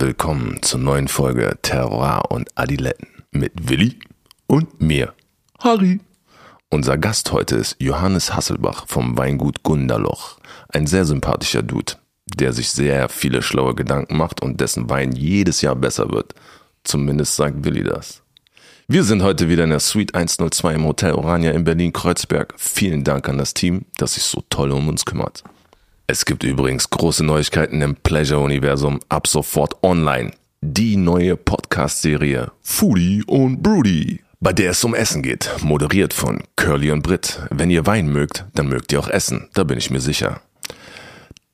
willkommen zur neuen Folge Terroir und Adiletten mit Willi und mir, Harry. Unser Gast heute ist Johannes Hasselbach vom Weingut Gunderloch. Ein sehr sympathischer Dude, der sich sehr viele schlaue Gedanken macht und dessen Wein jedes Jahr besser wird. Zumindest sagt Willi das. Wir sind heute wieder in der Suite 102 im Hotel Orania in Berlin-Kreuzberg. Vielen Dank an das Team, das sich so toll um uns kümmert. Es gibt übrigens große Neuigkeiten im Pleasure-Universum ab sofort online. Die neue Podcast-Serie Foodie und Broody, bei der es um Essen geht, moderiert von Curly und Britt. Wenn ihr Wein mögt, dann mögt ihr auch Essen, da bin ich mir sicher.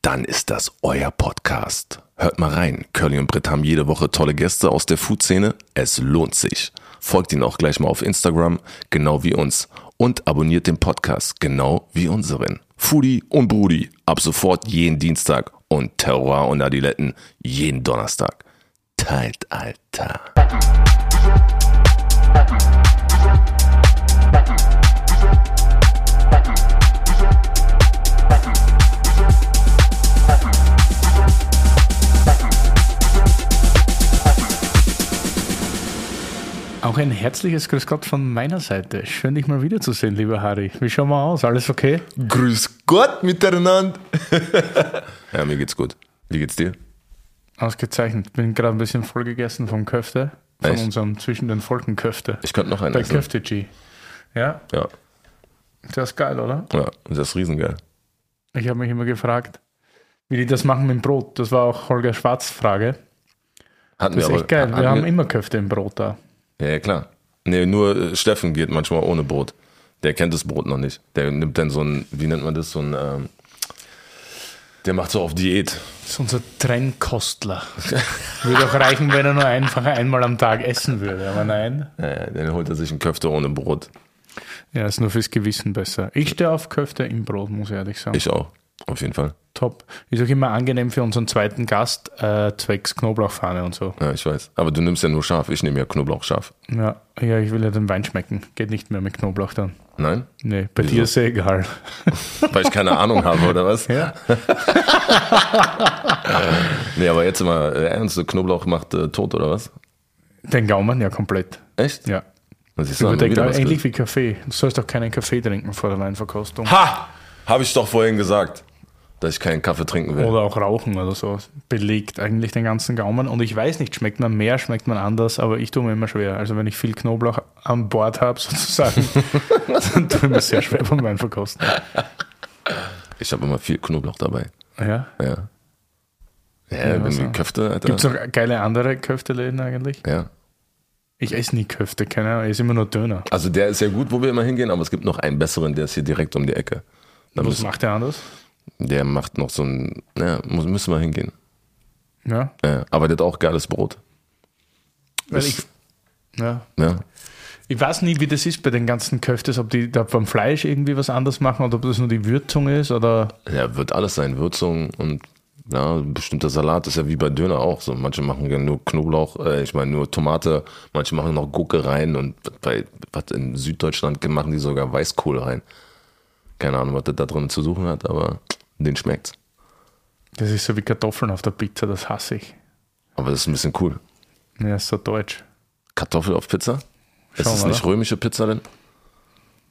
Dann ist das euer Podcast. Hört mal rein. Curly und Britt haben jede Woche tolle Gäste aus der Food-Szene. Es lohnt sich. Folgt ihnen auch gleich mal auf Instagram, genau wie uns. Und abonniert den Podcast, genau wie unseren. Foodie und Brudi ab sofort jeden Dienstag und Terror und Adiletten jeden Donnerstag. Teilt, Alter. Auch ein herzliches Grüß Gott von meiner Seite. Schön, dich mal wiederzusehen, lieber Harry. Wie schauen wir aus? Alles okay? Grüß Gott miteinander. ja, mir geht's gut. Wie geht's dir? Ausgezeichnet. Bin gerade ein bisschen voll gegessen vom Köfte. Von Echt? unserem zwischen den Folgen Köfte. Ich könnte noch einen Bei essen. Köfte G. Ja, Ja, das ist geil, oder? ja, das ist riesengeil. Ich habe mich immer gefragt, wie die das machen mit dem Brot. Das war auch Holger Schwarz Frage. Hatten Das ist wir echt geil. hatten Wir haben immer Köfte im Brot da. Ja, ja, klar. Nee, nur äh, Steffen geht manchmal ohne Brot. Der kennt das Brot noch nicht. Der nimmt dann so ein, wie nennt man das, so ein, ähm, der macht so auf Diät. Das ist unser Trennkostler. würde auch reichen, wenn er nur einfach einmal am Tag essen würde. Aber nein. Ja, ja, dann holt er sich einen Köfte ohne Brot. Ja, ist nur fürs Gewissen besser. Ich stehe auf Köfte im Brot, muss ich ehrlich sagen. Ich auch, auf jeden Fall. Top. Ist auch immer angenehm für unseren zweiten Gast, äh, zwecks Knoblauchfahne und so. Ja, ich weiß. Aber du nimmst ja nur scharf. Ich nehme ja Knoblauch scharf. Ja, ja, ich will ja den Wein schmecken. Geht nicht mehr mit Knoblauch dann. Nein? Nee, bei Wieso? dir ist ja egal. Weil ich keine Ahnung habe, oder was? Ja. Nee, aber jetzt mal äh, ernst, Knoblauch macht äh, tot, oder was? Den Gaumen ja komplett. Echt? Ja. Das ist was ähnlich wie Kaffee. Du sollst auch keinen Kaffee trinken vor der Weinverkostung. Ha! Habe ich doch vorhin gesagt, dass ich keinen Kaffee trinken will. Oder auch rauchen oder so. Belegt eigentlich den ganzen Gaumen. Und ich weiß nicht, schmeckt man mehr, schmeckt man anders, aber ich tue mir immer schwer. Also wenn ich viel Knoblauch an Bord habe, sozusagen, dann tue ich mir sehr schwer beim Weinverkosten. Ich habe immer viel Knoblauch dabei. Ja. Ja. Ja, wenn was wir auch. Köfte, Alter. Gibt es auch geile andere Köfteläden eigentlich? Ja. Ich esse nie Köfte, keine Ahnung, ich esse immer nur Döner. Also der ist ja gut, wo wir immer hingehen, aber es gibt noch einen besseren, der ist hier direkt um die Ecke. Da Was macht der anders? der macht noch so ein, ja, muss, müssen wir hingehen. Ja, Ja, aber der hat auch geiles Brot. weil ich, ja. Ja. ich weiß nie, wie das ist bei den ganzen Köftes, ob die da beim Fleisch irgendwie was anders machen oder ob das nur die Würzung ist oder. ja, wird alles sein. Würzung und ja, bestimmter Salat ist ja wie bei Döner auch so. Manche machen ja nur Knoblauch, äh, ich meine nur Tomate, manche machen noch Gurke rein und bei was in Süddeutschland machen die sogar Weißkohl rein. Keine Ahnung, was das da drin zu suchen hat, aber den schmeckt's. Das ist so wie Kartoffeln auf der Pizza, das hasse ich. Aber das ist ein bisschen cool. Ja, ist so deutsch. Kartoffel auf Pizza? Ist Schauen das wir nicht römische Pizza denn?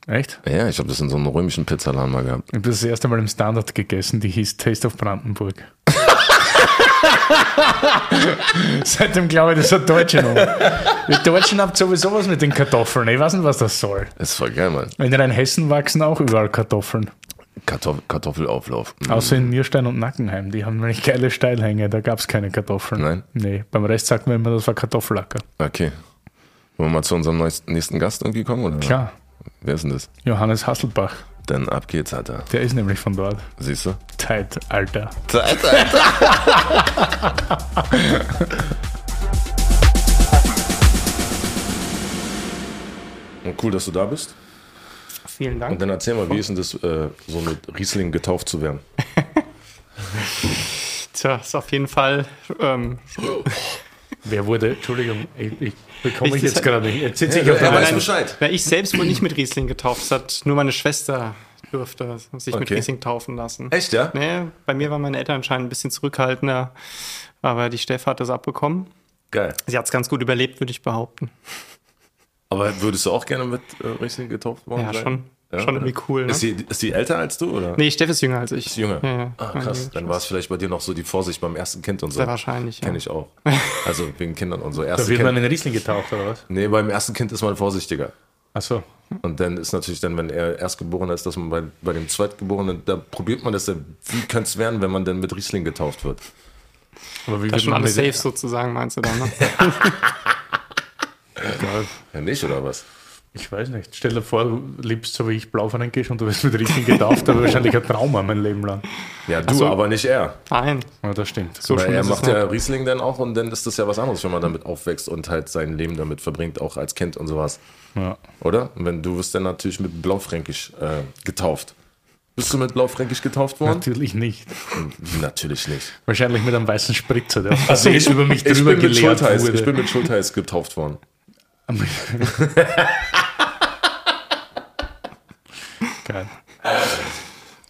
Echt? Ja, ich habe das in so einem römischen Pizzaladen mal gehabt. Ich habe das, das erste Mal im Standard gegessen, die hieß Taste of Brandenburg. Seitdem glaube ich, das hat Deutsche noch. Wir Deutschen habt sowieso was mit den Kartoffeln. Ich weiß nicht, was das soll. Das voll geil, Mann. In Rheinhessen wachsen auch überall Kartoffeln. Kartoffel, Kartoffelauflauf. Mm. Außer in Nierstein und Nackenheim. Die haben nämlich geile Steilhänge. Da gab es keine Kartoffeln. Nein? Nee, beim Rest sagt man immer, das war Kartoffelacker. Okay. Wollen wir mal zu unserem nächsten Gast irgendwie kommen? Oder? Klar, Wer ist denn das? Johannes Hasselbach. Dann ab geht's, Alter. Der ist nämlich von dort. Siehst du? Zeit, Alter. Alter, Alter. Und cool, dass du da bist. Vielen Und Dank. dann erzähl mal, wie ist denn das, äh, so mit Riesling getauft zu werden? Tja, ist auf jeden Fall. Ähm, Wer wurde, Entschuldigung, ich, ich bekomme Ich- ich jetzt das- gerade nicht. Jetzt sitze ich Ja, auf er der weiß. Bescheid. na, ich selbst wurde nicht mit Riesling getauft. Das hat nur meine Schwester, durfte sich mit Okay. Riesling taufen lassen. Echt, ja? Nee, bei mir waren meine Eltern anscheinend ein bisschen zurückhaltender, aber die Steff hat das abbekommen. Geil. Sie hat es ganz gut überlebt, würde ich behaupten. Aber würdest du auch gerne mit äh, Riesling getauft worden Ja, sein? schon. Ja, schon irgendwie cool. Ne? Ist, die, ist die älter als du, oder? Nee, Steff ist jünger als ich. Ist jünger. Ja, ja. Ah, krass. Dann war es vielleicht bei dir noch so die Vorsicht beim ersten Kind und so. Sehr wahrscheinlich, ja. Kenne ich auch. Also wegen Kindern und so. Da Erste wird man kind, in Riesling getaucht, oder was? nee, beim ersten Kind ist man vorsichtiger. Achso. Und dann ist natürlich dann, wenn er Erstgeborener ist, dass man bei, bei dem Zweitgeborenen, da probiert man das dann, wie könnte es werden, wenn man dann mit Riesling getauft wird? Aber wie Das wird man safe sozusagen, meinst du dann, ne? Ja, nicht, oder was? Ich weiß nicht. Stell dir vor, du liebst so wie ich Blaufränkisch und du wirst mit Riesling getauft, aber wahrscheinlich ein Trauma mein Leben lang. Ja, du, so. aber nicht er. Nein. Ja, das stimmt. So Weil er macht nicht. ja Riesling dann auch und dann ist das ja was anderes, wenn man damit aufwächst und halt sein Leben damit verbringt, auch als Kind und sowas. Ja. Oder? Wenn du wirst dann natürlich mit Blaufränkisch äh, getauft. Bist du mit Blaufränkisch getauft worden? Natürlich nicht. Natürlich nicht. Wahrscheinlich mit einem weißen Spritzer, der auf Versehen über mich Ich drüber bin, mit geleert Schultheiß, wurde. ich bin mit Schultheiß getauft worden. Geil.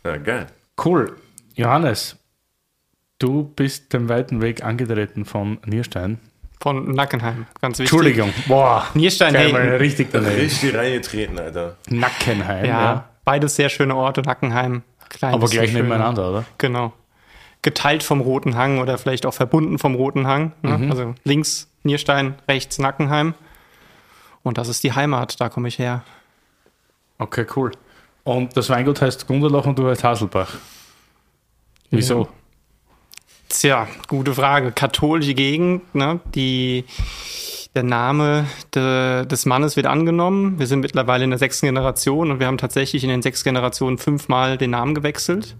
Ja, geil. Cool. Johannes, du bist den weiten Weg angetreten von Nierstein. Von Nackenheim, ganz wichtig. Entschuldigung. Boah. Nierstein, hey. mal richtig daneben. Richtig reingetreten, Alter. Nackenheim, Ja, ja. beides sehr schöne Orte, Nackenheim. Klein Aber gleich nebeneinander, oder? Genau. Geteilt vom Roten Hang oder vielleicht auch verbunden vom Roten Hang. Ne? Mhm. Also links Nierstein, rechts Nackenheim. Und das ist die Heimat, da komme ich her. Okay, cool. Und das Weingut heißt Gunderloch und du heißt Haselbach. Wieso? Tja, gute Frage. Katholische Gegend, ne? Die, der Name de, des Mannes wird angenommen. Wir sind mittlerweile in der sechsten Generation und wir haben tatsächlich in den sechs Generationen fünfmal den Namen gewechselt.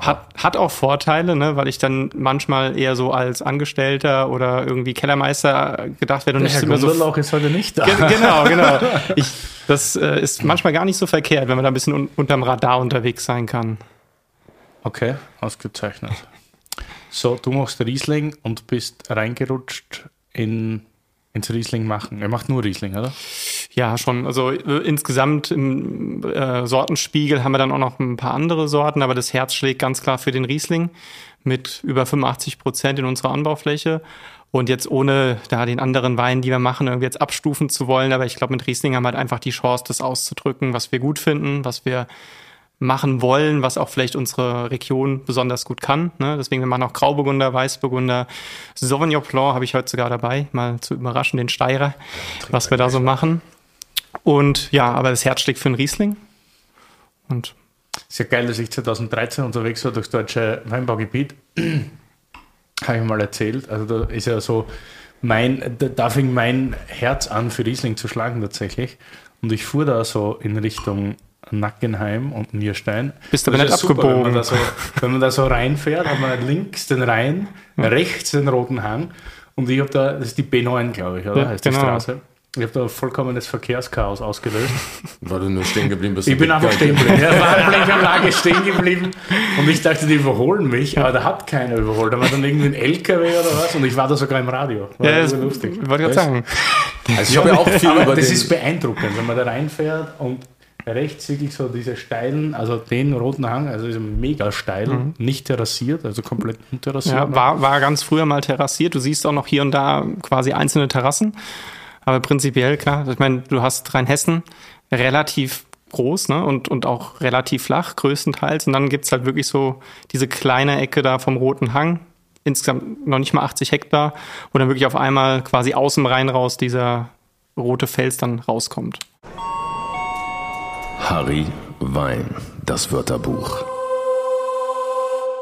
Hat, hat auch Vorteile, ne? weil ich dann manchmal eher so als Angestellter oder irgendwie Kellermeister gedacht werde und Der nicht Herr immer so Gunderloch ist heute nicht da. Ge- Genau, genau. Ich, das äh, ist manchmal gar nicht so verkehrt, wenn man da ein bisschen un unterm Radar unterwegs sein kann. Okay, ausgezeichnet. So, du machst Riesling und bist reingerutscht in, ins Riesling machen. Er macht nur Riesling, oder? Ja, schon. Also äh, insgesamt im äh, Sortenspiegel haben wir dann auch noch ein paar andere Sorten, aber das Herz schlägt ganz klar für den Riesling mit über 85 Prozent in unserer Anbaufläche. Und jetzt ohne da den anderen Wein, die wir machen, irgendwie jetzt abstufen zu wollen. Aber ich glaube, mit Riesling haben wir halt einfach die Chance, das auszudrücken, was wir gut finden, was wir machen wollen, was auch vielleicht unsere Region besonders gut kann. Ne? Deswegen, wir machen auch Grauburgunder, Weißburgunder, Sauvignon Blanc habe ich heute sogar dabei, mal zu überraschen, den Steirer, was wir da so machen. Und ja, aber das Herz schlägt für den Riesling. Und Ist ja geil, dass ich 2013 unterwegs war durchs deutsche Weinbaugebiet. Habe ich mal erzählt. Also da ist ja so mein, da fing mein Herz an, für Riesling zu schlagen tatsächlich. Und ich fuhr da so in Richtung Nackenheim und Nierstein. Bist aber Das nicht ist ja super, abgebogen. Wenn man, da so, wenn man da so reinfährt, hat man links den Rhein, rechts den Roten Hang. Und ich habe da, das ist die B9, glaube ich, oder? Ja, heißt die genau. Straße. Ich habe da vollkommenes Verkehrschaos ausgelöst. Weil du nur stehen geblieben bist. Ich bin die einfach stehen geblieben. Er war an Blechanlage stehen geblieben und ich dachte, die überholen mich, aber da hat keiner überholt. Da war dann irgendwie ein LKW oder was und ich war da sogar im Radio. War ja, das lustig. wollte ich gerade sagen. Also ich habe ja auch viel Aber über das den, ist beeindruckend, wenn man da reinfährt und rechts wirklich so diese steilen, also den roten Hang, also ist mega steil, nicht terrassiert, also komplett unterrassiert. Ja, war, war ganz früher mal terrassiert. Du siehst auch noch hier und da quasi einzelne Terrassen. Aber prinzipiell, klar, ich meine, du hast Rheinhessen relativ groß ne? und, und auch relativ flach, größtenteils. Und dann gibt's halt wirklich so diese kleine Ecke da vom Roten Hang, insgesamt noch nicht mal 80 Hektar, wo dann wirklich auf einmal quasi aus dem Rhein raus dieser rote Fels dann rauskommt. Harry Wein, das Wörterbuch.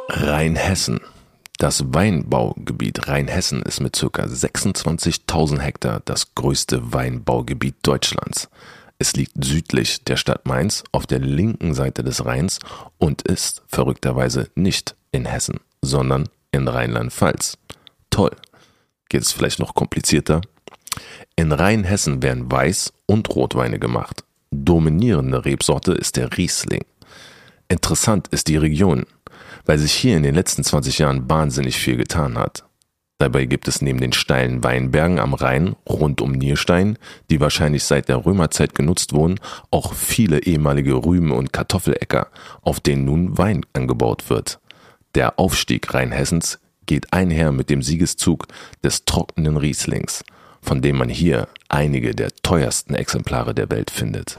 Rheinhessen. Das Weinbaugebiet Rheinhessen ist mit ca. 26.000 Hektar das größte Weinbaugebiet Deutschlands. Es liegt südlich der Stadt Mainz auf der linken Seite des Rheins und ist verrückterweise nicht in Hessen, sondern in Rheinland-Pfalz. Toll. Geht es vielleicht noch komplizierter? In Rheinhessen werden Weiß- und Rotweine gemacht. Dominierende Rebsorte ist der Riesling. Interessant ist die Region, weil sich hier in den letzten 20 Jahren wahnsinnig viel getan hat. Dabei gibt es neben den steilen Weinbergen am Rhein rund um Nierstein, die wahrscheinlich seit der Römerzeit genutzt wurden, auch viele ehemalige Rüben- und Kartoffeläcker, auf denen nun Wein angebaut wird. Der Aufstieg Rheinhessens geht einher mit dem Siegeszug des trockenen Rieslings, von dem man hier einige der teuersten Exemplare der Welt findet.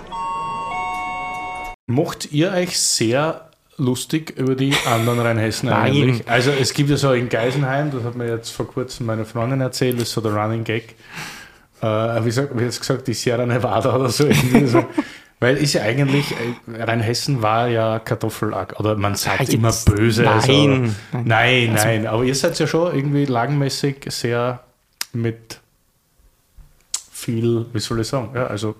Mocht ihr euch sehr lustig über die anderen Rheinhessen Nein. eigentlich? Also es gibt ja so in Geisenheim, das hat mir jetzt vor kurzem meine Freundin erzählt, das ist so der Running Gag. Äh, wie, wie jetzt gesagt, die Sierra Nevada oder so. so. Weil ist ja eigentlich, äh, Rheinhessen war ja Kartoffelack, oder man sagt Ja, immer böse. nein. also, Nein. nein, nein, aber ihr seid ja schon irgendwie lagenmäßig sehr mit viel, wie soll ich sagen, ja, also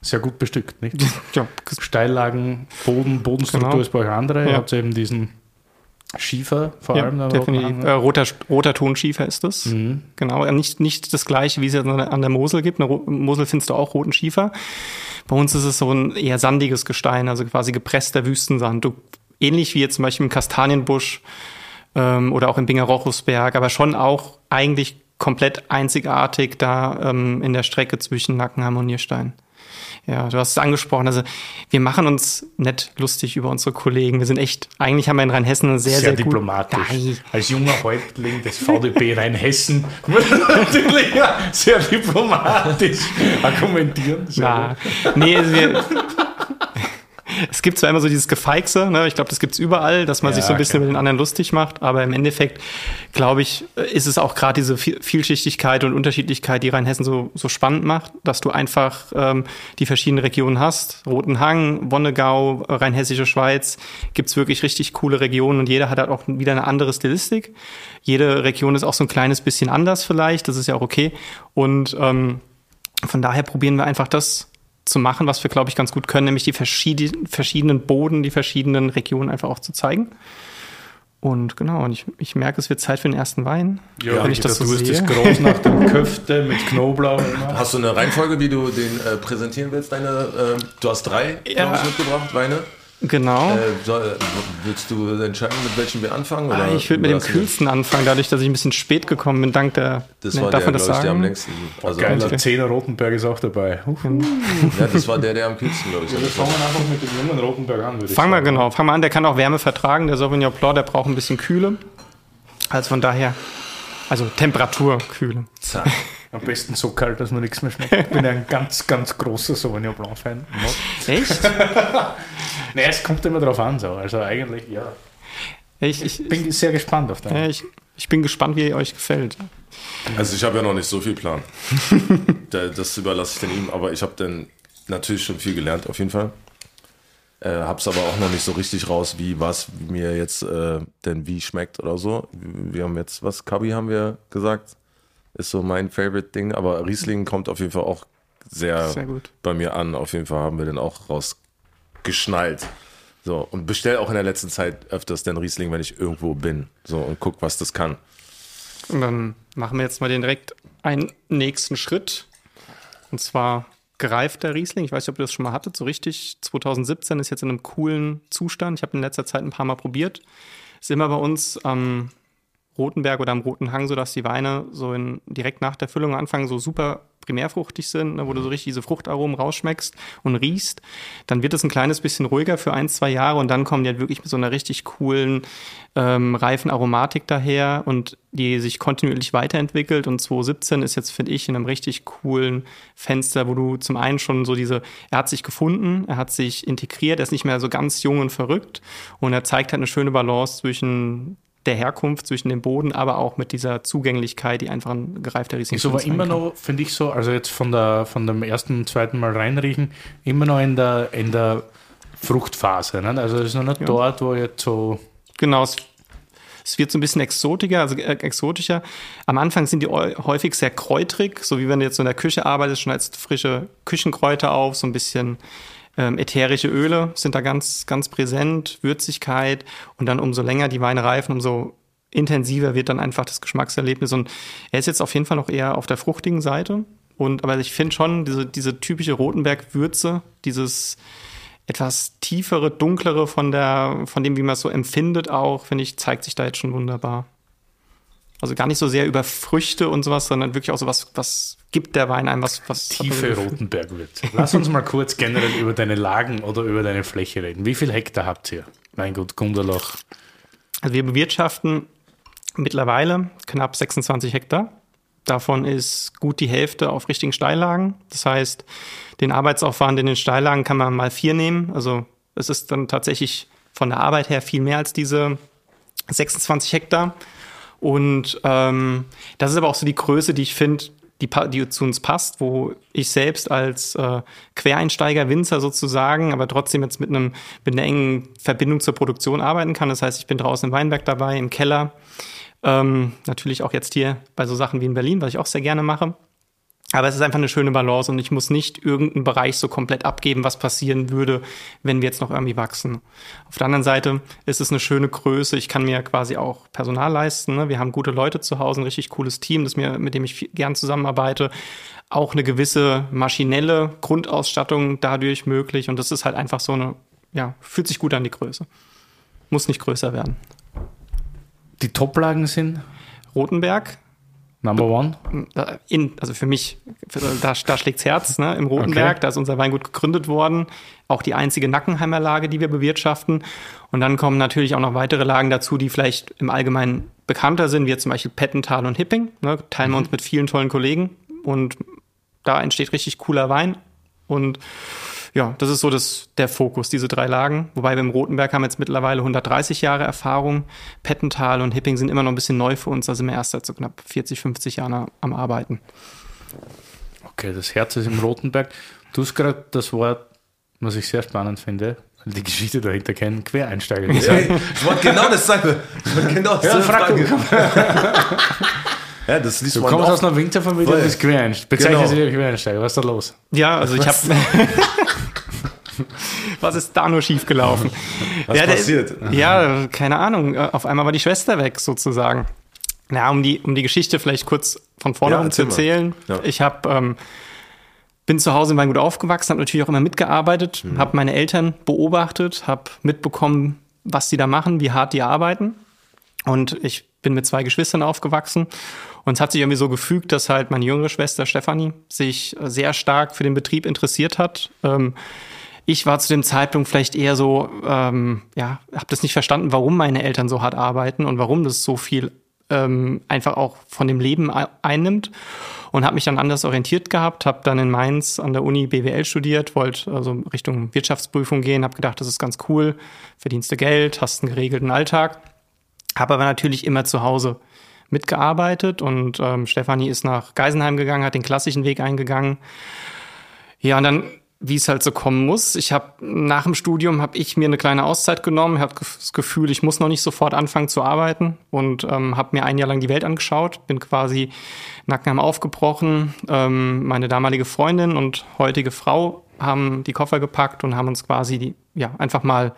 sehr gut bestückt, nicht? Ja, Steillagen, Boden, Bodenstruktur Genau. ist bei euch andere. Ihr Ja. habt eben diesen Schiefer vor ja allem. da definitiv. Äh, roter, roter Tonschiefer ist das. Mhm. Genau, nicht, nicht das gleiche, wie es jetzt an der- Mosel gibt. In der Mosel findest du auch roten Schiefer. Bei uns ist es so ein eher sandiges Gestein, also quasi gepresster Wüstensand. Du, ähnlich wie jetzt zum Beispiel im Kastanienbusch ähm, oder auch im Bingerochusberg, aber schon auch eigentlich komplett einzigartig da ähm, in der Strecke zwischen Nackenheim und Nierstein. Ja, du hast es angesprochen. Also wir machen uns nicht lustig über unsere Kollegen. Wir sind echt, eigentlich haben wir in Rheinhessen eine sehr, Sehr, sehr, gut- diplomatisch. Nein, Als junger Häuptling des VDB Rheinhessen natürlich sehr diplomatisch argumentieren. Sehr Na, nee, also wir, es gibt zwar immer so dieses Gefeixe, ne? ich glaube, das gibt's überall, dass man Ja, sich so ein bisschen klar. mit den anderen lustig macht, aber im Endeffekt, glaube ich, ist es auch gerade diese Vi- Vielschichtigkeit und Unterschiedlichkeit, die Rheinhessen so, so spannend macht, dass du einfach ähm, die verschiedenen Regionen hast. Roten Hang, Wonnegau, äh, Rheinhessische Schweiz, gibt's wirklich richtig coole Regionen und jeder hat halt auch wieder eine andere Stilistik. Jede Region ist auch so ein kleines bisschen anders vielleicht, das ist ja auch okay. Und ähm, von daher probieren wir einfach das zu machen, was wir, glaube ich, ganz gut können, nämlich die verschiedenen, verschiedenen Boden, die verschiedenen Regionen einfach auch zu zeigen. Und genau, und ich, ich merke, es wird Zeit für den ersten Wein. Ja, wenn ich das so du hast sehe. das groß nach dem Köfte mit Knoblauch. immer. Hast du eine Reihenfolge, wie du den äh, präsentieren willst? Deine, äh, du hast drei, Ja. mitgebracht, Weine. Genau. Äh, soll, willst du entscheiden, mit welchem wir anfangen? Ah, Oder ich würde mit dem kühlsten anfangen, dadurch, dass ich ein bisschen spät gekommen bin, dank der. Das ne, war darf der, man das ich, der am sagen? längsten. Also, Geiler Okay. Zehner Rotenberg ist auch dabei. Uh. ja, das war der, der am kühlsten, glaube ich. Wir fangen einfach mit dem jungen Rotenberg an, würde Fangen wir sagen. genau, fangen wir an. Der kann auch Wärme vertragen. Der Sauvignon Blanc, der braucht ein bisschen Kühle. Also von daher, also Temperaturkühle. Zack. Am besten so kalt, dass man nichts mehr schmeckt. Ich bin ein ganz, ganz großer Sauvignon Blanc-Fan. Echt? Nee, es kommt immer drauf an, so. Also eigentlich, ja. Ich, ich, Bin sehr gespannt auf ja, deinen. ich, ich bin gespannt, wie er euch gefällt. Also ich habe ja noch nicht so viel Plan. Da- das überlasse ich dann ihm, aber ich habe dann natürlich schon viel gelernt, auf jeden Fall. Äh, hab's aber auch noch nicht so richtig raus, wie was mir jetzt äh, denn wie schmeckt oder so. Wir haben jetzt, was, Kabi haben wir gesagt, ist so mein Favorite-Ding, aber Riesling kommt auf jeden Fall auch sehr, Sehr gut. bei mir an. Auf jeden Fall haben wir den auch rausgeschnallt. So, und bestell auch in der letzten Zeit öfters den Riesling, wenn ich irgendwo bin. So, und guck, was das kann. Und dann machen wir jetzt mal den direkt einen nächsten Schritt. Und zwar gereifter Riesling. Ich weiß nicht, ob ihr das schon mal hattet. So richtig 2017 ist jetzt in einem coolen Zustand. Ich habe in letzter Zeit ein paar Mal probiert. Ist immer bei uns am Rotenberg oder am Roten Hang so, dass die Weine so in, direkt nach der Füllung anfangen, so super primärfruchtig sind, ne, wo du so richtig diese Fruchtaromen rausschmeckst und riechst. Dann wird es ein kleines bisschen ruhiger für ein, zwei Jahre und dann kommen die halt wirklich mit so einer richtig coolen, ähm, reifen Aromatik daher und die sich kontinuierlich weiterentwickelt. Und 2017 ist jetzt, finde ich, in einem richtig coolen Fenster, wo du zum einen schon so diese, er hat sich gefunden, er hat sich integriert, er ist nicht mehr so ganz jung und verrückt und er zeigt halt eine schöne Balance zwischen der Herkunft, zwischen dem Boden, aber auch mit dieser Zugänglichkeit, die einfach ein gereifter Riesling Ist aber sein immer kann. noch, finde ich so, also jetzt von, der, von dem ersten, zweiten Mal reinriechen, immer noch in der, in der Fruchtphase. Ne? Also es ist noch nicht Ja. dort, wo jetzt so Genau, es, wird so ein bisschen exotischer, also äh, exotischer. Am Anfang sind die häufig sehr kräutrig, so wie wenn du jetzt so in der Küche arbeitest, schon als frische Küchenkräuter auf, so ein bisschen ähm, ätherische Öle sind da ganz, ganz präsent, Würzigkeit. Und dann umso länger die Weine reifen, umso intensiver wird dann einfach das Geschmackserlebnis. Und er ist jetzt auf jeden Fall noch eher auf der fruchtigen Seite. Und aber ich finde schon diese, diese typische Rotenberg-Würze, dieses etwas tiefere, dunklere von der, von dem, wie man es so empfindet, auch, finde ich, zeigt sich da jetzt schon wunderbar. Also gar nicht so sehr über Früchte und sowas, sondern wirklich auch so was, was gibt der Wein einem, was, was Tiefe Rotenberg-Würze. Lass uns mal kurz generell über deine Lagen oder über deine Fläche reden. Wie viel Hektar habt ihr? Mein Gott, Gunderloch. Also wir bewirtschaften mittlerweile knapp 26 Hektar. Davon ist gut die Hälfte auf richtigen Steillagen. Das heißt, den Arbeitsaufwand in den Steillagen kann man mal vier nehmen. Also es ist dann tatsächlich von der Arbeit her viel mehr als diese 26 Hektar. Und ähm, das ist aber auch so die Größe, die ich finde, die, die, zu uns passt, wo ich selbst als äh, Quereinsteiger, Winzer sozusagen, aber trotzdem jetzt mit, einem, mit einer engen Verbindung zur Produktion arbeiten kann. Das heißt, ich bin draußen im Weinberg dabei, im Keller. Ähm, natürlich auch jetzt hier bei so Sachen wie in Berlin, was ich auch sehr gerne mache. Aber es ist einfach eine schöne Balance und ich muss nicht irgendeinen Bereich so komplett abgeben, was passieren würde, wenn wir jetzt noch irgendwie wachsen. Auf der anderen Seite ist es eine schöne Größe. Ich kann mir quasi auch Personal leisten. Ne? Wir haben gute Leute zu Hause, ein richtig cooles Team, das mir, mit dem ich gern zusammenarbeite. Auch eine gewisse maschinelle Grundausstattung dadurch möglich. Und das ist halt einfach so eine, ja, fühlt sich gut an die Größe. Muss nicht größer werden. Die Toplagen sind? Rotenberg, Number one? In, also für mich, da, da schlägt's Herz, ne? im Rotenberg, okay. da ist unser Weingut gegründet worden. Auch die einzige Nackenheimer Lage, die wir bewirtschaften. Und dann kommen natürlich auch noch weitere Lagen dazu, die vielleicht im Allgemeinen bekannter sind, wie zum Beispiel Pettental und Hipping. Ne? Teilen wir uns mhm. mit vielen tollen Kollegen. Und da entsteht richtig cooler Wein. Und ja, das ist so das, der Fokus, diese drei Lagen. Wobei wir im Rotenberg haben jetzt mittlerweile 130 Jahre Erfahrung. Pettental und Hipping sind immer noch ein bisschen neu für uns, da sind wir erst seit so knapp 40, 50 Jahren am Arbeiten. Okay, das Herz ist im Rotenberg. Du hast gerade das Wort, was ich sehr spannend finde, die Geschichte dahinter kennen, Quereinsteiger. Ja, ich wollte genau das sagen. Ich wollte genau das ja, Frage. Ja, das liest du kommst aus einer Winterfamilie und bist Quereinsteiger. Bezeichnet genau. sich Quereinsteiger. Was ist da los? Ja, also ich habe. Was ist da nur schiefgelaufen? Was ja, passiert? Der, ja, keine Ahnung. Auf einmal war die Schwester weg, sozusagen. Na, um die, um die Geschichte vielleicht kurz von vorne ja, zu erzählen. Ja. Ich habe ähm, bin zu Hause in Weingut aufgewachsen, habe natürlich auch immer mitgearbeitet, mhm. habe meine Eltern beobachtet, habe mitbekommen, was die da machen, wie hart die arbeiten. Und ich bin mit zwei Geschwistern aufgewachsen und es hat sich irgendwie so gefügt, dass halt meine jüngere Schwester Stefanie sich sehr stark für den Betrieb interessiert hat. Ähm, ich war zu dem Zeitpunkt vielleicht eher so, ähm, ja, habe das nicht verstanden, warum meine Eltern so hart arbeiten und warum das so viel ähm, einfach auch von dem Leben einnimmt und habe mich dann anders orientiert gehabt, habe dann in Mainz an der Uni BWL studiert, wollte also Richtung Wirtschaftsprüfung gehen, habe gedacht, das ist ganz cool, verdienst du Geld, hast einen geregelten Alltag, habe aber natürlich immer zu Hause mitgearbeitet und ähm, Stefanie ist nach Geisenheim gegangen, hat den klassischen Weg eingegangen. Ja, und dann wie es halt so kommen muss. Ich habe nach dem Studium habe ich mir eine kleine Auszeit genommen, habe das Gefühl, ich muss noch nicht sofort anfangen zu arbeiten und ähm, habe mir ein Jahr lang die Welt angeschaut, bin quasi Nackenheim aufgebrochen. Ähm, meine damalige Freundin und heutige Frau haben die Koffer gepackt und haben uns quasi die ja einfach mal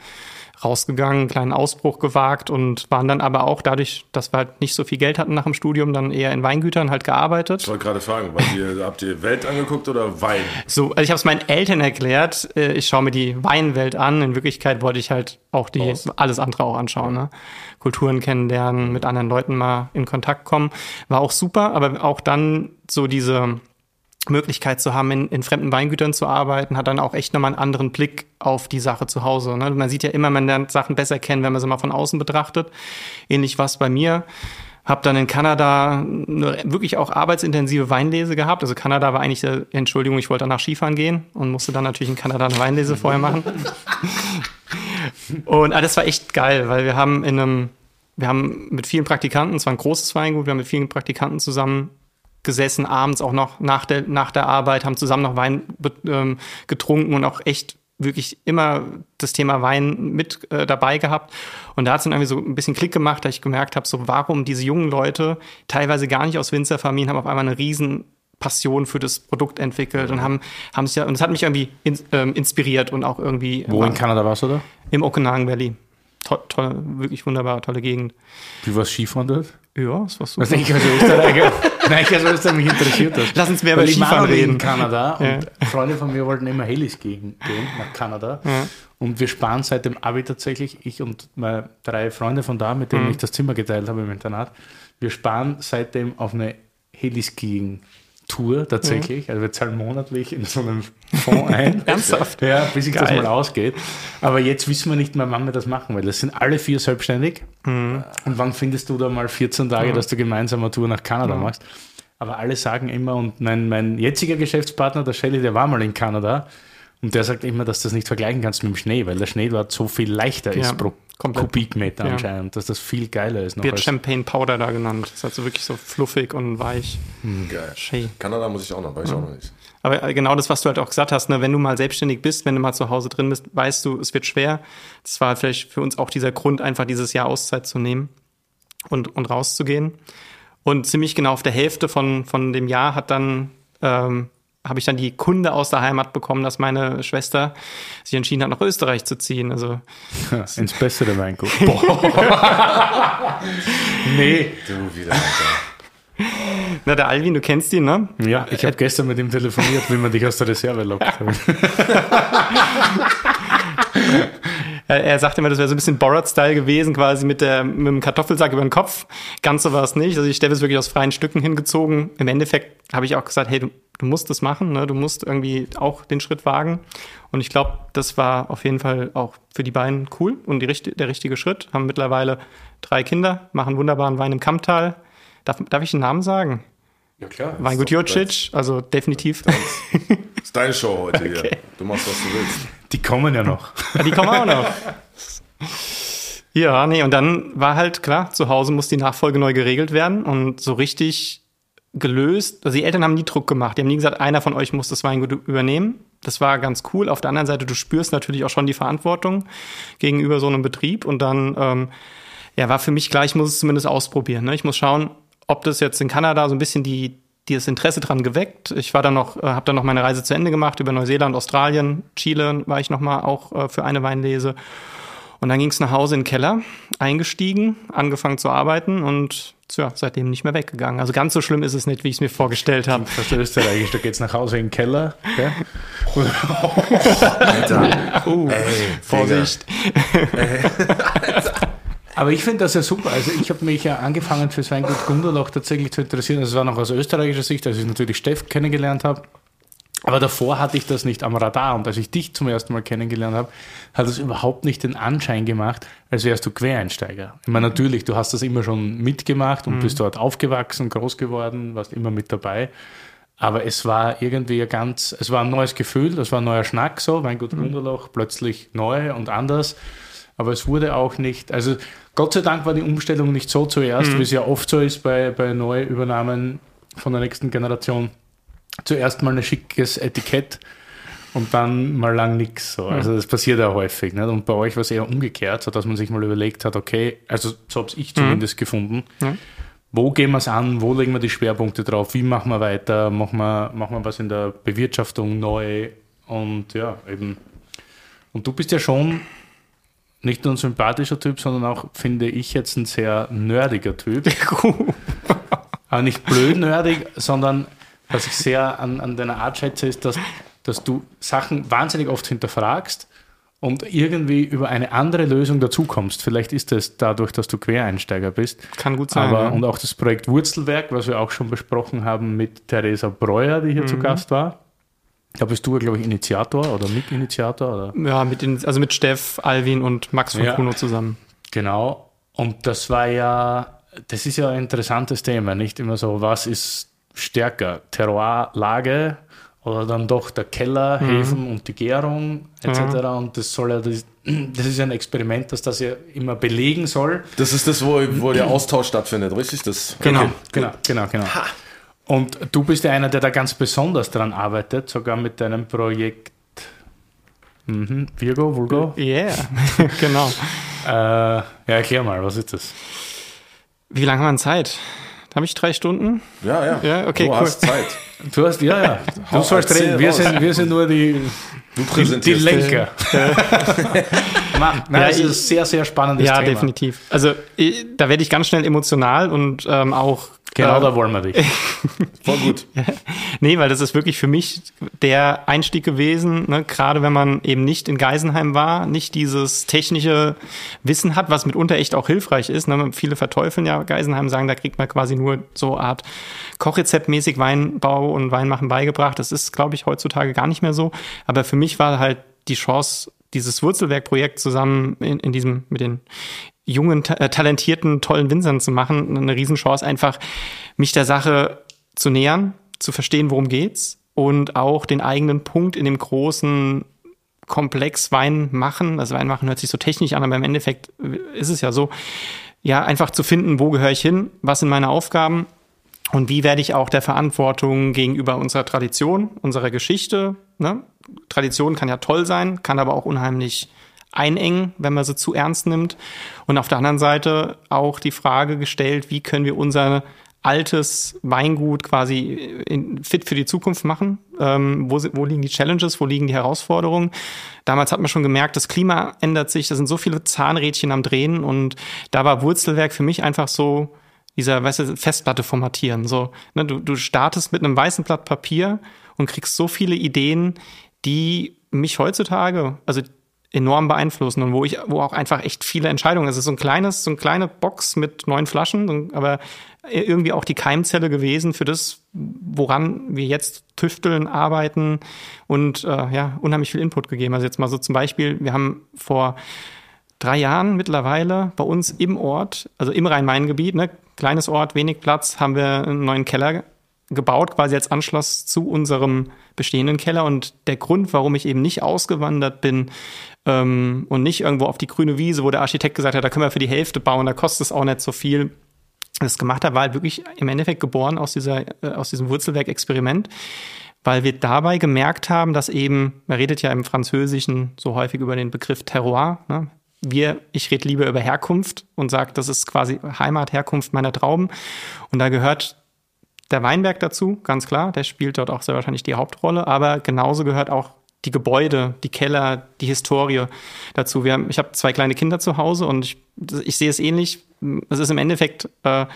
rausgegangen, einen kleinen Ausbruch gewagt und waren dann aber auch dadurch, dass wir halt nicht so viel Geld hatten nach dem Studium, dann eher in Weingütern halt gearbeitet. Ich wollte gerade fragen, ihr, habt ihr Welt angeguckt oder Wein? So, also ich habe es meinen Eltern erklärt, äh, ich schaue mir die Weinwelt an. In Wirklichkeit wollte ich halt auch die Aus. alles andere auch anschauen. Ne? Kulturen kennenlernen, mit anderen Leuten mal in Kontakt kommen. War auch super, aber auch dann so diese Möglichkeit zu haben, in, in fremden Weingütern zu arbeiten, hat dann auch echt nochmal einen anderen Blick auf die Sache zu Hause. Ne? Man sieht ja immer, man lernt Sachen besser kennen, wenn man sie mal von außen betrachtet. Ähnlich was bei mir. Hab dann in Kanada eine wirklich auch arbeitsintensive Weinlese gehabt. Also Kanada war eigentlich, der, Entschuldigung, ich wollte danach Skifahren gehen und musste dann natürlich in Kanada eine Weinlese vorher machen. und ah, das war echt geil, weil wir haben in einem, wir haben mit vielen Praktikanten, es war ein großes Weingut, wir haben mit vielen Praktikanten zusammen gesessen, abends auch noch nach der, nach der Arbeit, haben zusammen noch Wein ähm, getrunken und auch echt wirklich immer das Thema Wein mit äh, dabei gehabt. Und da hat es dann irgendwie so ein bisschen Klick gemacht, da ich gemerkt habe, so warum diese jungen Leute, teilweise gar nicht aus Winzerfamilien, haben auf einmal eine riesen Passion für das Produkt entwickelt und haben haben es ja und es hat mich irgendwie in, ähm, inspiriert und auch irgendwie Wo in Kanada warst du da? Im Okanagan Valley. To toll, wirklich wunderbar, tolle Gegend. Wie war es Skifahren dort? Ja, das war super. Was ich als Österreicher, nein, ich als Österreicher mich interessiert hat. Lass uns mehr über Skifahren reden. in Kanada ja. und Freunde von mir wollten immer Helis gehen, gehen nach Kanada. Ja. Und wir sparen seit dem Abi tatsächlich, ich und meine drei Freunde von da, mit denen mhm. ich das Zimmer geteilt habe im Internat, Wir sparen seitdem auf eine Heliskiing. Tour tatsächlich. Also wir zahlen monatlich in so einem Fonds ein. Ernsthaft? Ja, bis sich das mal ausgeht. Aber jetzt wissen wir nicht mehr, wann wir das machen, weil das sind alle vier selbstständig. Und wann findest du da mal 14 Tage, dass du gemeinsam eine Tour nach Kanada machst? Aber alle sagen immer, und mein, mein jetziger Geschäftspartner, der Shelly, der war mal in Kanada. Und der sagt immer, dass du das nicht vergleichen kannst mit dem Schnee, weil der Schnee dort so viel leichter ist Ja, pro komplett. Kubikmeter Ja. anscheinend, dass das viel geiler ist. Wird Champagne Powder da genannt. Das ist also wirklich so fluffig und weich. Geil. Schön. Kanada muss ich auch noch, weiß ich auch noch nicht. Aber äh, genau das, was du halt auch gesagt hast, ne, wenn du mal selbstständig bist, wenn du mal zu Hause drin bist, weißt du, es wird schwer. Das war vielleicht für uns auch dieser Grund, einfach dieses Jahr Auszeit zu nehmen und, und rauszugehen. Und ziemlich genau auf der Hälfte von, von dem Jahr hat dann, ähm, habe ich dann die Kunde aus der Heimat bekommen, dass meine Schwester sich entschieden hat, nach Österreich zu ziehen. Also Ja, ins bessere Weingut. nee. Du wieder, Alter. Na, der Alvin, du kennst ihn, ne? Ja, ich habe gestern mit ihm telefoniert, wie man dich aus der Reserve lockt. Er, er sagte immer, das wäre so ein bisschen Borat-Style gewesen, quasi mit, der, mit dem Kartoffelsack über den Kopf. Ganz so war es nicht. Also die Steffi ist wirklich aus freien Stücken hingezogen. Im Endeffekt habe ich auch gesagt, hey, du, du musst das machen, ne? du musst irgendwie auch den Schritt wagen. Und ich glaube, das war auf jeden Fall auch für die beiden cool und die, der richtige Schritt. Haben mittlerweile drei Kinder, machen wunderbaren Wein im Kamptal. Darf, darf ich den Namen sagen? Ja, klar. Weingut Jocic, also definitiv. Das ist deine Show heute hier. Du machst, was du willst. Die kommen ja noch. Ja, die kommen auch noch. Ja, nee, und dann war halt klar, zu Hause muss die Nachfolge neu geregelt werden und so richtig gelöst. Also die Eltern haben nie Druck gemacht. Die haben nie gesagt, einer von euch muss das Weingut übernehmen. Das war ganz cool. Auf der anderen Seite, du spürst natürlich auch schon die Verantwortung gegenüber so einem Betrieb. Und dann, ähm, ja, war für mich klar, ich muss es zumindest ausprobieren. Ne? Ich muss schauen, ob das jetzt in Kanada so ein bisschen die, die das Interesse dran geweckt. Ich war dann noch, äh, habe dann noch meine Reise zu Ende gemacht über Neuseeland, Australien, Chile war ich noch mal auch äh, für eine Weinlese. Und dann ging es nach Hause in den Keller, eingestiegen, angefangen zu arbeiten und tja, seitdem nicht mehr weggegangen. Also ganz so schlimm ist es nicht, wie ich es mir vorgestellt habe. Das ist österreichisch, da geht's nach Hause in den Keller. Gell? Alter. Uh, Ey, Vorsicht. Aber ich finde das ja super. Also ich habe mich ja angefangen fürs Weingut Gunderloch tatsächlich zu interessieren. Das war noch aus österreichischer Sicht, als ich natürlich Steff kennengelernt habe. Aber davor hatte ich das nicht am Radar. Und als ich dich zum ersten Mal kennengelernt habe, hat es überhaupt nicht den Anschein gemacht, als wärst du Quereinsteiger. Ich meine, natürlich, du hast das immer schon mitgemacht und bist dort aufgewachsen, groß geworden, warst immer mit dabei. Aber es war irgendwie ein ganz, es war ein neues Gefühl, das war ein neuer Schnack so, Weingut Gunderloch, plötzlich neu und anders. Aber es wurde auch nicht, also Gott sei Dank war die Umstellung nicht so zuerst, wie es ja oft so ist bei, bei Neuübernahmen von der nächsten Generation. Zuerst mal ein schickes Etikett und dann mal lang nichts. So. Also das passiert ja häufig. Nicht? Und bei euch war es eher umgekehrt, so dass man sich mal überlegt hat, okay, also so habe ich zumindest gefunden. Ja. Wo gehen wir es an? Wo legen wir die Schwerpunkte drauf? Wie machen wir weiter? Machen wir, machen wir was in der Bewirtschaftung neu? Und ja, eben. Und du bist ja schon nicht nur ein sympathischer Typ, sondern auch, finde ich, jetzt ein sehr nerdiger Typ. Aber nicht blöd nerdig, sondern was ich sehr an, an deiner Art schätze, ist, dass, dass du Sachen wahnsinnig oft hinterfragst und irgendwie über eine andere Lösung dazukommst. Vielleicht ist es dadurch, dass du Quereinsteiger bist. Kann gut sein. Aber, ja. Und auch das Projekt Wurzelwerk, was wir auch schon besprochen haben mit Theresa Breuer, die hier Mhm. zu Gast war. Da bist du, glaube ich, Initiator oder Mitinitiator. Oder? ja, mit den, also mit Steff, Alvin und Max von Ja. Kuno zusammen. Genau. Und das war ja, das ist ja ein interessantes Thema, nicht immer so, was ist stärker, Terroirlage oder dann doch der Keller, Hefen und die Gärung etc. Und das soll ja, das, das ist ja ein Experiment, dass das ja immer belegen soll. Das ist das, wo, wo der Austausch stattfindet, richtig? Das, Genau. Okay. Genau, genau, genau. Und du bist ja einer, der da ganz besonders dran arbeitet, sogar mit deinem Projekt mhm. Virgo, Vulgo. Yeah, genau. Äh, ja, erklär mal, was ist das? Wie lange haben wir Zeit? Habe ich drei Stunden? Ja, ja. Ja, okay, du cool. hast Zeit. Du hast, ja, ja. Du sollst reden. Wir raus. sind, wir sind nur die, Du die, die. Lenker. Mann, nein, ja, das ist ein sehr, sehr spannendes ja, Thema. Ja, definitiv. Also da werde ich ganz schnell emotional und ähm, auch Genau, äh, da wollen wir dich. Voll gut. nee, weil das ist wirklich für mich der Einstieg gewesen, ne? gerade wenn man eben nicht in Geisenheim war, nicht dieses technische Wissen hat, was mitunter echt auch hilfreich ist. Ne? Viele verteufeln ja Geisenheim, sagen, da kriegt man quasi nur so Art Kochrezeptmäßig Weinbau und Weinmachen beigebracht. Das ist, glaube ich, heutzutage gar nicht mehr so. Aber für mich war halt die Chance, dieses Wurzelwerkprojekt zusammen in, in diesem mit den jungen, ta äh, talentierten, tollen Winzern zu machen, eine Riesenchance, einfach mich der Sache zu nähern, zu verstehen, worum geht's und auch den eigenen Punkt in dem großen Komplex Wein machen. Also Wein machen hört sich so technisch an, aber im Endeffekt ist es ja so, ja, einfach zu finden, wo gehöre ich hin, was sind meine Aufgaben und wie werde ich auch der Verantwortung gegenüber unserer Tradition, unserer Geschichte, ne? Tradition kann ja toll sein, kann aber auch unheimlich einengen, wenn man sie zu ernst nimmt. Und auf der anderen Seite auch die Frage gestellt, wie können wir unser altes Weingut quasi in, fit für die Zukunft machen? Ähm, wo, wo liegen die Challenges? Wo liegen die Herausforderungen? Damals hat man schon gemerkt, das Klima ändert sich. Da sind so viele Zahnrädchen am Drehen. Und da war Wurzelwerk für mich einfach so dieser, weißt du, Festplatte formatieren. So, ne, du, du startest mit einem weißen Blatt Papier und kriegst so viele Ideen, die mich heutzutage, also enorm beeinflussen und wo ich, wo auch einfach echt viele Entscheidungen. Es ist so ein kleines, so eine kleine Box mit neun Flaschen, aber irgendwie auch die Keimzelle gewesen für das, woran wir jetzt tüfteln, arbeiten und äh, ja, unheimlich viel Input gegeben. Also jetzt mal so zum Beispiel, wir haben vor drei Jahren mittlerweile bei uns im Ort, also im Rhein-Main-Gebiet, ne, kleines Ort, wenig Platz, haben wir einen neuen Keller gebaut, quasi als Anschluss zu unserem bestehenden Keller. Und der Grund, warum ich eben nicht ausgewandert bin ähm, und nicht irgendwo auf die grüne Wiese, wo der Architekt gesagt hat, da können wir für die Hälfte bauen, da kostet es auch nicht so viel, das gemacht hat, war halt wirklich im Endeffekt geboren aus, dieser, äh, aus diesem Wurzelwerk-Experiment, weil wir dabei gemerkt haben, dass eben, man redet ja im Französischen so häufig über den Begriff Terroir, ne? wir, ich rede lieber über Herkunft und sage, das ist quasi Heimat, Herkunft meiner Trauben. Und da gehört der Weinberg dazu, ganz klar, der spielt dort auch sehr wahrscheinlich die Hauptrolle, aber genauso gehört auch die Gebäude, die Keller, die Historie dazu. Wir haben, ich habe zwei kleine Kinder zu Hause und ich, ich sehe es ähnlich. Es ist im Endeffekt äh,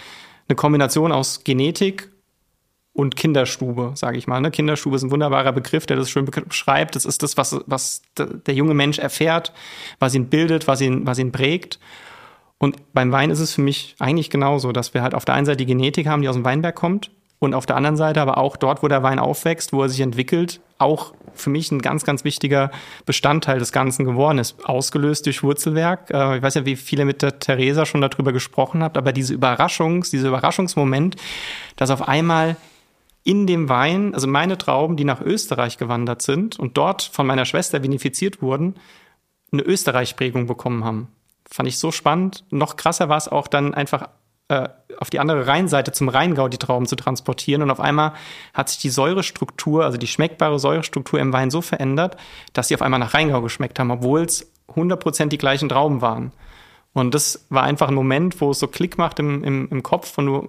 eine Kombination aus Genetik und Kinderstube, sage ich mal. Ne? Kinderstube ist ein wunderbarer Begriff, der das schön beschreibt. Das ist das, was, was der junge Mensch erfährt, was ihn bildet, was ihn, was ihn prägt. Und beim Wein ist es für mich eigentlich genauso, dass wir halt auf der einen Seite die Genetik haben, die aus dem Weinberg kommt, und auf der anderen Seite aber auch dort, wo der Wein aufwächst, wo er sich entwickelt, auch für mich ein ganz, ganz wichtiger Bestandteil des Ganzen geworden ist. Ausgelöst durch Wurzelwerk. Äh, ich weiß ja, wie viele mit der Theresa schon darüber gesprochen habt, aber diese Überraschungs, dieser Überraschungsmoment, dass auf einmal in dem Wein, also meine Trauben, die nach Österreich gewandert sind und dort von meiner Schwester vinifiziert wurden, eine Österreich-Prägung bekommen haben. Fand ich so spannend. Noch krasser war es auch dann einfach äh, auf die andere Rheinseite zum Rheingau die Trauben zu transportieren. Und auf einmal hat sich die Säurestruktur, also die schmeckbare Säurestruktur im Wein so verändert, dass sie auf einmal nach Rheingau geschmeckt haben, obwohl es 100% die gleichen Trauben waren. Und das war einfach ein Moment, wo es so Klick macht im, im, im Kopf und du,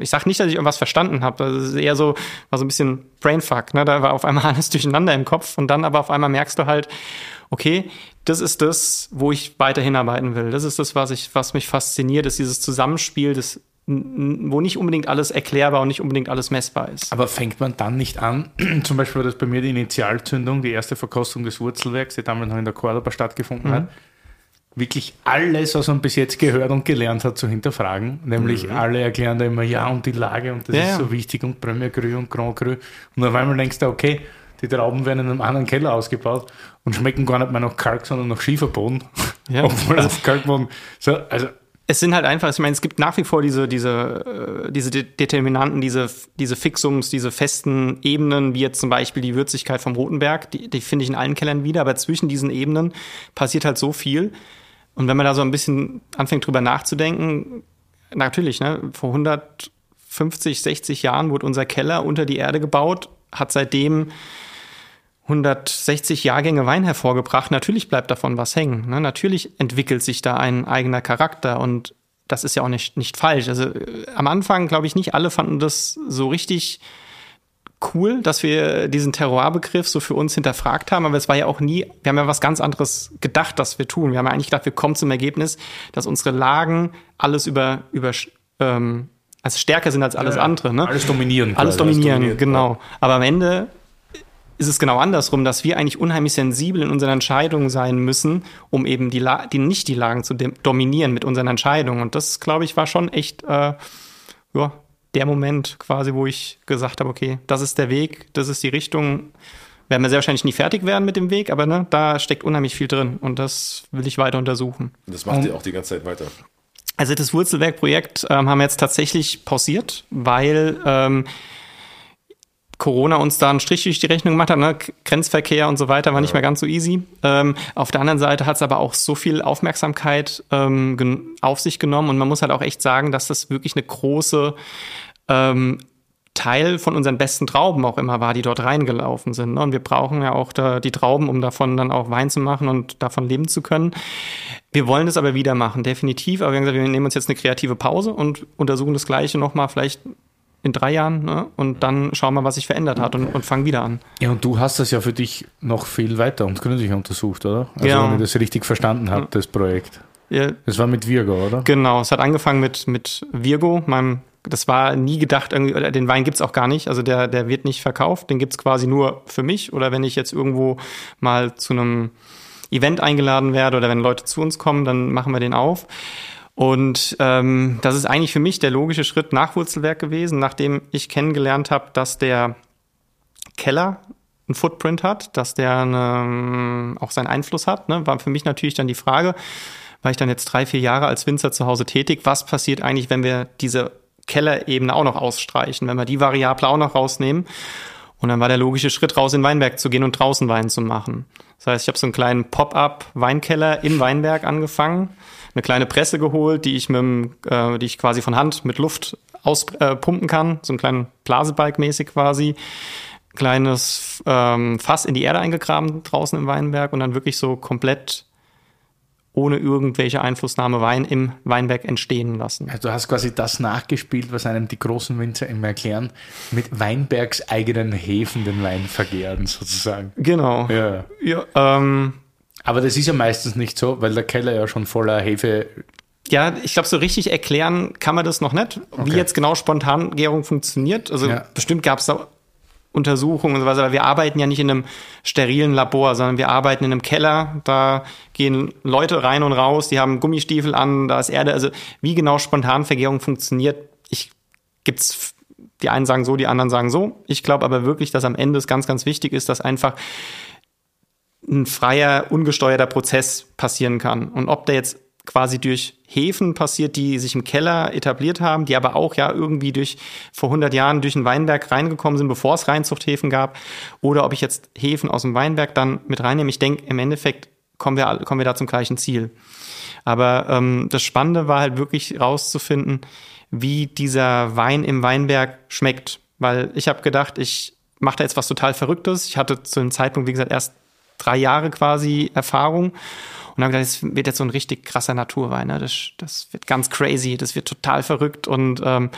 ich sag nicht, dass ich irgendwas verstanden habe, das ist eher so, war so ein bisschen Brainfuck, ne? da war auf einmal alles durcheinander im Kopf und dann aber auf einmal merkst du halt, okay, das ist das, wo ich weiter hinarbeiten will. Das ist das, was ich, was mich fasziniert, ist dieses Zusammenspiel, das, wo nicht unbedingt alles erklärbar und nicht unbedingt alles messbar ist. Aber fängt man dann nicht an, zum Beispiel war das bei mir die Initialzündung, die erste Verkostung des Wurzelwerks, die damals noch in der Cordoba stattgefunden mhm. hat, wirklich alles, was man bis jetzt gehört und gelernt hat, zu hinterfragen. Nämlich mhm. alle erklären da immer, ja, und die Lage und das ja, ist so wichtig und Premier Cru und Grand Cru. Und auf einmal denkst du, okay, die Trauben werden in einem anderen Keller ausgebaut und schmecken gar nicht mehr nach Kalk, sondern nach Schieferboden. Ja. Obwohl also, auf Kalkboden. So, also es sind halt einfach, ich meine, es gibt nach wie vor diese, diese, äh, diese Determinanten, diese, diese Fixums, diese festen Ebenen, wie jetzt zum Beispiel die Würzigkeit vom Rotenberg, die, die finde ich in allen Kellern wieder, aber zwischen diesen Ebenen passiert halt so viel. Und wenn man da so ein bisschen anfängt drüber nachzudenken, natürlich, ne, vor 150, 60 Jahren wurde unser Keller unter die Erde gebaut, hat seitdem 160 Jahrgänge Wein hervorgebracht. Natürlich bleibt davon was hängen. Ne? Natürlich entwickelt sich da ein eigener Charakter und das ist ja auch nicht, nicht falsch. Also äh, am Anfang, glaube ich, nicht alle fanden das so richtig cool, dass wir diesen Terroir-Begriff so für uns hinterfragt haben, aber es war ja auch nie, wir haben ja was ganz anderes gedacht, dass wir tun. Wir haben ja eigentlich gedacht, wir kommen zum Ergebnis, dass unsere Lagen alles über, über ähm, also stärker sind als alles ja, andere. Ne? Alles dominieren. Alles dominieren, alles genau. Aber am Ende ist es genau andersrum, dass wir eigentlich unheimlich sensibel in unseren Entscheidungen sein müssen, um eben die, La die nicht die Lagen zu dominieren mit unseren Entscheidungen. Und das, glaube ich, war schon echt äh, ja, der Moment quasi, wo ich gesagt habe, okay, das ist der Weg, das ist die Richtung. Werden wir sehr wahrscheinlich nie fertig werden mit dem Weg, aber ne, da steckt unheimlich viel drin und das will ich weiter untersuchen. Das macht ihr auch die ganze Zeit weiter. Also das Wurzelwerk-Projekt ähm, haben wir jetzt tatsächlich pausiert, weil ähm, Corona uns da einen Strich durch die Rechnung gemacht hat, ne? Grenzverkehr und so weiter war nicht mehr ganz so easy. Ähm, auf der anderen Seite hat es aber auch so viel Aufmerksamkeit ähm, auf sich genommen und man muss halt auch echt sagen, dass das wirklich eine große ähm, Teil von unseren besten Trauben auch immer war, die dort reingelaufen sind. Ne? Und wir brauchen ja auch da die Trauben, um davon dann auch Wein zu machen und davon leben zu können. Wir wollen das aber wieder machen, definitiv. Aber wir haben gesagt, wir nehmen uns jetzt eine kreative Pause und untersuchen das Gleiche nochmal vielleicht in drei Jahren ne? und dann schauen wir, was sich verändert hat und, und fangen wieder an. Ja, und du hast das ja für dich noch viel weiter und gründlich untersucht, oder? Also ja. wenn ich das richtig verstanden habe, das Projekt. Ja. Das war mit Virgo, oder? Genau, es hat angefangen mit, mit Virgo, meinem das war nie gedacht, irgendwie, den Wein gibt's auch gar nicht. Also der, der wird nicht verkauft. Den gibt's quasi nur für mich. Oder wenn ich jetzt irgendwo mal zu einem Event eingeladen werde oder wenn Leute zu uns kommen, dann machen wir den auf. Und ähm, das ist eigentlich für mich der logische Schritt nach Wurzelwerk gewesen, nachdem ich kennengelernt habe, dass der Keller einen Footprint hat, dass der eine, auch seinen Einfluss hat. Ne? War für mich natürlich dann die Frage, war ich dann jetzt drei, vier Jahre als Winzer zu Hause tätig, was passiert eigentlich, wenn wir diese Kellerebene auch noch ausstreichen, wenn wir die Variable auch noch rausnehmen? Und dann war der logische Schritt, raus in Weinberg zu gehen und draußen Wein zu machen. Das heißt, ich habe so einen kleinen Pop-up-Weinkeller im Weinberg angefangen eine kleine Presse geholt, die ich mit äh, die ich quasi von Hand mit Luft auspumpen äh, kann, so einen kleinen Blasebalg mäßig quasi. Kleines ähm, Fass in die Erde eingegraben draußen im Weinberg und dann wirklich so komplett ohne irgendwelche Einflussnahme Wein im Weinberg entstehen lassen. Also du hast quasi das nachgespielt, was einem die großen Winzer immer erklären, mit Weinbergs eigenen Hefen den Wein vergären sozusagen. Genau. Ja. ja ähm, aber das ist ja meistens nicht so, weil der Keller ja schon voller Hefe ja, ich glaube, so richtig erklären kann man das noch nicht, okay. wie jetzt genau Spontangärung funktioniert. Also ja. bestimmt gab es da Untersuchungen und so weiter, aber wir arbeiten ja nicht in einem sterilen Labor, sondern wir arbeiten in einem Keller. Da gehen Leute rein und raus, die haben Gummistiefel an, da ist Erde. Also wie genau Spontanvergärung funktioniert, ich gibt's die einen sagen so, die anderen sagen so. Ich glaube aber wirklich, dass am Ende es ganz, ganz wichtig ist, dass einfach ein freier, ungesteuerter Prozess passieren kann. Und ob der jetzt quasi durch Hefen passiert, die sich im Keller etabliert haben, die aber auch ja irgendwie durch vor 100 Jahren durch ein Weinberg reingekommen sind, bevor es Reinzuchthäfen gab, oder ob ich jetzt Hefen aus dem Weinberg dann mit reinnehme. Ich denke, im Endeffekt kommen wir, kommen wir da zum gleichen Ziel. Aber ähm, das Spannende war halt wirklich rauszufinden, wie dieser Wein im Weinberg schmeckt. Weil ich habe gedacht, ich mache da jetzt was total Verrücktes. Ich hatte zu dem Zeitpunkt, wie gesagt, erst drei Jahre quasi Erfahrung. Und habe gedacht, das wird jetzt so ein richtig krasser Naturwein. Ne? Das, das wird ganz crazy, das wird total verrückt und ähm,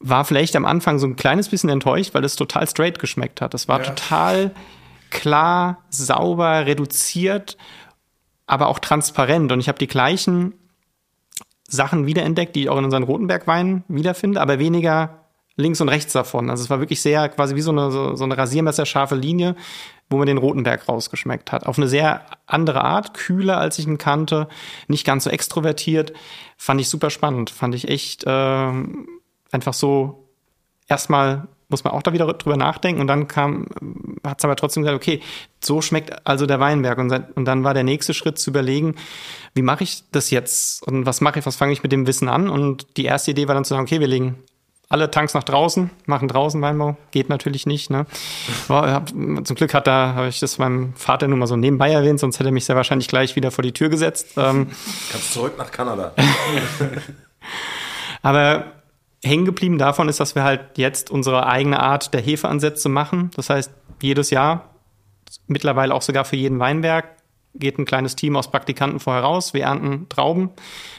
war vielleicht am Anfang so ein kleines bisschen enttäuscht, weil es total straight geschmeckt hat. Das war ja. total klar, sauber, reduziert, aber auch transparent. Und ich habe die gleichen Sachen wiederentdeckt, die ich auch in unseren Rotenbergweinen wiederfinde, aber weniger links und rechts davon. Also es war wirklich sehr quasi wie so eine, so, so eine rasiermesserscharfe Linie, wo man den Rotenberg rausgeschmeckt hat. Auf eine sehr andere Art, kühler als ich ihn kannte, nicht ganz so extrovertiert. Fand ich super spannend. Fand ich echt äh, einfach so erstmal muss man auch da wieder drüber nachdenken und dann kam, hat es aber trotzdem gesagt, okay, so schmeckt also der Weinberg und, und dann war der nächste Schritt zu überlegen, wie mache ich das jetzt und was mache ich, was fange ich mit dem Wissen an und die erste Idee war dann zu sagen, okay, wir legen alle Tanks nach draußen, machen draußen Weinbau, geht natürlich nicht. Ne? Zum Glück hat da, habe ich das meinem Vater nur mal so nebenbei erwähnt, sonst hätte er mich sehr wahrscheinlich gleich wieder vor die Tür gesetzt. Ähm, Kannst zurück nach Kanada. Aber hängen geblieben davon ist, dass wir halt jetzt unsere eigene Art der Hefeansätze machen. Das heißt, jedes Jahr, mittlerweile auch sogar für jeden Weinberg, geht ein kleines Team aus Praktikanten vorher raus. Wir ernten Trauben,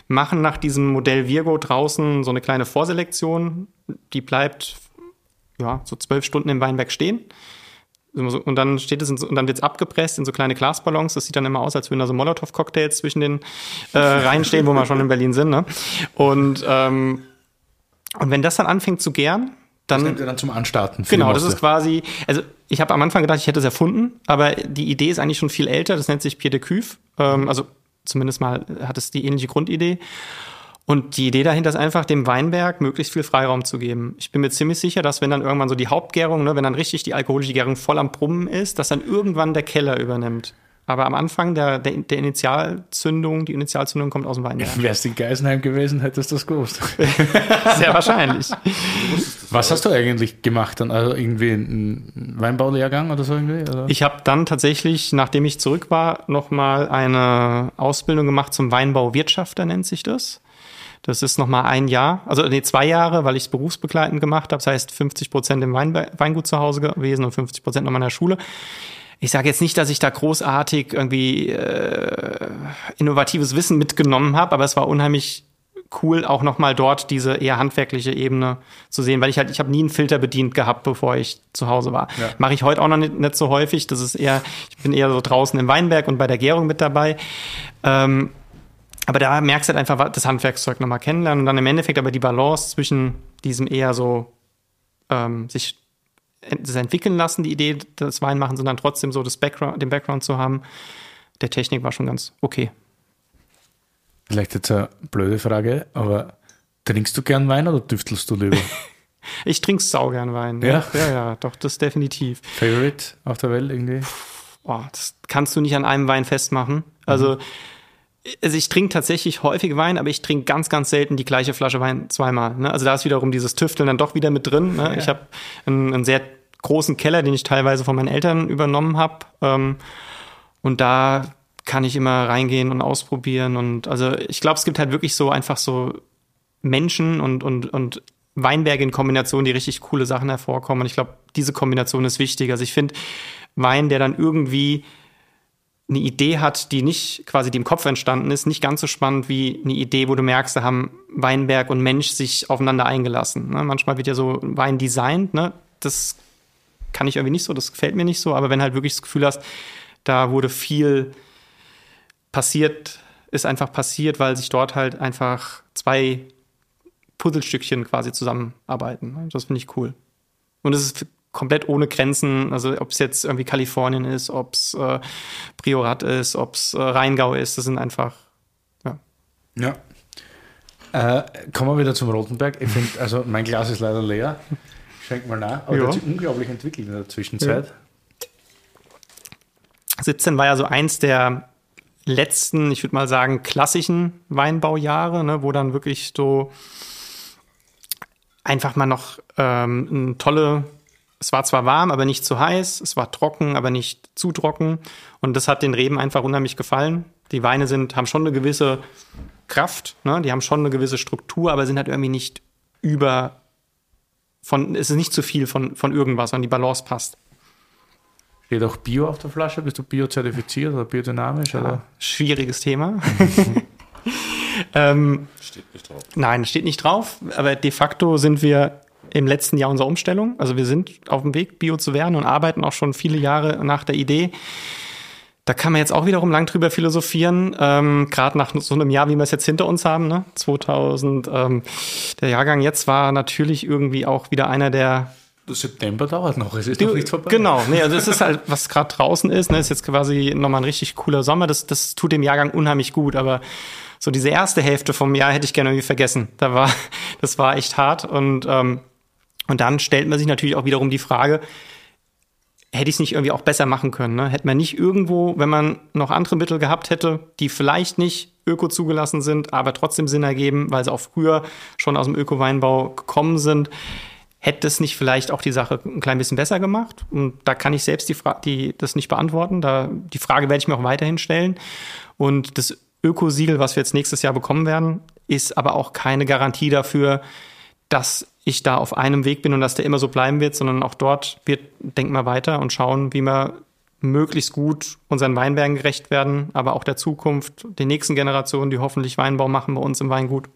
machen nach diesem Modell Virgo draußen so eine kleine Vorselektion. Die bleibt ja, so zwölf Stunden im Weinberg stehen. Und dann steht es in und dann wird es abgepresst in so kleine Glasballons. Das sieht dann immer aus, als würden da so Molotow-Cocktails zwischen den äh, Reihen stehen, wo wir schon in Berlin sind. Ne? Und, ähm, und wenn das dann anfängt zu gären, dann. Das nimmt ihr dann zum Anstarten. Genau, das ist quasi, also ich habe am Anfang gedacht, ich hätte es erfunden, aber die Idee ist eigentlich schon viel älter. Das nennt sich Pierre de Cuve. Ähm, also zumindest mal hat es die ähnliche Grundidee. Und die Idee dahinter ist einfach, dem Weinberg möglichst viel Freiraum zu geben. Ich bin mir ziemlich sicher, dass wenn dann irgendwann so die Hauptgärung, ne, wenn dann richtig die alkoholische Gärung voll am Brummen ist, dass dann irgendwann der Keller übernimmt. Aber am Anfang der, der, der Initialzündung, die Initialzündung kommt aus dem Weinberg. Wärst du in Geisenheim gewesen, hättest du das gewusst. Sehr wahrscheinlich. Was hast du eigentlich gemacht dann? Also irgendwie einen Weinbaulehrgang oder so irgendwie? Oder? Ich habe dann tatsächlich, nachdem ich zurück war, nochmal eine Ausbildung gemacht zum Weinbauwirtschafter, nennt sich das. Das ist nochmal ein Jahr, also nee, zwei Jahre, weil ich es berufsbegleitend gemacht habe. Das heißt 50 Prozent im Weingut zu Hause gewesen und 50 Prozent noch in der Schule. Ich sage jetzt nicht, dass ich da großartig irgendwie äh, innovatives Wissen mitgenommen habe, aber es war unheimlich cool, auch nochmal dort diese eher handwerkliche Ebene zu sehen, weil ich halt, ich habe nie einen Filter bedient gehabt, bevor ich zu Hause war. Ja. Mache ich heute auch noch nicht, nicht, so häufig. Das ist eher, ich bin eher so draußen im Weinberg und bei der Gärung mit dabei. Ähm, aber da merkst du halt einfach das Handwerkszeug nochmal kennenlernen und dann im Endeffekt aber die Balance zwischen diesem eher so ähm, sich das entwickeln lassen, die Idee des Weinmachens, und dann trotzdem so das Background, den Background zu haben, der Technik war schon ganz okay. Vielleicht jetzt eine blöde Frage, aber trinkst du gern Wein oder düftelst du lieber? ich trinke saugern Wein. Ja? ja, ja, doch, das definitiv. Favorite auf der Welt irgendwie? Boah, das kannst du nicht an einem Wein festmachen. Also mhm also ich trinke tatsächlich häufig Wein, aber ich trinke ganz, ganz selten die gleiche Flasche Wein zweimal. Ne? Also da ist wiederum dieses Tüfteln dann doch wieder mit drin. Ne? Ja. Ich habe einen, einen, sehr großen Keller, den ich teilweise von meinen Eltern übernommen habe. Ähm, und da kann ich immer reingehen und ausprobieren. Und also ich glaube, es gibt halt wirklich so einfach so Menschen und, und, und Weinberge in Kombination, die richtig coole Sachen hervorkommen. Und ich glaube, diese Kombination ist wichtig. Also ich finde Wein, der dann irgendwie eine Idee hat, die nicht quasi die im Kopf entstanden ist, nicht ganz so spannend wie eine Idee, wo du merkst, da haben Weinberg und Mensch sich aufeinander eingelassen. Ne? Manchmal wird ja so Wein designt, ne? das kann ich irgendwie nicht so, das gefällt mir nicht so, aber wenn halt wirklich das Gefühl hast, da wurde viel passiert, ist einfach passiert, weil sich dort halt einfach zwei Puzzlestückchen quasi zusammenarbeiten. Ne? Das finde ich cool. Und es ist komplett ohne Grenzen, also ob es jetzt irgendwie Kalifornien ist, ob es äh, Priorat ist, ob es äh, Rheingau ist, das sind einfach, ja. Ja. Äh, kommen wir wieder zum Rotenberg. Ich finde, also mein Glas ist leider leer. Schenk mal nach. Aber ja. der hat sich unglaublich entwickelt in der Zwischenzeit. Ja. 17 war ja so eins der letzten, ich würde mal sagen, klassischen Weinbaujahre, ne, wo dann wirklich so einfach mal noch ähm, eine tolle es war zwar warm, aber nicht zu heiß. Es war trocken, aber nicht zu trocken. Und das hat den Reben einfach unheimlich gefallen. Die Weine sind, haben schon eine gewisse Kraft, ne? die haben schon eine gewisse Struktur, aber sind halt irgendwie nicht über von, es ist nicht zu viel von, von irgendwas, sondern die Balance passt. Steht auch Bio auf der Flasche? Bist du biozertifiziert oder biodynamisch? Ja, oder? Schwieriges Thema. ähm, steht nicht drauf. Nein, steht nicht drauf, aber de facto sind wir im letzten Jahr unserer Umstellung. Also wir sind auf dem Weg, Bio zu werden und arbeiten auch schon viele Jahre nach der Idee. Da kann man jetzt auch wiederum lang drüber philosophieren, ähm, gerade nach so einem Jahr, wie wir es jetzt hinter uns haben, ne? 2000. Ähm, der Jahrgang jetzt war natürlich irgendwie auch wieder einer der September dauert noch, es ist noch nicht vorbei. Genau, nee, also das ist halt, was gerade draußen ist, ne, ist jetzt quasi nochmal ein richtig cooler Sommer, das, das tut dem Jahrgang unheimlich gut, aber so diese erste Hälfte vom Jahr hätte ich gerne irgendwie vergessen. Da war, das war echt hart und ähm, und dann stellt man sich natürlich auch wiederum die Frage, hätte ich es nicht irgendwie auch besser machen können? Ne? Hätte man nicht irgendwo, wenn man noch andere Mittel gehabt hätte, die vielleicht nicht öko zugelassen sind, aber trotzdem Sinn ergeben, weil sie auch früher schon aus dem Öko-Weinbau gekommen sind, hätte es nicht vielleicht auch die Sache ein klein bisschen besser gemacht? Und da kann ich selbst die, Fra die das nicht beantworten. Da, die Frage werde ich mir auch weiterhin stellen. Und das Ökosiegel, was wir jetzt nächstes Jahr bekommen werden, ist aber auch keine Garantie dafür, dass ich da auf einem Weg bin und dass der immer so bleiben wird, sondern auch dort wird, denken wir weiter und schauen, wie wir möglichst gut unseren Weinbergen gerecht werden, aber auch der Zukunft, den nächsten Generationen, die hoffentlich Weinbau machen bei uns im Weingut.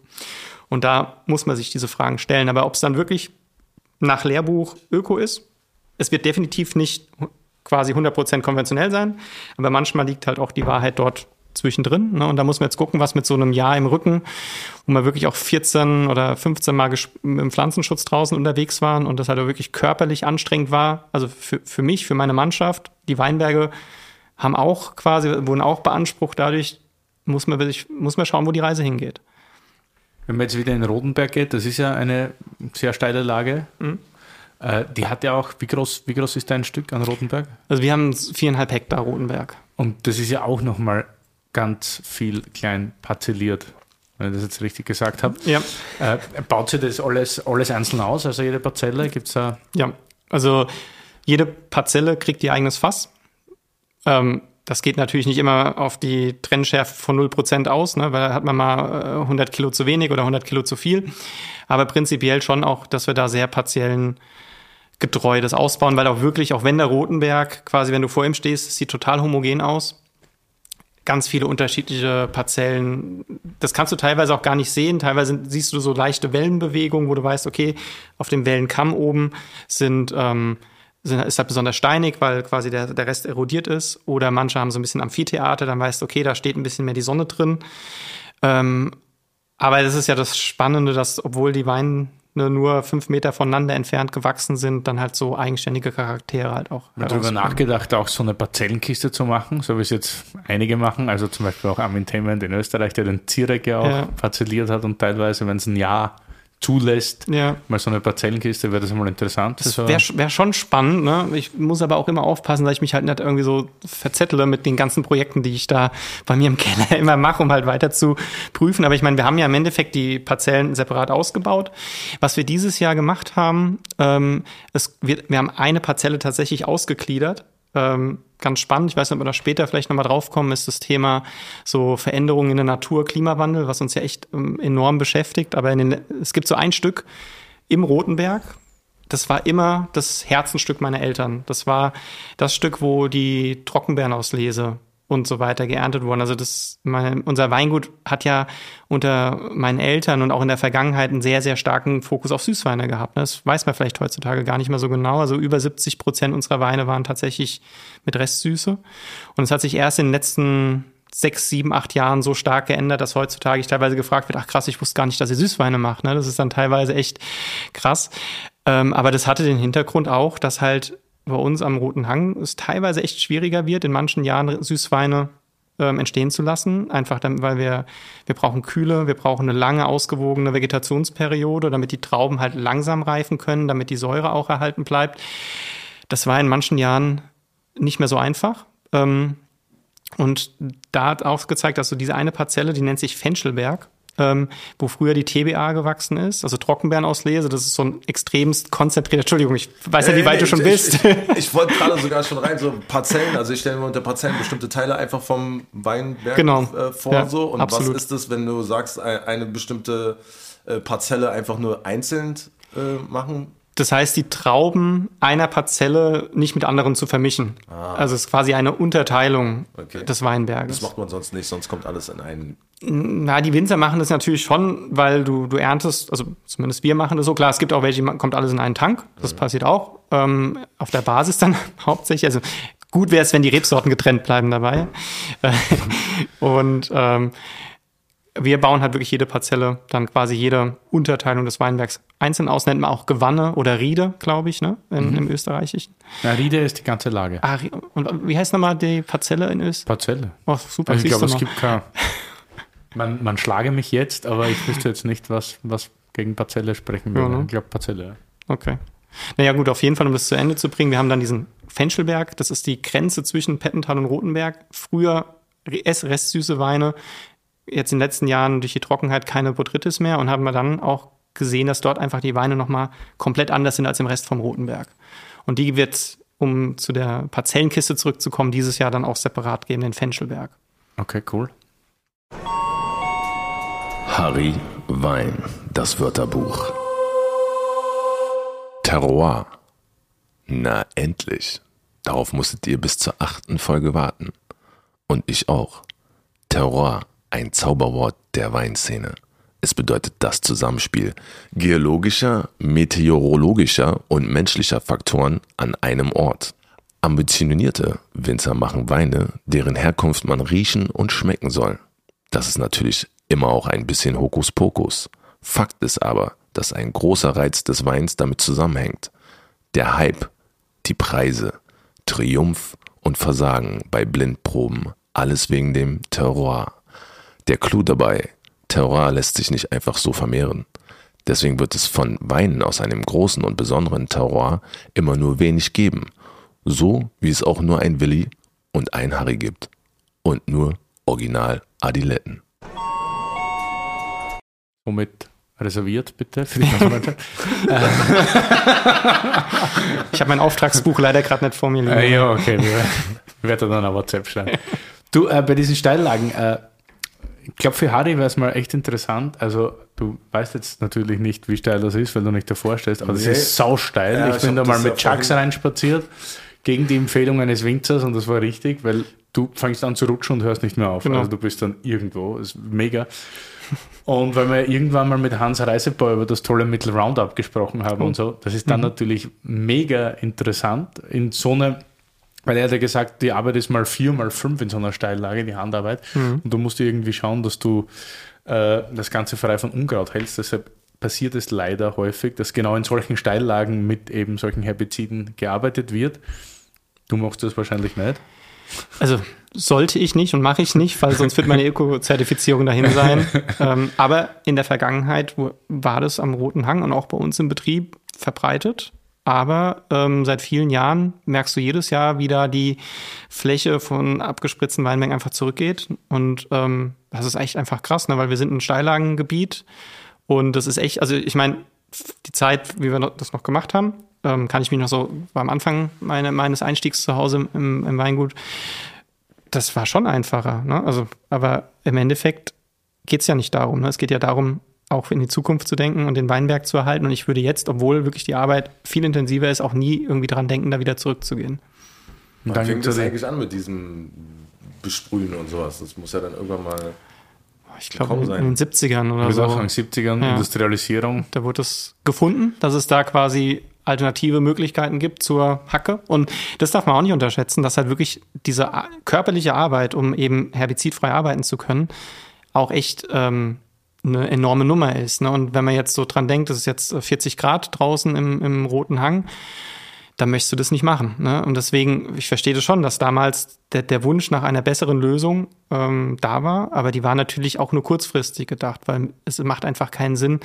Und da muss man sich diese Fragen stellen. Aber ob es dann wirklich nach Lehrbuch Öko ist. Es wird definitiv nicht quasi 100% konventionell sein, aber manchmal liegt halt auch die Wahrheit dort zwischendrin. Ne? Und da muss man jetzt gucken, was mit so einem Jahr im Rücken, wo wir wirklich auch 14 oder 15 Mal im Pflanzenschutz draußen unterwegs waren und das halt auch wirklich körperlich anstrengend war. Also für, für mich, für meine Mannschaft, die Weinberge haben auch quasi, wurden auch beansprucht. Dadurch muss man, muss man schauen, wo die Reise hingeht. Wenn man jetzt wieder in Rodenberg geht, das ist ja eine sehr steile Lage. Mhm. Äh, die hat ja auch, wie groß, wie groß ist dein Stück an Rotenberg? Also wir haben viereinhalb Hektar Rotenberg. Und das ist ja auch nochmal ganz viel klein parzelliert, wenn ich das jetzt richtig gesagt habe. Ja. Äh, baut sie das alles, alles einzeln aus, also jede Parzelle? Gibt es da? Ja, also jede Parzelle kriegt ihr eigenes Fass. Ähm, das geht natürlich nicht immer auf die Trennschärfe von 0% aus, ne, weil da hat man mal 100 äh, Kilo zu wenig oder 100 Kilo zu viel. Aber prinzipiell schon auch, dass wir da sehr partiellen getreu das ausbauen, weil auch wirklich, auch wenn der Rotenberg, quasi wenn du vor ihm stehst, sieht total homogen aus. Ganz viele unterschiedliche Parzellen. Das kannst du teilweise auch gar nicht sehen. Teilweise siehst du so leichte Wellenbewegungen, wo du weißt, okay, auf dem Wellenkamm oben sind, ähm, sind ist halt besonders steinig, weil quasi der, der Rest erodiert ist. Oder manche haben so ein bisschen Amphitheater, dann weißt du, okay, da steht ein bisschen mehr die Sonne drin. Ähm, aber das ist ja das Spannende, dass obwohl die Wein ne, nur fünf Meter voneinander entfernt gewachsen sind, dann halt so eigenständige Charaktere halt auch. Ich habe darüber nachgedacht, auch so eine Parzellenkiste zu machen, so wie es jetzt einige machen, also zum Beispiel auch Armin Tainment in Österreich, der den Zirek ja auch ja. parzelliert hat und teilweise, wenn es ein Jahr zulässt. Ja. Mal so eine Parzellenkiste wäre das mal interessant. Das wäre wär schon spannend. Ne? Ich muss aber auch immer aufpassen, dass ich mich halt nicht irgendwie so verzettle mit den ganzen Projekten, die ich da bei mir im Keller immer mache, um halt weiter zu prüfen. Aber ich meine, wir haben ja im Endeffekt die Parzellen separat ausgebaut. Was wir dieses Jahr gemacht haben, ähm, es, wir, wir haben eine Parzelle tatsächlich ausgegliedert ähm, ganz spannend, ich weiß nicht, ob wir da später vielleicht nochmal drauf kommen, ist das Thema so Veränderungen in der Natur, Klimawandel, was uns ja echt ähm, enorm beschäftigt. Aber den, es gibt so ein Stück im Rotenberg, das war immer das Herzenstück meiner Eltern. Das war das Stück, wo die Trockenbeerenauslese und so weiter geerntet wurden. Also das, meine, unser Weingut hat ja unter meinen Eltern und auch in der Vergangenheit einen sehr, sehr starken Fokus auf Süßweine gehabt. Das weiß man vielleicht heutzutage gar nicht mehr so genau. Also über 70 Prozent unserer Weine waren tatsächlich mit Restsüße. Und es hat sich erst in den letzten sechs, sieben, acht Jahren so stark geändert, dass heutzutage ich teilweise gefragt wird, ach krass, ich wusste gar nicht, dass ihr Süßweine macht. Ne? Das ist dann teilweise echt krass. Ähm, aber das hatte den Hintergrund auch, dass halt bei uns am Roten Hang es teilweise echt schwieriger wird, in manchen Jahren Süßweine ähm, entstehen zu lassen. Einfach dann, weil wir, wir brauchen Kühle, wir brauchen eine lange, ausgewogene Vegetationsperiode, damit die Trauben halt langsam reifen können, damit die Säure auch erhalten bleibt. Das war in manchen Jahren nicht mehr so einfach. Ähm, und da hat auch gezeigt, dass so diese eine Parzelle, die nennt sich Fenchelberg, ähm, wo früher die TBA gewachsen ist, also Trockenbeerenauslese. Das ist so ein extremst konzentrierter, Entschuldigung, ich weiß ja, wie weit nee, du schon ich, bist. Ich, ich, ich wollte gerade sogar schon rein, so Parzellen, also ich stelle mir unter Parzellen bestimmte Teile einfach vom Weinberg genau. äh, vor. Ja, so. Und absolut. was ist es, wenn du sagst, eine bestimmte äh, Parzelle einfach nur einzeln äh, machen? Das heißt, die Trauben einer Parzelle nicht mit anderen zu vermischen. Ah. Also es ist quasi eine Unterteilung okay. des Weinberges. Das macht man sonst nicht, sonst kommt alles in einen. Na, die Winzer machen das natürlich schon, weil du, du erntest, also zumindest wir machen das so. Klar, es gibt auch welche, kommt alles in einen Tank. Das mhm. passiert auch. Ähm, auf der Basis dann hauptsächlich. Also gut wäre es, wenn die Rebsorten getrennt bleiben dabei. Und ähm, wir bauen halt wirklich jede Parzelle, dann quasi jede Unterteilung des Weinbergs einzeln aus, nennt man auch Gewanne oder Riede, glaube ich, ne, in, mhm. im Österreichischen. Ja, Riede ist die ganze Lage. Ah, und wie heißt nochmal die Parzelle in Österreich? Parzelle. Oh, super. Also ich glaube, es gibt kein, man, man schlage mich jetzt, aber ich wüsste jetzt nicht, was, was gegen Parzelle sprechen würde. Ja, ne? Ich glaube, Parzelle. Okay. Naja, gut, auf jeden Fall, um das zu Ende zu bringen. Wir haben dann diesen Fenchelberg, das ist die Grenze zwischen Pettental und Rotenberg. Früher restsüße Weine, jetzt in den letzten Jahren durch die Trockenheit keine Botrytis mehr und haben wir dann auch gesehen, dass dort einfach die Weine nochmal komplett anders sind als im Rest vom Rotenberg. Und die wird, um zu der Parzellenkiste zurückzukommen, dieses Jahr dann auch separat geben, den Fenchelberg. Okay, cool. Harry Wein, das Wörterbuch. Terroir. Na endlich. Darauf musstet ihr bis zur achten Folge warten. Und ich auch. Terroir ein Zauberwort der Weinszene. Es bedeutet das Zusammenspiel geologischer, meteorologischer und menschlicher Faktoren an einem Ort. Ambitionierte Winzer machen Weine, deren Herkunft man riechen und schmecken soll. Das ist natürlich immer auch ein bisschen Hokuspokus. Fakt ist aber, dass ein großer Reiz des Weins damit zusammenhängt. Der Hype, die Preise, Triumph und Versagen bei Blindproben, alles wegen dem Terroir. Der Clou dabei, Terroir lässt sich nicht einfach so vermehren. Deswegen wird es von Weinen aus einem großen und besonderen Terroir immer nur wenig geben. So wie es auch nur ein Willi und ein Harry gibt. Und nur Original Adiletten. Womit reserviert, bitte, für die. Ich habe mein Auftragsbuch leider gerade nicht vor mir liegen. äh, ja, okay, wir werden dann eine WhatsApp schreiben. Du, äh, bei diesen Steillagen, äh, ich glaube, für Harry wäre es mal echt interessant. Also, du weißt jetzt natürlich nicht, wie steil das ist, weil du nicht davor stehst, aber das Nee. ist sausteil. Ja, ich ich bin da mal das mit Chucks reinspaziert, gegen die Empfehlung eines Winzers und das war richtig, weil du fängst an zu rutschen und hörst nicht mehr auf. Genau. Also, du bist dann irgendwo, ist mega. Und weil wir irgendwann mal mit Hans Reisebau über das tolle Mittel Roundup gesprochen haben und so, das ist dann natürlich mega interessant in so einer, weil er hat ja gesagt, die Arbeit ist mal vier, mal fünf in so einer Steillage, die Handarbeit. Und du musst irgendwie schauen, dass du äh, das Ganze frei von Unkraut hältst. Deshalb passiert es leider häufig, dass genau in solchen Steillagen mit eben solchen Herbiziden gearbeitet wird. Du machst das wahrscheinlich nicht. Also sollte ich nicht und mache ich nicht, weil sonst wird meine Öko-Zertifizierung dahin sein. ähm, aber in der Vergangenheit war das am Roten Hang und auch bei uns im Betrieb verbreitet. Aber ähm, seit vielen Jahren merkst du jedes Jahr, wie da die Fläche von abgespritzten Weinmengen einfach zurückgeht. Und ähm, das ist echt einfach krass, ne? weil wir sind ein Steillagengebiet. Und das ist echt, also ich meine, die Zeit, wie wir das noch gemacht haben, ähm, kann ich mich noch so, war am Anfang meine, meines Einstiegs zu Hause im, im Weingut, das war schon einfacher. Ne? Also, aber im Endeffekt geht es ja nicht darum. Ne? Es geht ja darum, auch in die Zukunft zu denken und den Weinberg zu erhalten. Und ich würde jetzt, obwohl wirklich die Arbeit viel intensiver ist, auch nie irgendwie dran denken, da wieder zurückzugehen. Wann dann fängt das eigentlich an mit diesem Besprühen und sowas? Das muss ja dann irgendwann mal. Ich glaube, in, den 70ern oder wie so. den 70ern, Ja. Industrialisierung. Da wurde es gefunden, dass es da quasi alternative Möglichkeiten gibt zur Hacke. Und das darf man auch nicht unterschätzen, dass halt wirklich diese körperliche Arbeit, um eben herbizidfrei arbeiten zu können, auch echt ähm, eine enorme Nummer ist. Ne? Und wenn man jetzt so dran denkt, es ist jetzt äh, 40 Grad draußen im, im Roten Hang, dann möchtest du das nicht machen. Ne? Und deswegen, ich verstehe das schon, dass damals der, der Wunsch nach einer besseren Lösung ähm, da war, aber die war natürlich auch nur kurzfristig gedacht, weil es macht einfach keinen Sinn,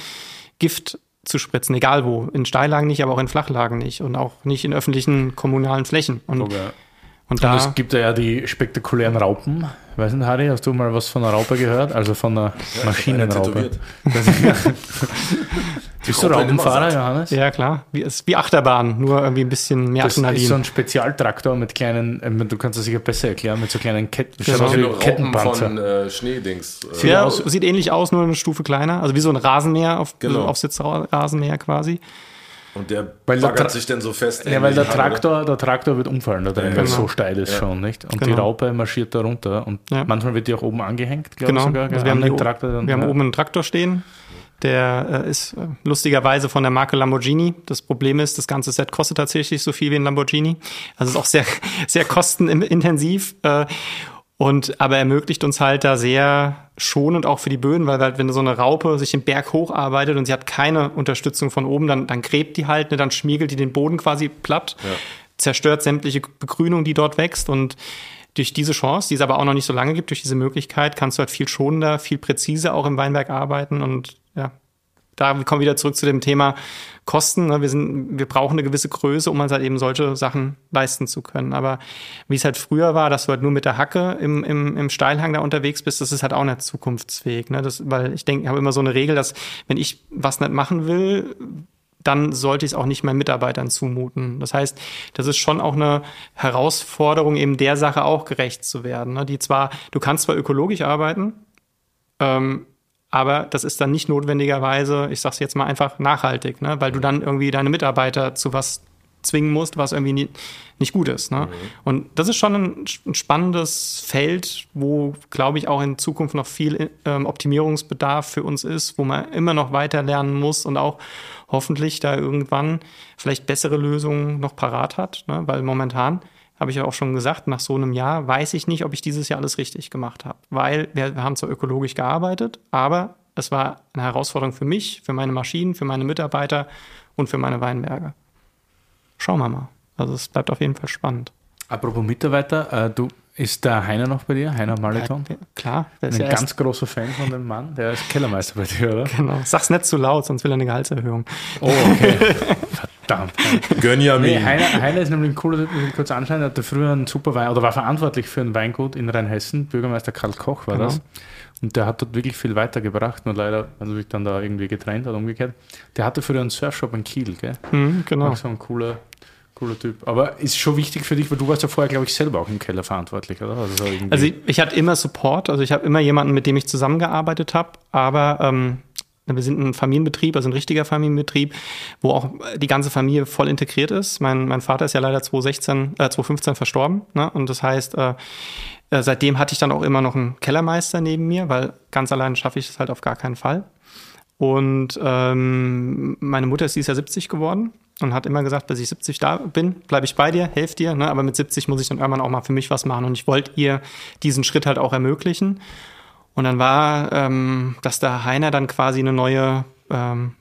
Gift zu spritzen, egal wo. In Steillagen nicht, aber auch in Flachlagen nicht und auch nicht in öffentlichen kommunalen Flächen. Und, und Und da, es gibt ja die spektakulären Raupen. Weiß nicht, Harry, hast du mal was von einer Raupe gehört? Also von einer Maschinenraupe. Bist du Raupenfahrer. Johannes? ja klar, wie, ist wie Achterbahn, nur irgendwie ein bisschen mehr Das Adrenalin. ist so ein Spezialtraktor mit kleinen, äh, du kannst das sicher besser erklären, mit so kleinen Ketten, schaut aus Wie Kettenpanzer. von äh, Schneedings. Äh, Sieht ja, aus- sieht ähnlich aus, nur eine Stufe kleiner. Also wie so ein Rasenmäher, auf, Genau. so Aufsitzrasenmäher quasi. Und der Weil der baggert Tra- sich dann so fest. Ja, weil der die. Traktor, der Traktor wird umfallen da drin, Ja, weil es genau. so steil ist Ja. schon, nicht? Und die Genau. Raupe marschiert da runter und Ja. manchmal wird die auch oben angehängt, glaube Genau. ich sogar. Also wir haben, die, Traktor dann, wir haben oben einen Traktor stehen. Der äh, ist äh, lustigerweise von der Marke Lamborghini. Das Problem ist, das ganze Set kostet tatsächlich so viel wie ein Lamborghini. Also ist auch sehr, sehr kostenintensiv. Äh, und aber ermöglicht uns halt da sehr schonend auch für die Böden, weil halt, wenn so eine Raupe sich den Berg hocharbeitet und sie hat keine Unterstützung von oben, dann, dann gräbt die halt, ne, dann schmiegelt die den Boden quasi platt, zerstört sämtliche Begrünung, die dort wächst. Und durch diese Chance, die es aber auch noch nicht so lange gibt, durch diese Möglichkeit, kannst du halt viel schonender, viel präziser auch im Weinberg arbeiten. Und da kommen wir wieder zurück zu dem Thema Kosten. Ne? Wir, sind, wir brauchen eine gewisse Größe, um uns halt eben solche Sachen leisten zu können. Aber wie es halt früher war, dass du halt nur mit der Hacke im, im, im Steilhang da unterwegs bist, das ist halt auch nicht zukunftsfähig. Ne? Das, weil ich denke, ich habe immer so eine Regel, dass wenn ich was nicht machen will, dann sollte ich es auch nicht meinen Mitarbeitern zumuten. Das heißt, das ist schon auch eine Herausforderung, eben der Sache auch gerecht zu werden. Ne? Die zwar, du kannst zwar ökologisch arbeiten, ähm, aber das ist dann nicht notwendigerweise, ich sag's jetzt mal einfach, nachhaltig, ne? weil du dann irgendwie deine Mitarbeiter zu was zwingen musst, was irgendwie nie, nicht gut ist. Ne? Und das ist schon ein, ein spannendes Feld, wo, glaube ich, auch in Zukunft noch viel ähm, Optimierungsbedarf für uns ist, wo man immer noch weiter lernen muss und auch hoffentlich da irgendwann vielleicht bessere Lösungen noch parat hat, ne? weil momentan habe ich ja auch schon gesagt, nach so einem Jahr weiß ich nicht, ob ich dieses Jahr alles richtig gemacht habe. Weil wir, haben zwar ökologisch gearbeitet, aber es war eine Herausforderung für mich, für meine Maschinen, für meine Mitarbeiter und für meine Weinberge. Schauen wir mal. Also es bleibt auf jeden Fall spannend. Apropos Mitarbeiter, äh, du ist der Heiner noch bei dir? Heiner Maleton? Ja, klar. Der ist ein ganz großer Fan von dem Mann. Der ist Kellermeister bei dir, oder? Genau. Sag's nicht zu laut, sonst will er eine Gehaltserhöhung. Oh, okay. Verdammt. Gönn ja Nee, mir. Heiner, Heiner ist nämlich ein cooler, Typ, ich kurz anschauen. Er hatte früher einen super Wein, oder war verantwortlich für ein Weingut in Rheinhessen. Bürgermeister Karl Koch war Genau. das. Und der hat dort wirklich viel weitergebracht. Nur leider hat er sich dann da irgendwie getrennt oder umgekehrt. Der hatte früher einen Surfshop in Kiel, gell? Mhm, genau. Auch so ein cooler, cooler Typ. Aber ist schon wichtig für dich, weil du warst ja vorher, glaube ich, selber auch im Keller verantwortlich, oder? Also, Also ich, ich hatte immer Support, also ich habe immer jemanden, mit dem ich zusammengearbeitet habe, aber ähm, wir sind ein Familienbetrieb, also ein richtiger Familienbetrieb, wo auch die ganze Familie voll integriert ist. Mein, mein Vater ist ja leider 2016, äh, 2015 verstorben, ne? und das heißt, äh, äh, seitdem hatte ich dann auch immer noch einen Kellermeister neben mir, weil ganz allein schaffe ich es halt auf gar keinen Fall. Und ähm, meine Mutter ist dieses Jahr 70 geworden und hat immer gesagt, bis ich 70 da bin, bleibe ich bei dir, helfe dir. Ne? Aber mit 70 muss ich dann irgendwann auch mal für mich was machen. Und ich wollte ihr diesen Schritt halt auch ermöglichen. Und dann war, ähm, dass der Heiner dann quasi eine neue ähm,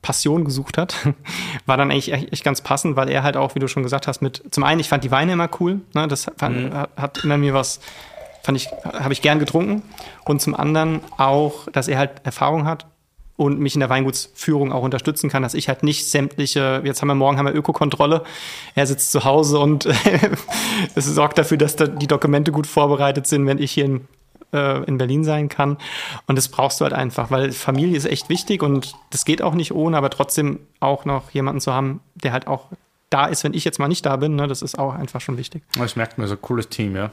Passion gesucht hat, war dann eigentlich echt, echt ganz passend, weil er halt auch, wie du schon gesagt hast, mit zum einen, ich fand die Weine immer cool, ne? das fand, hat, hat immer mir was, fand ich, habe ich gern getrunken. Und zum anderen auch, dass er halt Erfahrung hat und mich in der Weingutsführung auch unterstützen kann, dass ich halt nicht sämtliche, jetzt haben wir morgen haben wir Ökokontrolle, er sitzt zu Hause und es sorgt dafür, dass da die Dokumente gut vorbereitet sind, wenn ich hier in, äh, in Berlin sein kann. Und das brauchst du halt einfach, weil Familie ist echt wichtig und das geht auch nicht ohne, aber trotzdem auch noch jemanden zu haben, der halt auch da ist, wenn ich jetzt mal nicht da bin, ne, das ist auch einfach schon wichtig. Das merkt man, so ein cooles Team, ja.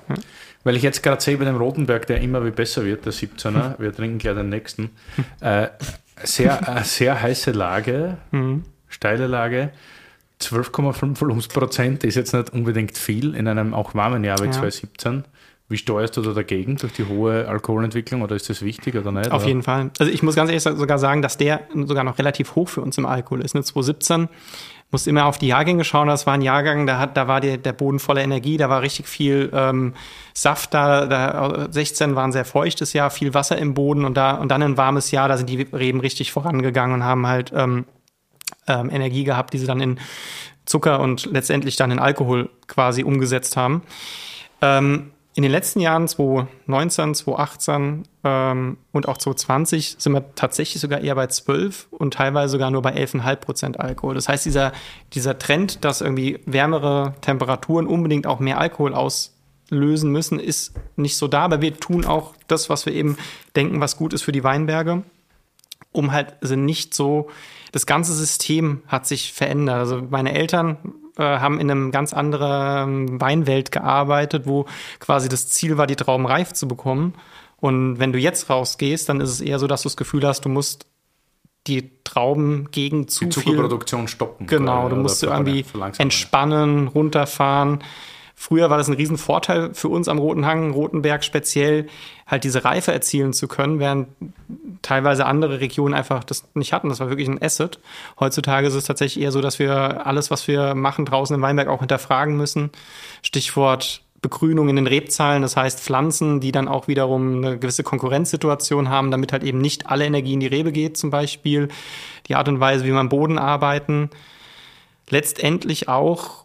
Weil ich jetzt gerade sehe bei dem Rotenberg, der immer wie besser wird, der 17er, wir trinken gleich den nächsten, äh, sehr, sehr heiße Lage, steile Lage, 12,5 Volumensprozent ist jetzt nicht unbedingt viel in einem auch warmen Jahr wie Ja. 2017. Wie steuerst du da dagegen durch die hohe Alkoholentwicklung oder ist das wichtig oder nicht? Auf oder? jeden Fall. Also ich muss ganz ehrlich sogar sagen, dass der sogar noch relativ hoch für uns im Alkohol ist. Ne? 2017 musst immer auf die Jahrgänge schauen. Das war ein Jahrgang, da, hat, da war der, der Boden voller Energie, da war richtig viel ähm, Saft da, da. 16 war ein sehr feuchtes Jahr, viel Wasser im Boden und, da, und dann ein warmes Jahr, da sind die Reben richtig vorangegangen und haben halt ähm, ähm, Energie gehabt, die sie dann in Zucker und letztendlich dann in Alkohol quasi umgesetzt haben. Ähm, in den letzten Jahren, 2019, 2018 ähm, und auch 2020, sind wir tatsächlich sogar eher bei 12 und teilweise sogar nur bei 11,5 Prozent Alkohol. Das heißt, dieser, dieser Trend, dass irgendwie wärmere Temperaturen unbedingt auch mehr Alkohol auslösen müssen, ist nicht so da. Aber wir tun auch das, was wir eben denken, was gut ist für die Weinberge um halt also nicht so, das ganze System hat sich verändert. Also meine Eltern haben in einem ganz anderen Weinwelt gearbeitet, wo quasi das Ziel war, die Trauben reif zu bekommen. Und wenn du jetzt rausgehst, dann ist es eher so, dass du das Gefühl hast, du musst die Trauben gegen zu Die viel Zuckerproduktion stoppen. Genau, du musst irgendwie entspannen, runterfahren. Früher war das ein Riesenvorteil für uns am Roten Hang, Rotenberg speziell, halt diese Reife erzielen zu können, während teilweise andere Regionen einfach das nicht hatten. Das war wirklich ein Asset. Heutzutage ist es tatsächlich eher so, dass wir alles, was wir machen draußen im Weinberg auch hinterfragen müssen. Stichwort Begrünung in den Rebzahlen, das heißt Pflanzen, die dann auch wiederum eine gewisse Konkurrenzsituation haben, damit halt eben nicht alle Energie in die Rebe geht zum Beispiel. Die Art und Weise, wie wir am Boden arbeiten. Letztendlich auch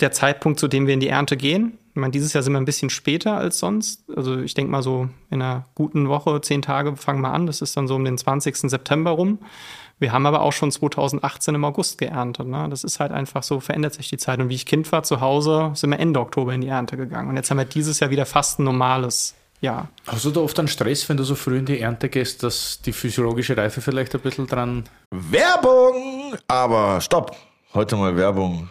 der Zeitpunkt, zu dem wir in die Ernte gehen. Ich meine, dieses Jahr sind wir ein bisschen später als sonst. Also ich denke mal so in einer guten Woche, zehn Tage fangen wir an. Das ist dann so um den 20. September rum. Wir haben aber auch schon 2018 im August geerntet. Ne? Das ist halt einfach so, verändert sich die Zeit. Und wie ich Kind war zu Hause, sind wir Ende Oktober in die Ernte gegangen. Und jetzt haben wir dieses Jahr wieder fast ein normales Jahr. Hast du da oft einen Stress, wenn du so früh in die Ernte gehst, dass die physiologische Reife vielleicht ein bisschen dran. Werbung! Aber stopp! Heute mal Werbung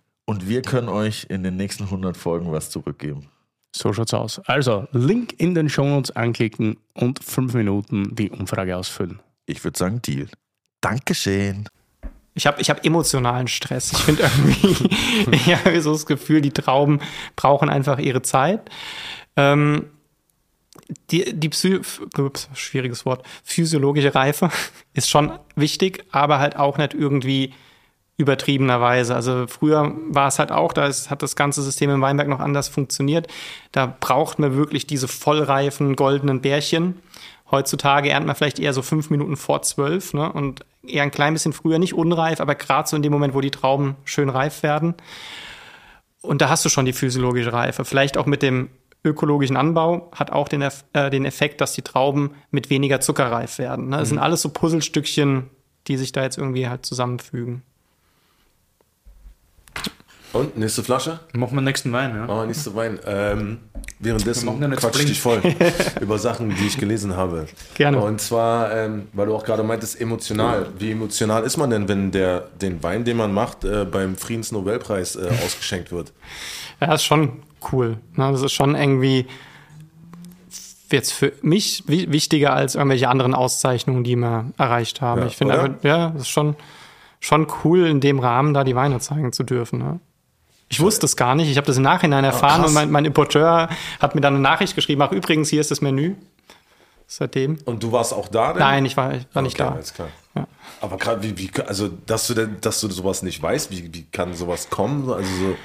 und wir können euch in den nächsten 100 Folgen was zurückgeben. So schaut's aus. Also, Link in den Shownotes anklicken und fünf Minuten die Umfrage ausfüllen. Ich würde sagen, Deal. Dankeschön. Ich habe ich hab emotionalen Stress. Ich finde irgendwie, ich habe so das Gefühl, die Trauben brauchen einfach ihre Zeit. Ähm, die, die Psy ups, schwieriges Wort, physiologische Reife ist schon wichtig, aber halt auch nicht irgendwie übertriebenerweise. Also früher war es halt auch, da ist, hat das ganze System im Weinberg noch anders funktioniert. Da braucht man wirklich diese vollreifen goldenen Bärchen. Heutzutage ernt man vielleicht eher so fünf Minuten vor zwölf ne? und eher ein klein bisschen früher, nicht unreif, aber gerade so in dem Moment, wo die Trauben schön reif werden. Und da hast du schon die physiologische Reife. Vielleicht auch mit dem ökologischen Anbau hat auch den, äh, den Effekt, dass die Trauben mit weniger Zucker reif werden. Ne? Das mhm. sind alles so Puzzlestückchen, die sich da jetzt irgendwie halt zusammenfügen. Und, nächste Flasche? Machen wir nächsten Wein, ja. Oh, nächste Wein. Ähm, währenddessen quatsch ich dich voll über Sachen, die ich gelesen habe. Gerne. Und zwar, ähm, weil du auch gerade meintest, emotional. Wie emotional ist man denn, wenn der, den Wein, den man macht, äh, beim Friedensnobelpreis äh, ausgeschenkt wird? Ja, das ist schon cool. Ne? Das ist schon irgendwie jetzt für mich wichtiger als irgendwelche anderen Auszeichnungen, die wir erreicht haben. Ja, ich finde, ja, das ist schon, schon cool, in dem Rahmen da die Weine zeigen zu dürfen. Ne? Ich wusste es gar nicht. Ich habe das im Nachhinein erfahren oh, und mein, mein, Importeur hat mir dann eine Nachricht geschrieben. Ach, übrigens, hier ist das Menü. Seitdem. Und du warst auch da? Denn? Nein, ich war, ich war nicht da. Alles klar. Ja. Aber gerade, wie, wie, also, dass du denn, dass du sowas nicht weißt, wie, wie kann sowas kommen? Also so.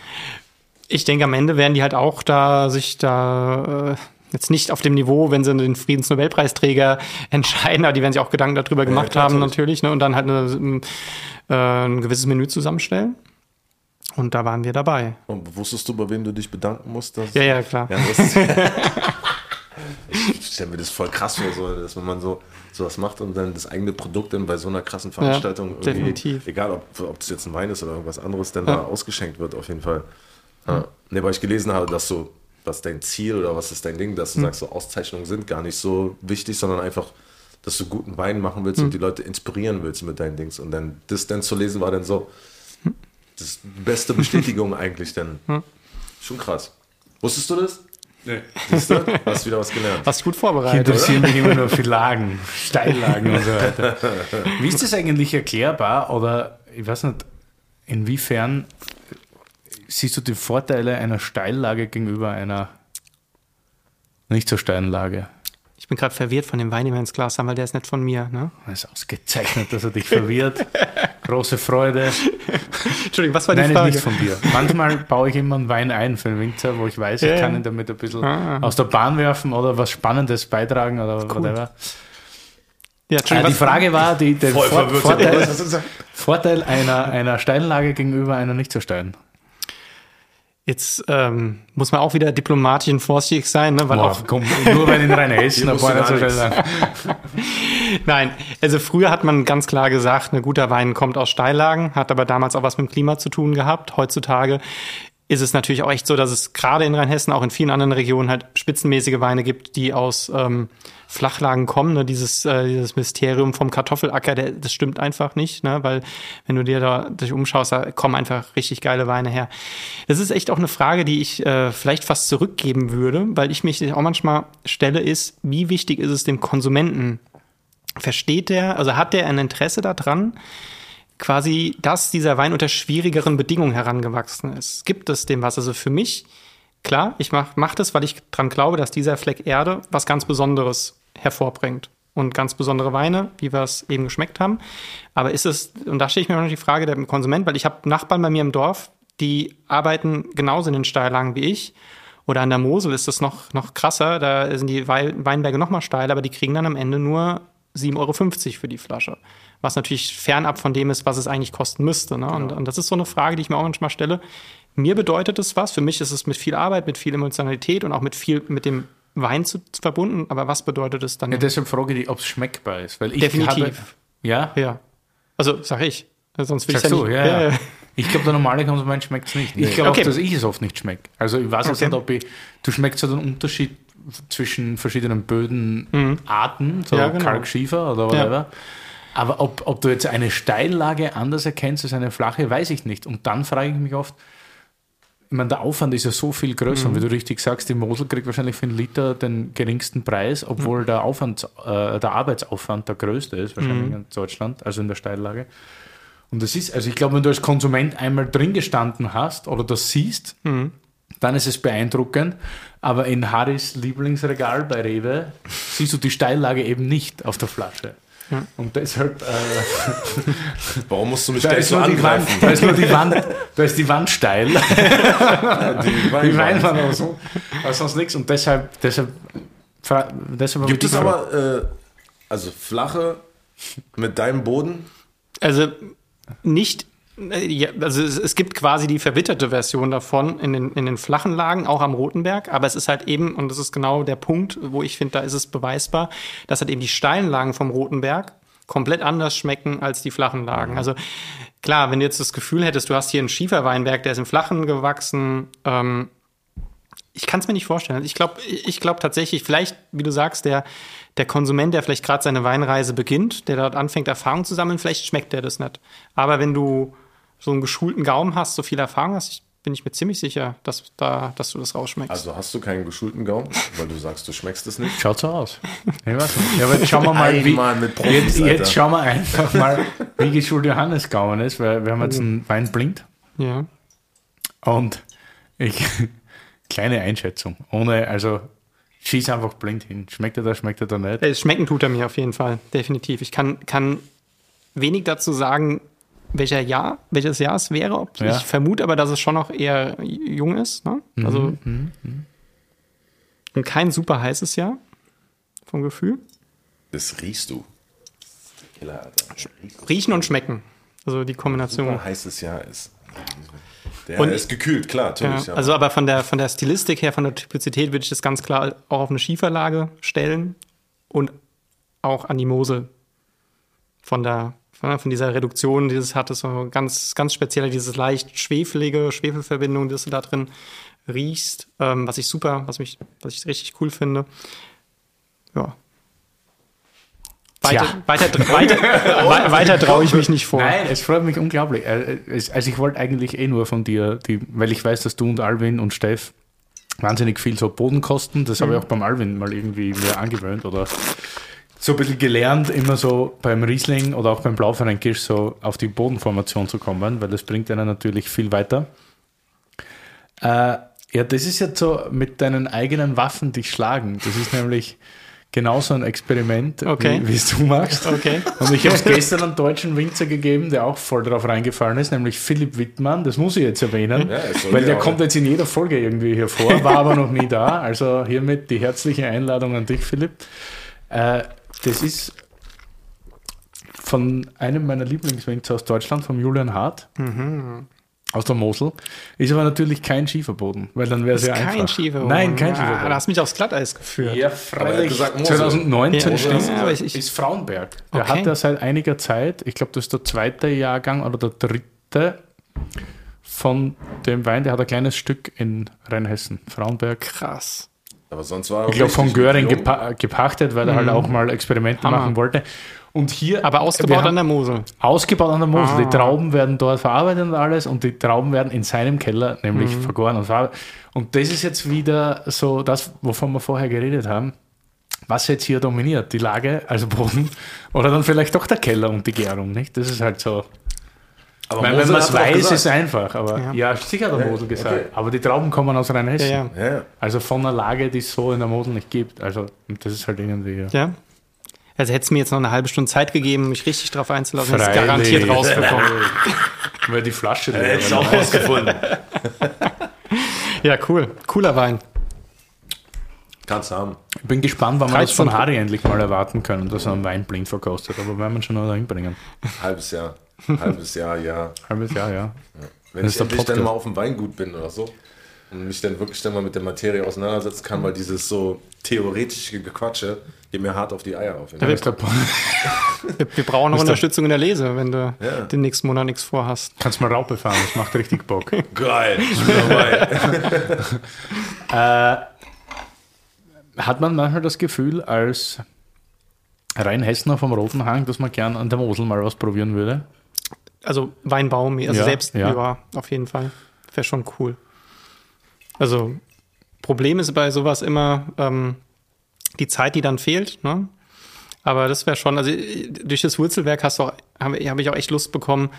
Ich denke, am Ende werden die halt auch da sich da äh, jetzt nicht auf dem Niveau, wenn sie den Friedensnobelpreisträger entscheiden, aber die werden sich auch Gedanken darüber gemacht ja, haben, natürlich, ne, und dann halt eine, äh, ein gewisses Menü zusammenstellen. Und da waren wir dabei. Und wusstest du, bei wem du dich bedanken musst? ja, ja, klar. Ja, ich stelle mir das voll krass vor, so, dass wenn man so sowas macht und dann das eigene Produkt dann bei so einer krassen Veranstaltung, ja, definitiv. egal ob, ob das jetzt ein Wein ist oder irgendwas anderes, dann ja. da ausgeschenkt wird, auf jeden Fall. Ja. Ne, weil ich gelesen habe, dass so, was dein Ziel oder was ist dein Ding, dass du hm. sagst, so Auszeichnungen sind gar nicht so wichtig, sondern einfach, dass du guten Wein machen willst hm. und die Leute inspirieren willst mit deinen Dings. Und dann das dann zu lesen war dann so, das ist die beste Bestätigung eigentlich denn. Hm. Schon krass. Wusstest du das? Nee. Siehst du? Hast wieder was gelernt. Hast gut vorbereitet. Ich interessieren mich immer nur für Lagen, Steillagen und so weiter. Wie ist das eigentlich erklärbar oder ich weiß nicht, inwiefern siehst du die Vorteile einer Steillage gegenüber einer nicht so steilen Lage? Ich bin gerade verwirrt von dem Wein, den wir ins Glas haben, weil der ist nicht von mir. Ne? Das ist ausgezeichnet, dass er dich verwirrt. Große Freude. Entschuldigung, was war die Nein, Frage? Nein, nicht von dir. Manchmal baue ich immer einen Wein ein für einen Winzer, wo ich weiß, ich kann ihn damit ein bisschen ah. aus der Bahn werfen oder was Spannendes beitragen oder cool. whatever. Ja, äh, die Frage war, die, der Vor Vorteil, Vorteil einer, einer Steinlage gegenüber einer nicht so steilen. Jetzt ähm, muss man auch wieder diplomatisch und vorsichtig sein, ne? Weil Boah, auch komm, nur wenn in Rheinhessen ein paar so sein. Nein, also früher hat man ganz klar gesagt, ein guter Wein kommt aus Steillagen, hat aber damals auch was mit dem Klima zu tun gehabt. Heutzutage ist es natürlich auch echt so, dass es gerade in Rheinhessen, auch in vielen anderen Regionen halt spitzenmäßige Weine gibt, die aus ähm, Flachlagen kommen. Ne? Dieses, äh, dieses Mysterium vom Kartoffelacker, der, das stimmt einfach nicht, ne? weil wenn du dir da dich umschaust, da kommen einfach richtig geile Weine her. Das ist echt auch eine Frage, die ich äh, vielleicht fast zurückgeben würde, weil ich mich auch manchmal stelle, ist, wie wichtig ist es dem Konsumenten? Versteht der, also hat der ein Interesse daran, quasi, dass dieser Wein unter schwierigeren Bedingungen herangewachsen ist. Gibt es dem was? Also für mich, klar, ich mache mach das, weil ich dran glaube, dass dieser Fleck Erde was ganz Besonderes hervorbringt. Und ganz besondere Weine, wie wir es eben geschmeckt haben. Aber ist es, und da stelle ich mir noch die Frage der Konsument, weil ich habe Nachbarn bei mir im Dorf, die arbeiten genauso in den Steillagen wie ich. Oder an der Mosel ist das noch, noch krasser, da sind die Weinberge noch mal steil, aber die kriegen dann am Ende nur 7,50 Euro für die Flasche was natürlich fernab von dem ist, was es eigentlich kosten müsste. Ne? Genau. Und, und, das ist so eine Frage, die ich mir auch manchmal stelle. Mir bedeutet es was. Für mich ist es mit viel Arbeit, mit viel Emotionalität und auch mit viel mit dem Wein zu, verbunden. Aber was bedeutet es dann? Ja, deshalb frage ich ob es schmeckbar ist. Weil ich Definitiv. Habe, ja? Ja. Also sag ich. Sonst will ich ja nicht. ja, ja. Ich glaube, der normale Konsument schmeckt es nicht. Ich glaube Okay. auch, dass ich es oft nicht schmecke. Also ich weiß Okay. nicht, ob ich. Du schmeckst so den Unterschied zwischen verschiedenen Bödenarten, so Ja, genau. Kalkschiefer oder whatever. Aber ob, ob du jetzt eine Steillage anders erkennst als eine flache, weiß ich nicht. Und dann frage ich mich oft, ich meine, der Aufwand ist ja so viel größer. Und wie du richtig sagst, die Mosel kriegt wahrscheinlich für einen Liter den geringsten Preis, obwohl der Aufwand, äh, der Arbeitsaufwand der größte ist, wahrscheinlich in Deutschland, also in der Steillage. Und das ist, also ich glaube, wenn du als Konsument einmal drin gestanden hast oder das siehst, dann ist es beeindruckend. Aber in Harrys Lieblingsregal bei Rewe siehst du die Steillage eben nicht auf der Flasche. Und deshalb, äh, Warum musst du mich da, gleich so die Wand, angreifen? da ist nur die Wand, da ist die Wand steil. Die Die Weinwand. Aber, so, aber sonst nichts. Und deshalb, deshalb, deshalb Gibt es aber, äh, also flache mit deinem Boden? Also nicht, ja, also es, es gibt quasi die verwitterte Version davon in den, in den flachen Lagen, auch am Rotenberg, aber es ist halt eben, und das ist genau der Punkt, wo ich finde, da ist es beweisbar, dass halt eben die steilen Lagen vom Rotenberg komplett anders schmecken als die flachen Lagen. Also klar, wenn du jetzt das Gefühl hättest, du hast hier einen Schieferweinberg, der ist im Flachen gewachsen, ähm, ich kann es mir nicht vorstellen. Ich glaube ich glaub tatsächlich, vielleicht, wie du sagst, der, der Konsument, der vielleicht gerade seine Weinreise beginnt, der dort anfängt, Erfahrung zu sammeln, vielleicht schmeckt der das nicht. Aber wenn du so einen geschulten Gaumen hast, so viel Erfahrung hast, ich, bin ich mir ziemlich sicher, dass, da, dass du das rausschmeckst. Also hast du keinen geschulten Gaumen, weil du sagst, du schmeckst es nicht? Schaut so aus. Ich weiß nicht. Ja, aber jetzt schauen wir mal, wie, Profis, jetzt, jetzt schauen wir einfach mal, wie geschult Johannes Gaumen ist, weil wir haben jetzt einen Wein blind ja. und ich, kleine Einschätzung, ohne, also schieß einfach blind hin. Schmeckt er da, schmeckt er da nicht? Schmecken tut er mir auf jeden Fall, definitiv. Ich kann, kann wenig dazu sagen, welcher Jahr, welches Jahr es wäre. Ob, Ja. Ich vermute aber, dass es schon noch eher jung ist. Ne? Also und kein super heißes Jahr vom Gefühl. Das riechst du. Killer. Riechst du, Riechen und schmecken. Also die Kombination. ein heißes Jahr ist. Der Und- ist gekühlt, klar, natürlich. Ja, also aber von der, von der Stilistik her, von der Typizität würde ich das ganz klar auch auf eine Schieferlage stellen und auch an die Mosel. Von der, von, von dieser Reduktion, die es hat, ist so ganz, ganz speziell dieses leicht schwefelige Schwefelverbindung, die du da drin riechst, ähm, was ich super, was mich, was ich richtig cool finde. Ja. Weiter, Tja. weiter, weiter, wei- weiter traue ich mich nicht vor. Nein, es freut mich unglaublich. Äh, es- Also ich wollte eigentlich eh nur von dir, die, weil ich weiß, dass du und Alvin und Steff wahnsinnig viel so Boden kosten. Das habe ich auch beim Alvin mal irgendwie mir angewöhnt oder so ein bisschen gelernt, immer so beim Riesling oder auch beim Blaufränkisch so auf die Bodenformation zu kommen, weil das bringt einen natürlich viel weiter. Äh, ja, das ist jetzt so mit deinen eigenen Waffen dich schlagen. Das ist nämlich genauso ein Experiment, Okay. wie es du machst. Okay. Und ich habe es gestern einen deutschen Winzer gegeben, der auch voll drauf reingefallen ist, nämlich Philipp Wittmann. Das muss ich jetzt erwähnen, Ja, weil der auch. kommt jetzt in jeder Folge irgendwie hier vor, war aber noch nie da. Also hiermit die herzliche Einladung an dich, Philipp. Äh, das ist von einem meiner Lieblingswinzer aus Deutschland, vom Julian Hart. Aus der Mosel. Ist aber natürlich kein Schieferboden, weil dann wäre es ja kein einfach. Schieferboden. Nein, kein Ah, Schieferboden. Da hast du mich aufs Glatteis geführt. Ja, freilich. gesagt, Mosel. 2019 Ja, stimmt. ja, ich- ist Frauenberg. Der Okay. hat ja seit einiger Zeit, ich glaube, das ist der zweite Jahrgang oder der dritte von dem Wein, der hat ein kleines Stück in Rheinhessen, Frauenberg. Krass. Aber sonst war er Ich glaube, von Göring gepa gepachtet, weil er halt auch mal Experimente Hammer. machen wollte. Und hier, Aber ausgebaut an der Mosel. Ausgebaut an der Mosel. Ah. Die Trauben werden dort verarbeitet und alles und die Trauben werden in seinem Keller nämlich Mhm. vergoren und verarbeitet. Und das ist jetzt wieder so das, wovon wir vorher geredet haben. Was jetzt hier dominiert? Die Lage, also Boden, oder dann vielleicht doch der Keller und die Gärung, nicht? Das ist halt so. Aber Weil, wenn man es weiß, gesagt. ist es einfach. Aber ja, Ja. sicher hat der Mosel gesagt. okay. Aber die Trauben kommen aus Rheinhessen. Ja, ja. Ja, Also von einer Lage, die es so in der Mosel nicht gibt. Also das ist halt irgendwie. Ja. Ja. Also hättest du mir jetzt noch eine halbe Stunde Zeit gegeben, mich richtig drauf einzulassen, hätte ich garantiert rausbekommen. Weil die Flasche leer war. auch rausgefunden. Ja, cool. Cooler Wein. Kannst haben. Ich bin gespannt, wann wir das von von- Harry endlich mal erwarten können, dass er einen Wein blind verkostet. Aber werden wir schon noch hinbringen. Halbes Jahr. Halbes Jahr, ja. Halbes Jahr, ja. Wenn Das ich endlich dann mal auf dem Weingut bin oder so. und mich dann wirklich dann mal mit der Materie auseinandersetzen kann, weil dieses so theoretische Gequatsche geht mir hart auf die Eier auf. Punkt. Wir, wir brauchen noch Unterstützung in der Lese, wenn du Ja. den nächsten Monat nichts vorhast. Kannst mal Raupe fahren, das macht richtig Bock. Geil, ich bin dabei. Hat man manchmal das Gefühl, als Rheinhessener vom Roten Hang, dass man gern an der Mosel mal was probieren würde? Also Weinbaum, also Ja, selbst, ja. ja. auf jeden Fall. Wäre schon cool. Also, Problem ist bei sowas immer ähm, die Zeit, die dann fehlt, ne? Aber das wäre schon, also durch das Wurzelwerk hast du auch, habe hab ich auch echt Lust bekommen,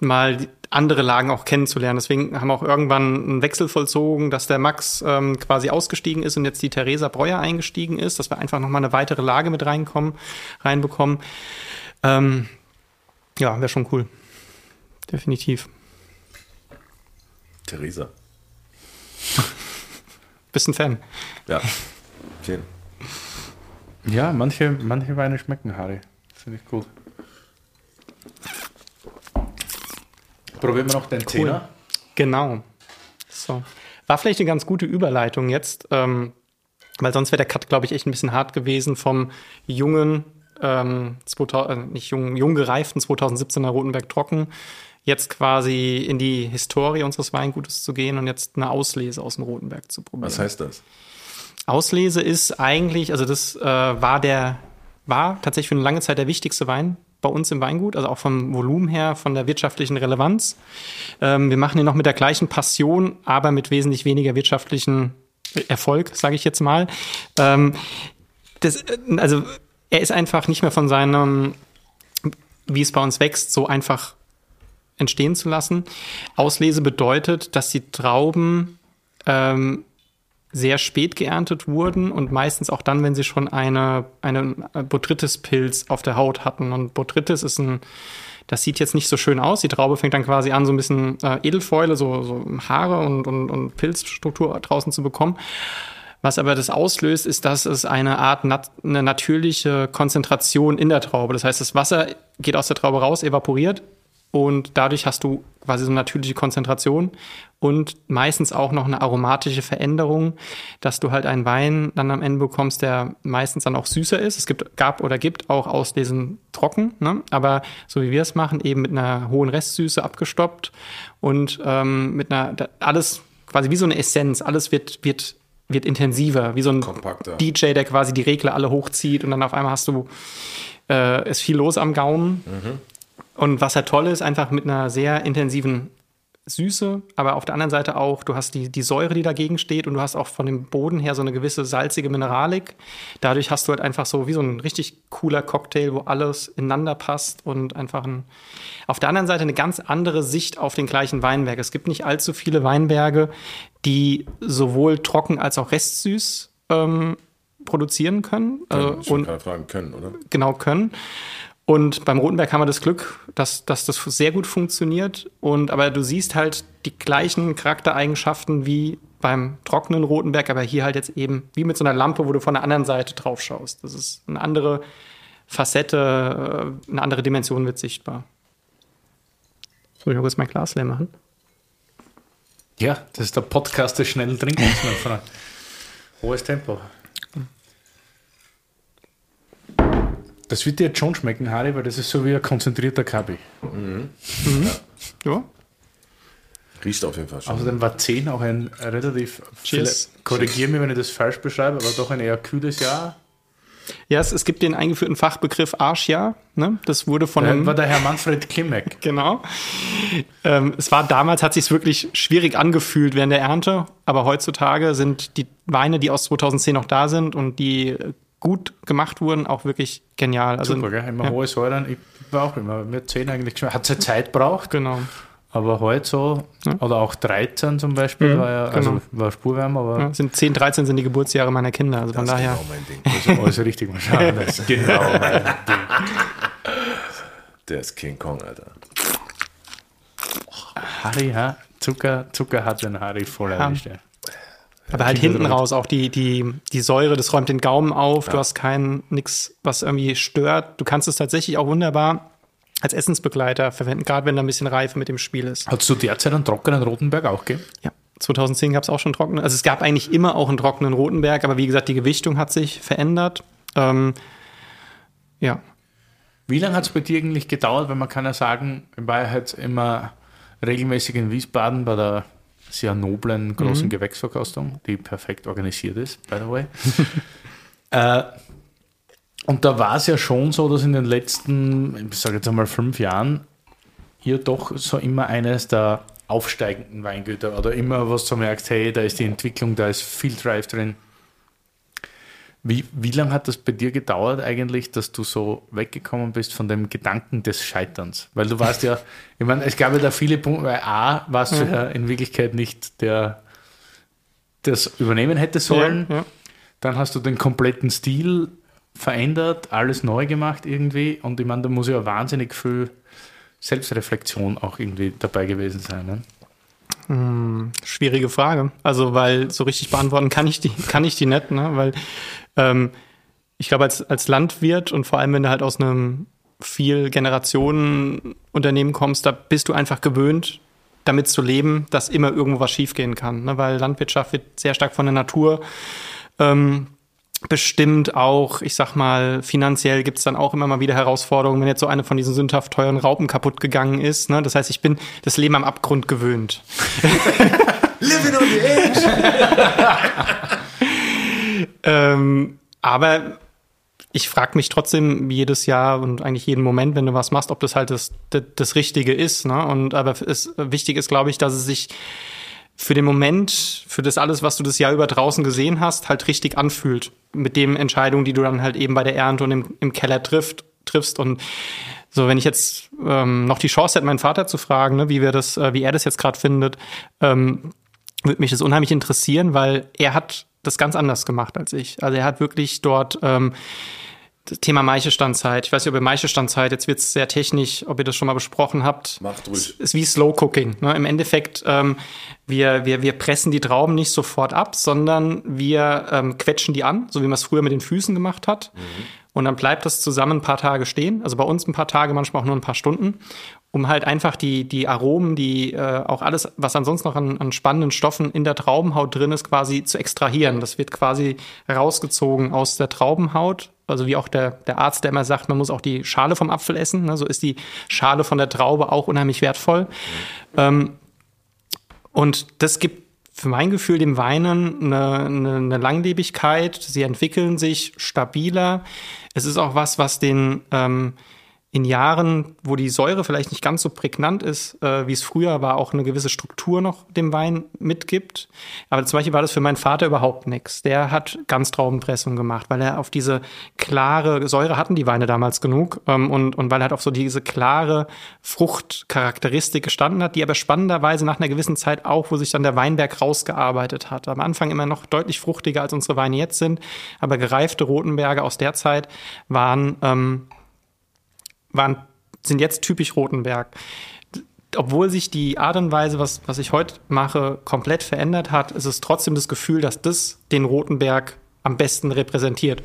mal andere Lagen auch kennenzulernen. Deswegen haben wir auch irgendwann einen Wechsel vollzogen, dass der Max ähm, quasi ausgestiegen ist und jetzt die Theresa Breuer eingestiegen ist, dass wir einfach nochmal eine weitere Lage mit reinkommen, reinbekommen. Ähm, ja, wäre schon cool. Definitiv. Theresa. Bist ein Fan. Ja. Okay. Ja, manche, manche Weine schmecken, Harry. Finde ich gut. Probieren wir noch den Zehner. Genau. So. War vielleicht eine ganz gute Überleitung jetzt, ähm, weil sonst wäre der Cut, glaube ich, echt ein bisschen hart gewesen vom jungen, ähm, 2000, äh, nicht jung, jung gereiften 2017er Rotenberg Trocken, jetzt quasi in die Historie unseres Weingutes zu gehen und jetzt eine Auslese aus dem Rotenberg zu probieren. Was heißt das? Auslese ist eigentlich, also das äh, war der, war tatsächlich für eine lange Zeit der wichtigste Wein bei uns im Weingut, also auch vom Volumen her, von der wirtschaftlichen Relevanz. Ähm, wir machen ihn noch mit der gleichen Passion, aber mit wesentlich weniger wirtschaftlichen Erfolg, sage ich jetzt mal. Ähm, das, äh, also er ist einfach nicht mehr von seinem, wie es bei uns wächst, so einfach entstehen zu lassen. Auslese bedeutet, dass die Trauben ähm, sehr spät geerntet wurden und meistens auch dann, wenn sie schon eine, einen Botrytis-Pilz auf der Haut hatten. Und Botrytis ist ein, das sieht jetzt nicht so schön aus. Die Traube fängt dann quasi an, so ein bisschen äh, Edelfäule, so, so Haare und, und, und Pilzstruktur draußen zu bekommen. Was aber das auslöst, ist, dass es eine Art nat eine natürliche Konzentration in der Traube. Das heißt, das Wasser geht aus der Traube raus, evaporiert und dadurch hast du quasi so eine natürliche Konzentration und meistens auch noch eine aromatische Veränderung, dass du halt einen Wein dann am Ende bekommst, der meistens dann auch süßer ist. Es gibt, gab oder gibt auch Auslesen trocken, ne? aber so wie wir es machen, eben mit einer hohen Restsüße abgestoppt und ähm, mit einer, alles quasi wie so eine Essenz, alles wird, wird, wird intensiver, wie so ein Kompakter. DJ, der quasi die Regler alle hochzieht und dann auf einmal hast du, äh, ist viel los am Gaumen. Und was halt toll ist, einfach mit einer sehr intensiven Süße, aber auf der anderen Seite auch, du hast die, die Säure, die dagegen steht und du hast auch von dem Boden her so eine gewisse salzige Mineralik. Dadurch hast du halt einfach so wie so ein richtig cooler Cocktail, wo alles ineinander passt und einfach ein, auf der anderen Seite eine ganz andere Sicht auf den gleichen Weinberg. Es gibt nicht allzu viele Weinberge, die sowohl trocken als auch restsüß ähm, produzieren können. Können, Äh, und gerade fragen, können, oder? genau können. Und beim Rotenberg haben wir das Glück, dass, dass das sehr gut funktioniert. Und aber du siehst halt die gleichen Charaktereigenschaften wie beim trockenen Rotenberg, aber hier halt jetzt eben wie mit so einer Lampe, wo du von der anderen Seite drauf schaust. Das ist eine andere Facette, äh, eine andere Dimension wird sichtbar. Soll ich auch jetzt mein Glas leer machen? Ja, das ist der Podcast des schnellen Trinkens, mein Freund. Hohes Tempo. Das wird dir jetzt schon schmecken, Harry, weil das ist so wie ein konzentrierter Kabi. Ja. Riecht auf jeden Fall schon. Außerdem war 10 auch ein relativ, Cheers. korrigiere mich, wenn ich das falsch beschreibe, aber doch ein eher kühles Jahr. Ja, es, es gibt den eingeführten Fachbegriff Arschjahr. Ne? Das wurde von Da einem war der Herr Manfred Klimek. Genau. Ähm, es war damals, hat sich wirklich schwierig angefühlt während der Ernte, aber heutzutage sind die Weine, die aus 2010 noch da sind und die gut gemacht wurden, auch wirklich genial. Also, Super, gell? Immer ja. hohe Säuren. Ich war auch immer, mir hat 10 eigentlich geschmeckt. Hat seine Zeit braucht, Genau. aber heute so, oder auch 13 zum Beispiel, war ja, also genau. war Spurwärme, aber Ja, sind 10, 13 sind die Geburtsjahre meiner Kinder. Also von das ist daher. genau mein Ding. das ist alles richtig. Mal schauen, das ist genau mein Ding. Der ist King Kong, Alter. Harry, ha? Zucker, Zucker hat den Harry voll erwischt. Ja. Aber halt hinten raus auch die, die, die Säure, das räumt den Gaumen auf. Du hast kein, nix, was irgendwie stört. Du kannst es tatsächlich auch wunderbar als Essensbegleiter verwenden, gerade wenn da ein bisschen Reife mit dem Spiel ist. Hat es zu der Zeit einen trockenen Rotenberg auch gegeben? Ja. 2010 gab es auch schon trockene. Also es gab eigentlich immer auch einen trockenen Rotenberg, aber wie gesagt, die Gewichtung hat sich verändert. Ähm, ja. Wie lange hat es bei dir eigentlich gedauert? Weil man kann ja sagen, ja halt immer regelmäßig in Wiesbaden bei der sehr noblen großen mhm. Gewächsverkostung, die perfekt organisiert ist, by the way. äh, und da war es ja schon so, dass in den letzten, ich sage jetzt einmal fünf Jahren, ihr doch so immer eines der aufsteigenden Weingüter oder immer was du merkst, hey, da ist die Entwicklung, da ist viel Drive drin. Wie, wie lange hat das bei dir gedauert eigentlich, dass du so weggekommen bist von dem Gedanken des Scheiterns? Weil du warst ja, ich meine, es gab ja da viele Punkte, weil A, warst ja. du ja in Wirklichkeit nicht der, der das übernehmen hätte sollen. Ja, ja. Dann hast du den kompletten Stil verändert, alles neu gemacht irgendwie. Und ich meine, da muss ja wahnsinnig viel Selbstreflexion auch irgendwie dabei gewesen sein. Ne? Hm, schwierige Frage. Also, weil so richtig beantworten kann ich die, kann ich die nicht, ne? Weil ähm, ich glaube, als, als Landwirt und vor allem, wenn du halt aus einem viel Generationen Unternehmen kommst, da bist du einfach gewöhnt, damit zu leben, dass immer irgendwo was schiefgehen kann. Ne? Weil Landwirtschaft wird sehr stark von der Natur ähm, bestimmt auch, ich sag mal, finanziell gibt's dann auch immer mal wieder Herausforderungen, wenn jetzt so eine von diesen sündhaft teuren Raupen kaputt gegangen ist. Ne? Das heißt, ich bin das Leben am Abgrund gewöhnt. Living on the edge. ähm, aber ich frage mich trotzdem jedes Jahr und eigentlich jeden Moment, wenn du was machst, ob das halt das, das, das Richtige ist. Ne? Und aber es, wichtig ist, glaube ich, dass es sich für den Moment, für das alles, was du das Jahr über draußen gesehen hast, halt richtig anfühlt. Mit den Entscheidungen, die du dann halt eben bei der Ernte und im, im Keller trifft, triffst. Und so, wenn ich jetzt ähm, noch die Chance hätte, meinen Vater zu fragen, ne, wie wir das, äh, wie er das jetzt gerade findet, ähm, würde mich das unheimlich interessieren, weil er hat das ganz anders gemacht als ich. Also er hat wirklich dort ähm, das Thema Maischestandzeit. Ich weiß nicht, ob ihr Maischestandzeit, jetzt wird es sehr technisch, ob ihr das schon mal besprochen habt. Macht ruhig. Ist wie Slow Cooking. Ne? Im Endeffekt, ähm, wir, wir, wir pressen die Trauben nicht sofort ab, sondern wir ähm, quetschen die an, so wie man es früher mit den Füßen gemacht hat. Mhm. Und dann bleibt das zusammen ein paar Tage stehen. Also bei uns ein paar Tage, manchmal auch nur ein paar Stunden um halt einfach die, die Aromen, die äh, auch alles, was ansonsten noch an, an spannenden Stoffen in der Traubenhaut drin ist, quasi zu extrahieren. Das wird quasi rausgezogen aus der Traubenhaut. Also wie auch der, der Arzt, der immer sagt, man muss auch die Schale vom Apfel essen. Ne? So ist die Schale von der Traube auch unheimlich wertvoll. Mhm. Ähm, und das gibt für mein Gefühl dem Weinen eine, eine, eine Langlebigkeit. Sie entwickeln sich stabiler. Es ist auch was, was den ähm, in Jahren, wo die Säure vielleicht nicht ganz so prägnant ist, äh, wie es früher war, auch eine gewisse Struktur noch dem Wein mitgibt. Aber zum Beispiel war das für meinen Vater überhaupt nichts. Der hat Ganztraubenpressung gemacht, weil er auf diese klare Säure hatten die Weine damals genug ähm, und, und weil er halt auf so diese klare Fruchtcharakteristik gestanden hat, die aber spannenderweise nach einer gewissen Zeit auch, wo sich dann der Weinberg rausgearbeitet hat. Am Anfang immer noch deutlich fruchtiger als unsere Weine jetzt sind, aber gereifte Rotenberge aus der Zeit waren ähm, waren, sind jetzt typisch Rotenberg. Obwohl sich die Art und Weise, was, was ich heute mache, komplett verändert hat, ist es trotzdem das Gefühl, dass das den Rotenberg am besten repräsentiert.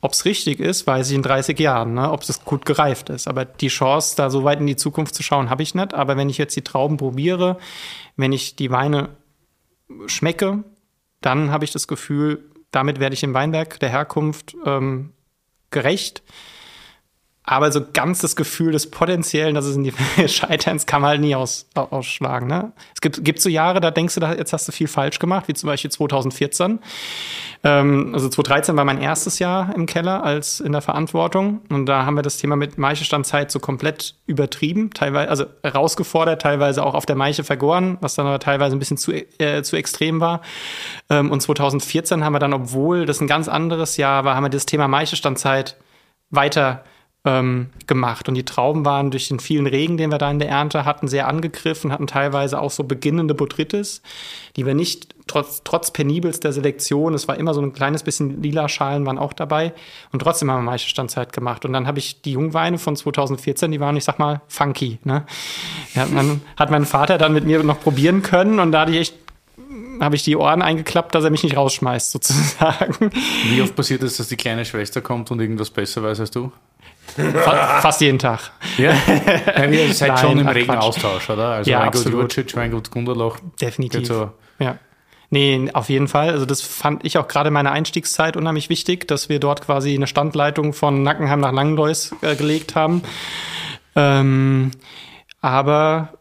Ob es richtig ist, weiß ich in 30 Jahren, ne? ob es gut gereift ist. Aber die Chance, da so weit in die Zukunft zu schauen, habe ich nicht. Aber wenn ich jetzt die Trauben probiere, wenn ich die Weine schmecke, dann habe ich das Gefühl, damit werde ich im Weinberg der Herkunft ähm, gerecht. Aber so ganz das Gefühl des Potenziellen, dass es in die Scheiterns kann man halt nie aus, ausschlagen. Ne? Es gibt, gibt so Jahre, da denkst du, jetzt hast du viel falsch gemacht, wie zum Beispiel 2014. Ähm, also 2013 war mein erstes Jahr im Keller als in der Verantwortung. Und da haben wir das Thema mit Maischestandzeit so komplett übertrieben, teilweise, also herausgefordert, teilweise auch auf der Maiche vergoren, was dann aber teilweise ein bisschen zu, äh, zu extrem war. Ähm, und 2014 haben wir dann, obwohl das ein ganz anderes Jahr war, haben wir das Thema Maischestandzeit weiter ähm, gemacht. Und die Trauben waren durch den vielen Regen, den wir da in der Ernte hatten, sehr angegriffen, hatten teilweise auch so beginnende Botrytis, die wir nicht trotz, trotz penibelster Selektion, es war immer so ein kleines bisschen lila Schalen waren auch dabei und trotzdem haben wir Maischestandzeit gemacht. Und dann habe ich die Jungweine von 2014, die waren, ich sag mal, funky. Ne? Ja, man, hat mein Vater dann mit mir noch probieren können und da hatte ich echt habe ich die Ohren eingeklappt, dass er mich nicht rausschmeißt, sozusagen. Wie oft passiert es, dass die kleine Schwester kommt und irgendwas besser weiß als du? Fa fast jeden Tag. Ja, ja ihr seid Nein, schon im regen. Austausch, oder? Also Ja, Weingut absolut. Jurcic, Weingut Gunderloch. Definitiv. So. Ja. Nee, auf jeden Fall. Also das fand ich auch gerade in meiner Einstiegszeit unheimlich wichtig, dass wir dort quasi eine Standleitung von Nackenheim nach Langenlois äh, gelegt haben. Ähm, aber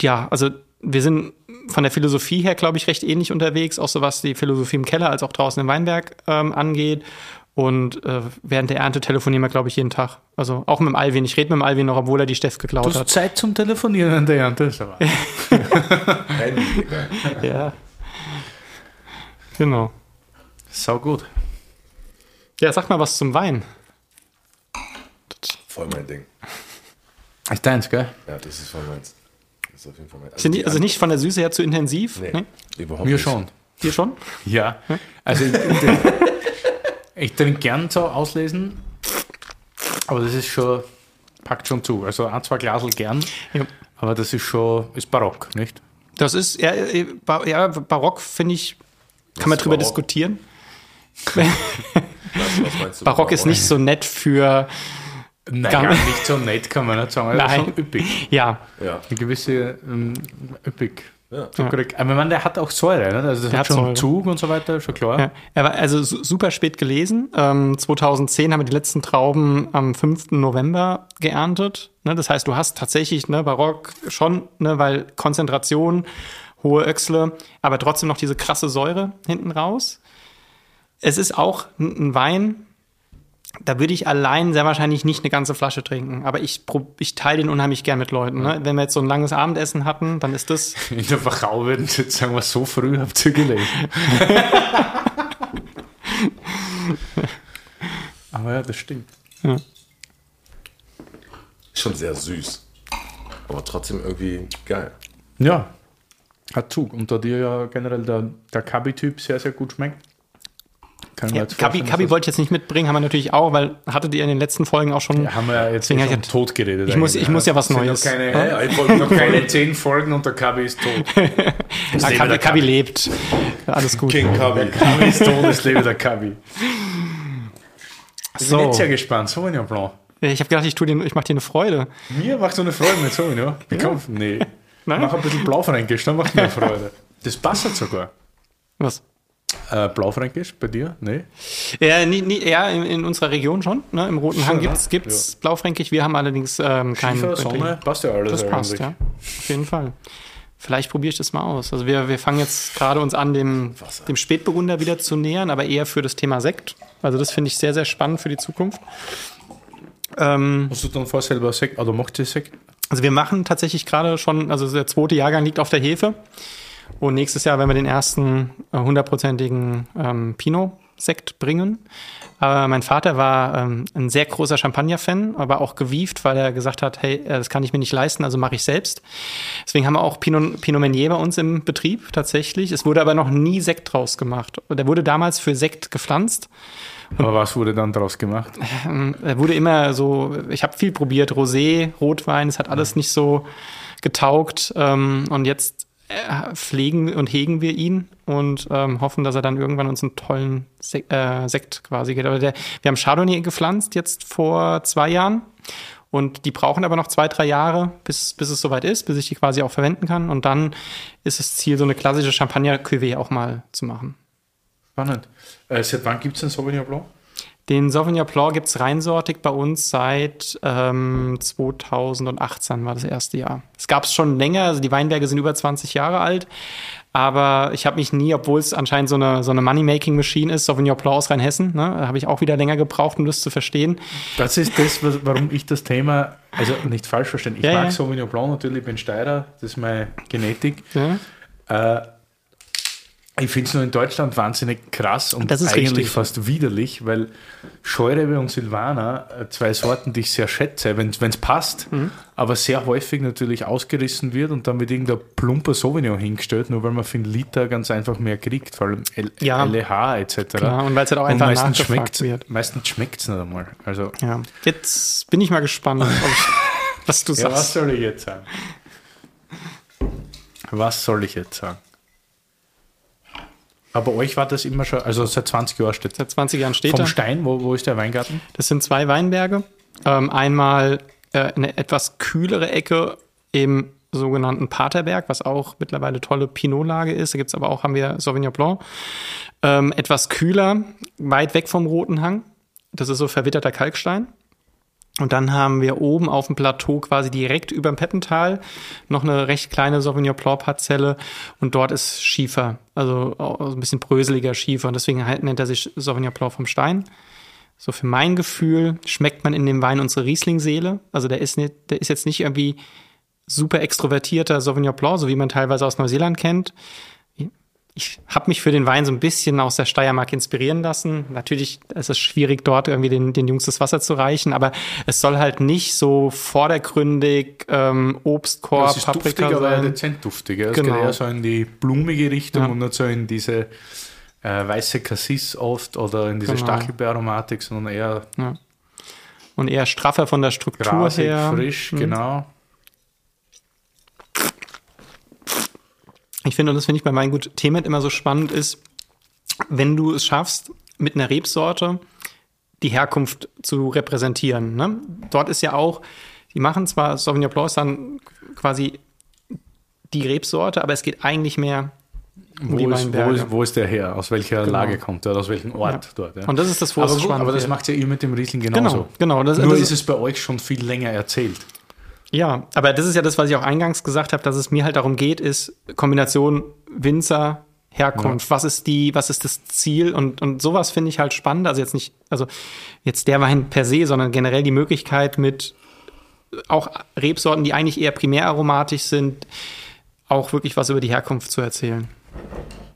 ja, also wir sind von der Philosophie her, glaube ich, recht ähnlich unterwegs, auch so was die Philosophie im Keller als auch draußen im Weinberg ähm, angeht. Und äh, während der Ernte telefonieren wir, glaube ich, jeden Tag. Also auch mit dem Alvin. Ich rede mit dem Alvin noch, obwohl er die Steff Du geklaut hast hat. Zeit zum Telefonieren an der Ernte. ist aber-. Ja. Genau. Sau gut. Ja, sag mal was zum Wein. Voll mein Ding. Ist deins, gell? Ja, das ist voll meins. Das ist auf jeden Fall meins. Sind die, also nicht von der Süße her zu intensiv? Nee, Nee? überhaupt Mir nicht. schon. Dir schon? Ja. Also ich, trinke gern so auslesen, aber das ist schon, packt schon zu. Also ein, zwei Glasel gern, Ja. aber das ist schon, ist barock, nicht? Das ist, ja, äh, ja Barock finde ich, kann man ist drüber Barock? diskutieren. Was, was Barock ist nicht so nett für, Naja, Gar- nicht so nett kann man nicht sagen, aber Nein. schon üppig. ja, Ja. Eine gewisse ähm, üppig. Ja. Zuckerig. Aber ich meine, der hat auch Säure, ne? also das Der hat schon Säure. Zug und so weiter, schon klar. ja. Er war also su- super spät gelesen. Ähm, 2010 haben wir die letzten Trauben am 5. November geerntet. Ne, das heißt, du hast tatsächlich ne, Barock schon, ne, weil Konzentration, hohe Öchsle, aber trotzdem noch diese krasse Säure hinten raus. Es ist auch ein Wein, da würde ich allein sehr wahrscheinlich nicht eine ganze Flasche trinken. Aber ich, prob- ich teile den unheimlich gern mit Leuten. Ne? Wenn wir jetzt so ein langes Abendessen hatten, dann ist das In der Wachau würden sie jetzt sagen, was so früh habt ihr gelesen. aber ja, das stimmt. Ist schon sehr süß. Aber trotzdem irgendwie geil. Ja, hat Zug. Und da dir ja generell der, der Kabi-Typ sehr, sehr gut schmeckt. Kann Ja, Kabi, wollte ich jetzt nicht mitbringen, haben wir natürlich auch, weil hattet ihr in den letzten Folgen auch schon. das- haben wir ja jetzt schon ich- tot geredet. Ich muss- ich muss ja was Neues. Noch keine, Ja, ich wollte noch keine zehn Folgen und der Kabi ist tot. Ah, Kabi, der Kabi lebt. Alles gut. King Kabi. Kabi ist tot, es lebe der Kabi. Ich bin So. jetzt sehr gespannt. Sauvignon Blanc. Ich habe gedacht, ich, tu dir, ich mache dir eine Freude. Mir macht so eine Freude mit Sauvignon. Ich komm, nee. Nein? Mach ein bisschen Blaufränkisch, dann macht mir eine Freude. Das passt sogar. Was? Äh, Blaufränkisch bei dir? Nee. Ja, nie, nie, ja in, in unserer Region schon. Ne? Im Roten Hang ne? gibt's gibt's Blaufränkisch. Wir haben allerdings ähm, keinen. Schiefer, Sonne, passt ja alles. Das passt, eigentlich. ja. Auf jeden Fall. Vielleicht probiere ich das mal aus. Also wir, wir fangen jetzt gerade uns an, dem, dem Spätburgunder wieder zu nähern, aber eher für das Thema Sekt. Also das finde ich sehr, sehr spannend für die Zukunft. Ähm, Hast du dann vor selber Sekt, oder macht ihr Sekt? also wir machen tatsächlich gerade schon, also der zweite Jahrgang liegt auf der Hefe. Und nächstes Jahr werden wir den ersten äh, hundertprozentigen ähm, Pinot-Sekt bringen. Aber mein Vater war ähm, ein sehr großer Champagner-Fan, aber auch gewieft, weil er gesagt hat, hey, äh, das kann ich mir nicht leisten, also mache ich selbst. Deswegen haben wir auch Pinot, Pinot Meunier bei uns im Betrieb tatsächlich. Es wurde aber noch nie Sekt draus gemacht. Der wurde damals für Sekt gepflanzt. Aber was wurde dann daraus gemacht? Er wurde immer so, ich habe viel probiert, Rosé, Rotwein, es hat alles nicht so getaugt. Ähm, und jetzt äh, pflegen und hegen wir ihn und ähm, hoffen, dass er dann irgendwann uns einen tollen Sek äh, Sekt quasi geht. Aber der, wir haben Chardonnay gepflanzt jetzt vor zwei Jahren. Und die brauchen aber noch zwei, drei Jahre, bis, bis es soweit ist, bis ich die quasi auch verwenden kann. Und dann ist das Ziel, so eine klassische Champagner-Cuvée auch mal zu machen. Spannend. Äh, seit wann gibt es den Sauvignon Blanc? Den Sauvignon Blanc gibt es reinsortig bei uns seit ähm, 2018 war das erste Jahr. Es gab es schon länger, also die Weinberge sind über 20 Jahre alt, aber ich habe mich nie, obwohl es anscheinend so eine, so eine Money-Making-Machine ist, Sauvignon Blanc aus Rheinhessen, ne, habe ich auch wieder länger gebraucht, um das zu verstehen. Das ist das, was, warum ich das Thema, also nicht falsch verstehen, ich Ja, mag ja. Sauvignon Blanc natürlich, ich bin Steirer, das ist meine Genetik. Ja? Äh, ich finde es nur in Deutschland wahnsinnig krass und Das ist eigentlich richtig. fast widerlich, weil Scheurebe und Silvaner, äh, zwei Sorten, die ich sehr schätze, wenn es passt, Mhm. aber sehr häufig natürlich ausgerissen wird und dann wird irgendein plumper Sauvignon hingestellt, nur weil man für einen Liter ganz einfach mehr kriegt, vor allem L Ja. LEH etc. Genau, und weil es halt auch Und einfach meistens nachgefragt schmeckt wird. meistens schmeckt's nicht einmal. Also, Ja. Jetzt bin ich mal gespannt, was du ja, was sagst. soll ich jetzt sagen? Was soll ich jetzt sagen? Aber euch war das immer schon, also seit 20 Jahren steht Seit 20 Jahren steht Vom. Stein, wo, wo ist der Weingarten? Das sind zwei Weinberge. Ähm, einmal äh, eine etwas kühlere Ecke im sogenannten Paterberg, was auch mittlerweile tolle Pinotlage ist. Da gibt's aber auch, haben wir Sauvignon Blanc. Ähm, etwas kühler, weit weg vom Roten Hang. Das ist so verwitterter Kalkstein. Und dann haben wir oben auf dem Plateau quasi direkt über dem Peppental noch eine recht kleine Sauvignon Blanc Parzelle und dort ist Schiefer, also ein bisschen bröseliger Schiefer und deswegen nennt er sich Sauvignon Blanc vom Stein. So für mein Gefühl schmeckt man in dem Wein unsere Riesling-Seele. Also der ist, nicht, der ist jetzt nicht irgendwie super extrovertierter Sauvignon Blanc, so wie man teilweise aus Neuseeland kennt. Ich habe mich für den Wein so ein bisschen aus der Steiermark inspirieren lassen. Natürlich ist es schwierig, dort irgendwie den, den Jungs das Wasser zu reichen, aber es soll halt nicht so vordergründig ähm, Obstkorb, es ist Paprika duftig, aber sein. dezent duftig. Ja. Es Genau. geht eher so in die blumige Richtung Ja. und nicht so in diese äh, weiße Cassis oft oder in diese Genau. Stachelbeeromatik, sondern eher Und eher straffer von der Struktur grasig, her. frisch, Mhm. genau. Ich finde, und das finde ich bei Weingut Temet immer so spannend ist, wenn du es schaffst, mit einer Rebsorte die Herkunft zu repräsentieren. Ne? Dort ist ja auch, die machen zwar Sauvignon Blanc ist dann quasi die Rebsorte, aber es geht eigentlich mehr um Wo ist, wo, ist, wo ist der her? Aus welcher Genau. Lage kommt er? Aus welchem Ort Ja. dort? Ja. Und das ist das, wo aber es gut, spannend aber das macht ja ihr mit dem Riesling genauso. Genau, genau. Das, Nur das, ist es bei euch schon viel länger erzählt. Ja, aber das ist ja das, was ich auch eingangs gesagt habe, dass es mir halt darum geht, ist Kombination Winzer, Herkunft. Was ist die, was ist das Ziel? Und, und sowas finde ich halt spannend. Also jetzt nicht, also jetzt der Wein per se, sondern generell die Möglichkeit mit auch Rebsorten, die eigentlich eher primäraromatisch sind, auch wirklich was über die Herkunft zu erzählen.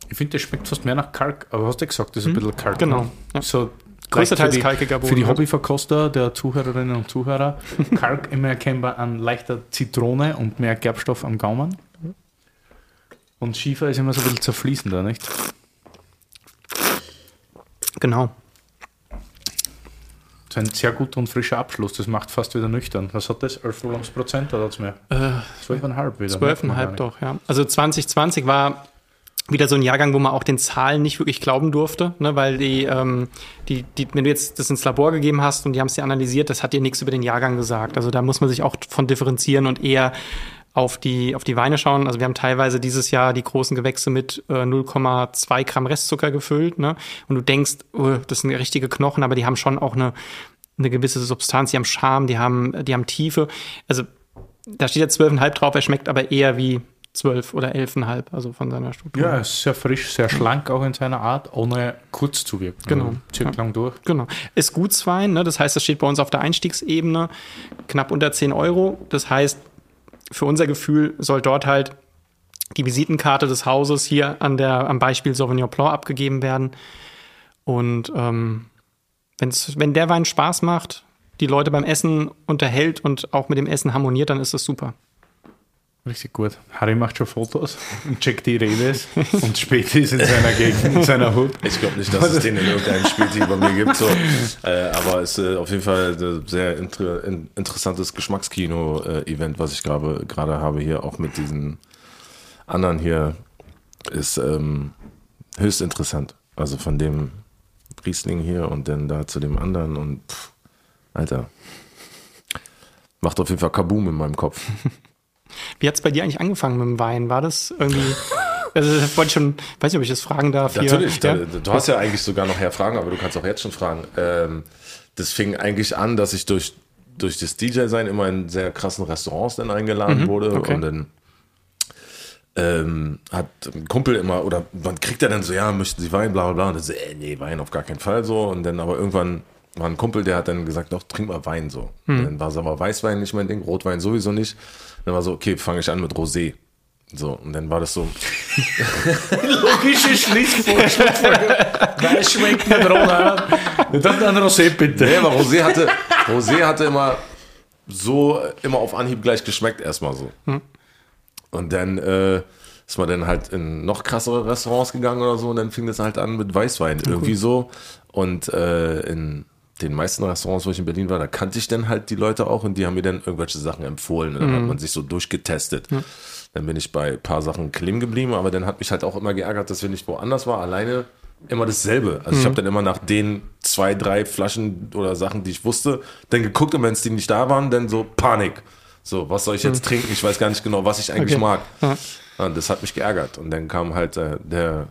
Ich finde, das schmeckt fast mehr nach Kalk, aber hast du gesagt, das ist ein bisschen Kalk. Genau, ne? ja. So Größtenteils leicht für die- kalkiger Boden, Für die ja. Hobbyverkoster der Zuhörerinnen und Zuhörer, Kalk immer erkennbar an leichter Zitrone und mehr Gerbstoff am Gaumen. Und Schiefer ist immer so ein bisschen zerfließender, nicht? Genau. Das ist ein sehr guter und frischer Abschluss. Das macht fast wieder nüchtern. Was hat das? 11 Prozent oder hat es mehr? Äh, 12,5 wieder. merkt man gar 12,5 nicht. doch, ja. Also 2020 war wieder so ein Jahrgang, wo man auch den Zahlen nicht wirklich glauben durfte, ne, weil die, ähm, die, die, wenn du jetzt das ins Labor gegeben hast und die haben es dir analysiert, das hat dir nichts über den Jahrgang gesagt. Also da muss man sich auch von differenzieren und eher auf die, auf die Weine schauen. Also wir haben teilweise dieses Jahr die großen Gewächse mit äh, 0,2 Gramm Restzucker gefüllt. Ne? Und du denkst, oh, das sind richtige Knochen, aber die haben schon auch eine, eine gewisse Substanz, die haben Charme, die haben, die haben Tiefe. Also da steht ja 12,5 drauf, er schmeckt aber eher wie 12 oder 11,5, also von seiner Struktur. Ja, er ist sehr frisch, sehr schlank auch in seiner Art, ohne kurz zu wirken. Genau. Also Zirkt lang durch. Genau. Ist Gutswein, ne? das heißt, das steht bei uns auf der Einstiegsebene, knapp unter 10 Euro. Das heißt, für unser Gefühl soll dort halt die Visitenkarte des Hauses hier an der, am Beispiel Sauvignon Blanc abgegeben werden. Und ähm, wenn's, wenn der Wein Spaß macht, die Leute beim Essen unterhält und auch mit dem Essen harmoniert, dann ist das super. Richtig gut. Harry macht schon Fotos und checkt die Redes und Späti ist in seiner Gegend, in seiner Hut. Ich glaube nicht, dass es den in irgendeinem Spielteam bei mir gibt. So. Äh, aber es ist äh, auf jeden Fall ein sehr inter in, interessantes Geschmackskino-Event, was ich gerade gerade habe hier, auch mit diesen anderen hier, ist ähm, höchst interessant. Also von dem Riesling hier und dann da zu dem anderen und pff, Alter. Macht auf jeden Fall Kaboom in meinem Kopf. Wie hat es bei dir eigentlich angefangen mit dem Wein? War das irgendwie. Also, das wollte ich schon, weiß nicht, ob ich das fragen darf. Hier. Natürlich, ja? da, du hast ja eigentlich sogar noch her Fragen, aber du kannst auch jetzt schon fragen. Ähm, das fing eigentlich an, dass ich durch, durch das DJ-Sein immer in sehr krassen Restaurants dann eingeladen wurde okay. und dann ähm, hat ein Kumpel immer, oder man kriegt er dann so, ja, möchten Sie Wein, bla bla bla, und dann so, äh, nee, Wein auf gar keinen Fall so und dann aber irgendwann war ein Kumpel, der hat dann gesagt, doch, trink mal Wein so. Und Dann war es aber Weißwein nicht mein Ding, Rotwein sowieso nicht. Dann war so, okay, fange ich an mit Rosé. So, und dann war das so, Logische Schlussfolgerung. Wer schmeckt mit Roller? Dann ein Rosé bitte. Nee, aber Rosé hatte, Rosé hatte immer so, immer auf Anhieb gleich geschmeckt, erstmal so. Und dann äh, ist man dann halt in noch krassere Restaurants gegangen oder so und dann fing das halt an mit Weißwein irgendwie so. Und äh, in den meisten Restaurants, wo ich in Berlin war, da kannte ich dann halt die Leute auch und die haben mir dann irgendwelche Sachen empfohlen und dann hat man sich so durchgetestet. Dann bin ich bei ein paar Sachen kleben geblieben, aber dann hat mich halt auch immer geärgert, dass wir nicht woanders war, alleine immer dasselbe. Also ich habe dann immer nach den zwei, drei Flaschen oder Sachen, die ich wusste, dann geguckt und wenn es die nicht da waren, dann so Panik. So, was soll ich jetzt trinken? Ich weiß gar nicht genau, was ich eigentlich Okay. mag. Ja. Und das hat mich geärgert. Und dann kam halt äh, der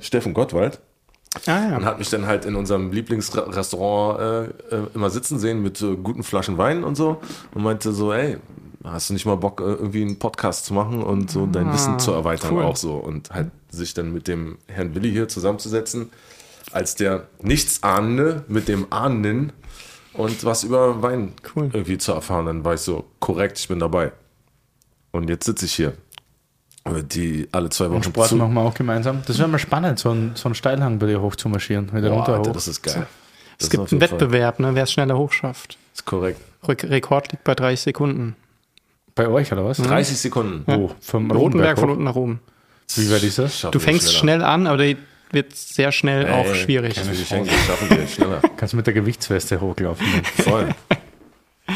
Steffen Gottwald Ah, und ja. hat mich dann halt in unserem Lieblingsrestaurant äh, äh, immer sitzen sehen mit äh, guten Flaschen Wein und so und meinte so, ey, hast du nicht mal Bock, äh, irgendwie einen Podcast zu machen und so dein Wissen zu erweitern Ah, cool. auch so und halt sich dann mit dem Herrn Willi hier zusammenzusetzen, als der Nichtsahnende mit dem Ahnenden und was über Wein Cool. irgendwie zu erfahren. Dann war ich so, korrekt, ich bin dabei. Und jetzt sitze ich hier. Die alle zwei Wochen Sport zu- machen wir auch gemeinsam. Das wäre mal spannend, so einen, so einen Steilhang bei dir hochzumarschieren. Wieder Boah, runter Alter, hoch. das ist geil. Das Es gibt einen Wettbewerb, ne, wer es schneller hochschafft. Ist korrekt. Rek- Rekord liegt bei 30 Sekunden. Bei euch, oder was? 30 Sekunden. Wo? Vom Rotenberg von unten nach oben. Wie weit ist das? Schaffen Du fängst schneller. schnell an, aber die wird sehr schnell auch Ey, schwierig. Das will ich schaffen wir schneller. Kannst du mit der Gewichtsweste hochlaufen. Voll.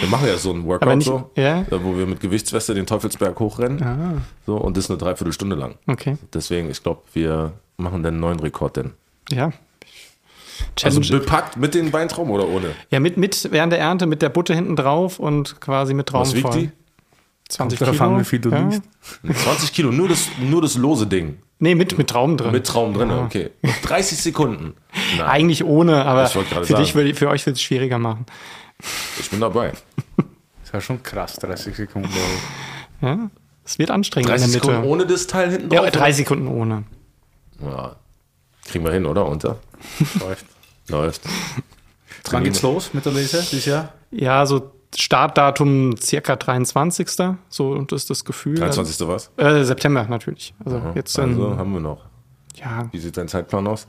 Wir machen ja so einen Workout nicht- so, ja? wo wir mit Gewichtsweste den Teufelsberg hochrennen. Ah, So, und das eine Dreiviertelstunde lang. okay. Deswegen, ich glaube, wir machen den neuen Rekord denn. Ja. Also Challenge. bepackt mit den Weintrauben oder ohne? ja, mit, mit während der Ernte mit der Butte hinten drauf und quasi mit Traum Was wiegt voll. die? 20 Kommt darauf Kilo. an, wie viel du ja. wiegst. 20 Kilo, nur das, nur das lose Ding. Nee, mit, mit Traum drin. Mit Traum drin, okay. 30 Sekunden. Nein, Eigentlich ohne, aber für, dich, sagen. für euch wird es schwieriger machen. Ich bin dabei. Das war schon krass, 30 Sekunden. Ja? Es wird anstrengend 30 in der Mitte. Sekunden ohne das Teil hinten ja, drauf? 30 Sekunden ohne. Ja, kriegen wir hin, oder? Unter? Läuft. Läuft. Wann geht's los mit der Lese dieses Jahr? Ja, so Startdatum circa 23. So das ist das Gefühl. 23. was? Äh, September natürlich. Also jetzt in, Also haben wir noch. ja, Wie sieht dein Zeitplan aus?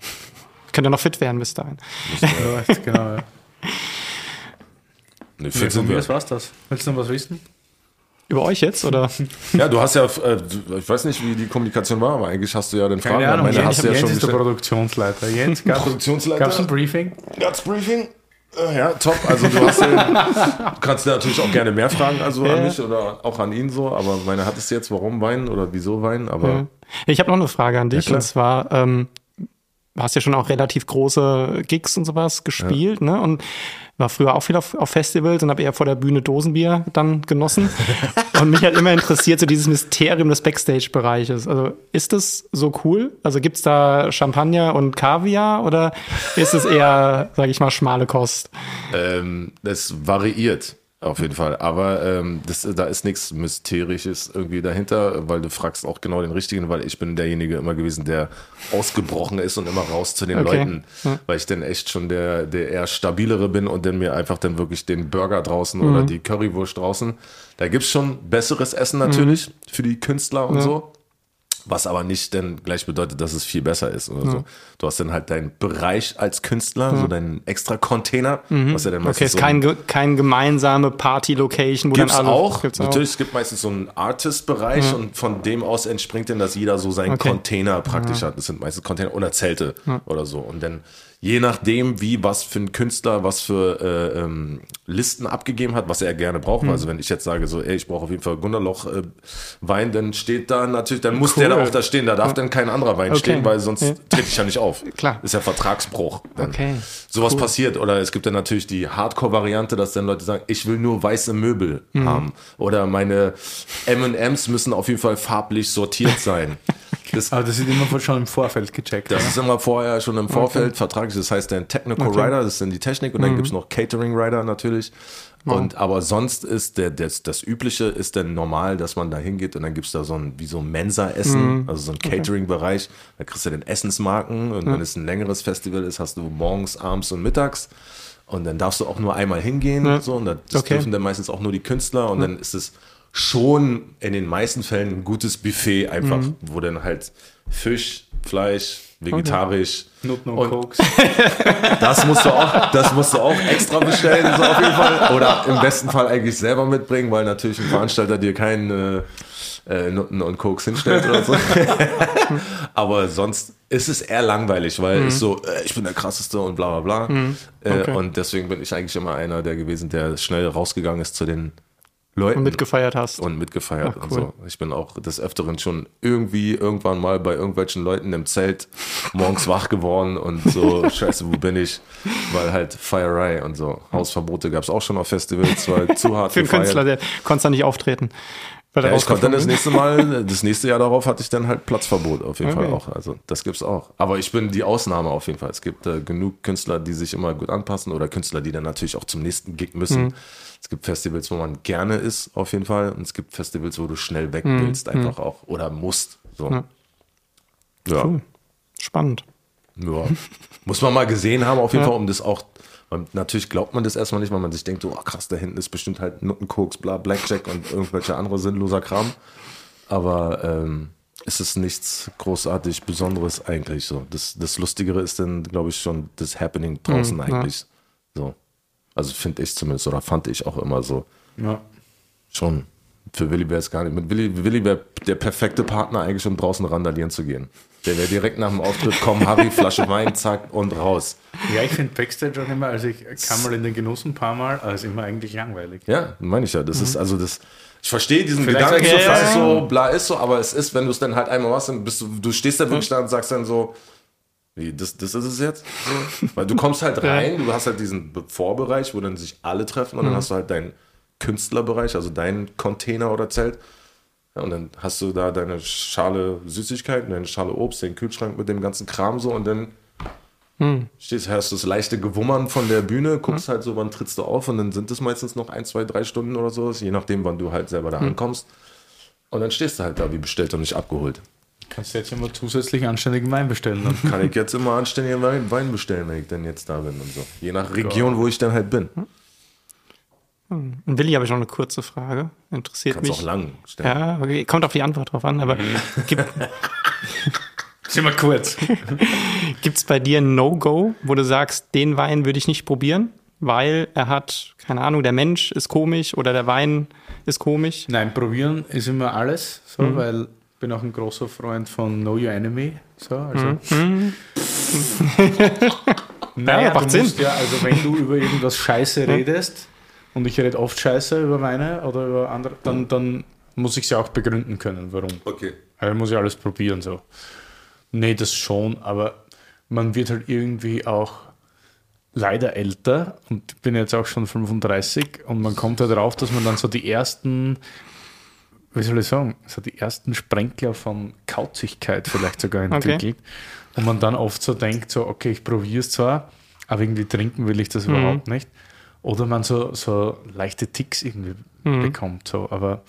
könnt ihr noch fit werden bis dahin. Läuft, genau. Ja. Ne, Ja, fit von sind mir wir. das war's das. Willst du noch was wissen? Über euch jetzt oder? Ja, du hast ja, äh, ich weiß nicht, wie die Kommunikation war, aber eigentlich hast du ja den Fragen. Keine Ahnung, meine Jens, hast du ja Jens schon ist der. Produktionsleiter. Jens, gab's, Produktionsleiter. gab's ein Briefing? Gab's Briefing? Äh, Ja, top. Also du hast den, kannst natürlich auch gerne mehr fragen, also an Ja. mich oder auch an ihn so, aber meine hattest du jetzt, warum weinen oder wieso weinen, aber Ich habe noch eine Frage an dich klar. und zwar, ähm, du hast ja schon auch relativ große Gigs und sowas gespielt, ne? Und war früher auch viel auf, auf Festivals und habe eher vor der Bühne Dosenbier dann genossen. und mich hat immer interessiert, so dieses Mysterium des Backstage-Bereiches. Also ist das so cool? Also gibt's da Champagner und Kaviar oder ist es eher, sage ich mal, schmale Kost? ähm, das variiert. Auf jeden Fall. Aber ähm, das, da ist nichts Mysterisches irgendwie dahinter, weil du fragst auch genau den Richtigen, weil ich bin derjenige immer gewesen, der ausgebrochen ist und immer raus zu den Okay. Leuten, weil ich dann echt schon der, der eher stabilere bin und dann mir einfach dann wirklich den Burger draußen oder die Currywurst draußen. Da gibt's schon besseres Essen natürlich für die Künstler und so. Was aber nicht dann gleich bedeutet, dass es viel besser ist oder so. Du hast dann halt deinen Bereich als Künstler, so deinen extra Container, was ja dann meistens Okay, ist so kein, kein gemeinsame Party-Location, wo Gibt's dann alle... auch. Gibt's Natürlich, es gibt meistens so einen Artist-Bereich und von dem aus entspringt dann, dass jeder so seinen Okay. Container praktisch hat. Das sind meistens Container oder Zelte oder so. Und dann je nachdem, wie was für ein Künstler was für äh, ähm, Listen abgegeben hat, was er gerne braucht. Hm. Also wenn ich jetzt sage, so, ey, ich brauche auf jeden Fall Gunderloch äh, Wein, dann steht da natürlich, dann muss der da Cool. auch da stehen. Da darf dann kein anderer Wein Okay. stehen, weil sonst Ja. trete ich ja nicht auf. Klar. Ist ja Vertragsbruch. Dann. Okay. Sowas passiert. Oder es gibt dann natürlich die Hardcore-Variante, dass dann Leute sagen, ich will nur weiße Möbel Mhm. haben. Oder meine M&M's müssen auf jeden Fall farblich sortiert sein. Das, Aber das ist immer schon im Vorfeld gecheckt. das oder? ist immer vorher schon im Vorfeld vertraglich. Das heißt dann Technical Okay. Mhm. Rider, das ist dann die Technik. Und dann gibt's noch Catering Rider natürlich. Und aber sonst ist der, das, das Übliche ist dann normal, dass man da hingeht und dann gibt's da so ein, wie so ein Mensa-Essen, Mhm. also so ein Catering-Bereich. Da kriegst du den Essensmarken und wenn es ein längeres Festival ist, hast du morgens, abends und mittags. Und dann darfst du auch nur einmal hingehen. Ja. So, und das das Okay. dürfen dann meistens auch nur die Künstler. Und dann ist es schon in den meisten Fällen ein gutes Buffet einfach, Mhm. wo dann halt Fisch, Fleisch, vegetarisch. Nutten und, Und- Koks. Das musst du auch, das musst du auch extra bestellen, so auf jeden Fall. Oder im besten Fall eigentlich selber mitbringen, weil natürlich ein Veranstalter dir keinen äh, äh, Nutten und Koks hinstellt oder so. Aber sonst ist es eher langweilig, weil es so, äh, ich bin der krasseste und bla bla bla. Okay. Äh, und deswegen bin ich eigentlich immer einer der gewesen, der schnell rausgegangen ist zu den Leuten Und mitgefeiert hast. und mitgefeiert Ach, und cool. so. Ich bin auch des Öfteren schon irgendwie irgendwann mal bei irgendwelchen Leuten im Zelt morgens wach geworden und so, scheiße, wo bin ich? Weil halt Feierei und so. Hausverbote gab es auch schon auf Festivals, weil zu hart Für einen. Künstler, der konntest da nicht auftreten. Ja, ich konnte dann das nächste Mal, das nächste Jahr darauf hatte ich dann halt Platzverbot auf jeden Okay. Fall auch. Also das gibt's auch. Aber ich bin die Ausnahme auf jeden Fall. Es gibt äh, genug Künstler, die sich immer gut anpassen oder Künstler, die dann natürlich auch zum nächsten Gig müssen. Mhm. Es gibt Festivals, wo man gerne ist, auf jeden Fall. Und es gibt Festivals, wo du schnell weg Mhm. willst, einfach auch. Oder musst. So. Ja. Cool. Spannend. ja. Muss man mal gesehen haben, auf jeden Ja. Fall, um das auch. Natürlich glaubt man das erstmal nicht, weil man sich denkt, so, oh, krass, da hinten ist bestimmt halt Nuttenkoks, bla, Blackjack und irgendwelche andere sinnloser Kram. Aber ähm, es ist nichts großartig Besonderes eigentlich so. Das, das Lustigere ist dann, glaube ich, schon das Happening draußen Mhm, eigentlich. So. Also finde ich zumindest, oder fand ich auch immer so. Ja. Schon. Für Willi wäre es gar nicht. Mit Willi, Willi wäre der perfekte Partner eigentlich, um draußen randalieren zu gehen. Der wäre direkt nach dem Auftritt, komm, Harry, Flasche Wein, zack und raus. Ja, ich finde Backstage auch immer, also ich kam mal in den Genuss ein paar Mal, aber es ist immer eigentlich langweilig. Ja, meine ich ja. Das ist also das. Ich verstehe diesen Vielleicht Gedanken, sag so, ja, so, bla ist so, aber es ist, wenn du es dann halt einmal machst, dann bist du, du stehst da wirklich da und sagst dann so, wie, das, das ist es jetzt? So. Weil du kommst halt rein, du hast halt diesen Vorbereich, wo dann sich alle treffen und dann hast du halt deinen Künstlerbereich, also deinen Container oder Zelt. Ja, und dann hast du da deine Schale Süßigkeiten, deine Schale Obst, den Kühlschrank mit dem ganzen Kram so und dann stehst, hörst du das leichte Gewummern von der Bühne, guckst halt so, wann trittst du auf und dann sind es meistens noch ein, zwei, drei Stunden oder so, je nachdem, wann du halt selber da ankommst. Und dann stehst du halt da wie bestellt und nicht abgeholt. Kannst du jetzt immer zusätzlich anständigen Wein bestellen. Dann. Kann ich jetzt immer anständigen Wein, Wein bestellen, wenn ich dann jetzt da bin und so. Je nach Region, wo ich dann halt bin. Und Willi habe ich noch eine kurze Frage. Interessiert Kannst mich. auch lang stellen. Ja, okay. kommt auf die Antwort drauf an, aber gibt Sind wir kurz. es bei dir ein No-Go, wo du sagst, den Wein würde ich nicht probieren, weil er hat, keine Ahnung, der Mensch ist komisch oder der Wein ist komisch? Nein, probieren ist immer alles, so, weil ich bin auch ein großer Freund von Know Your Enemy. So, also. naja, Ja, macht du Sinn. Ja, also wenn du über irgendwas Scheiße redest, und ich rede oft Scheiße über meine oder über andere, dann, dann muss ich es ja auch begründen können, warum. Okay. Also muss ich alles probieren so. Nee, das schon, aber man wird halt irgendwie auch leider älter und ich bin jetzt auch schon 35 und man kommt halt drauf, dass man dann so die ersten, wie soll ich sagen, so die ersten Sprenkler von Kauzigkeit vielleicht sogar entwickelt und man dann oft so denkt, so okay, ich probiere es zwar, aber irgendwie trinken will ich das überhaupt nicht. Oder man so, so leichte Ticks irgendwie bekommt. So. Aber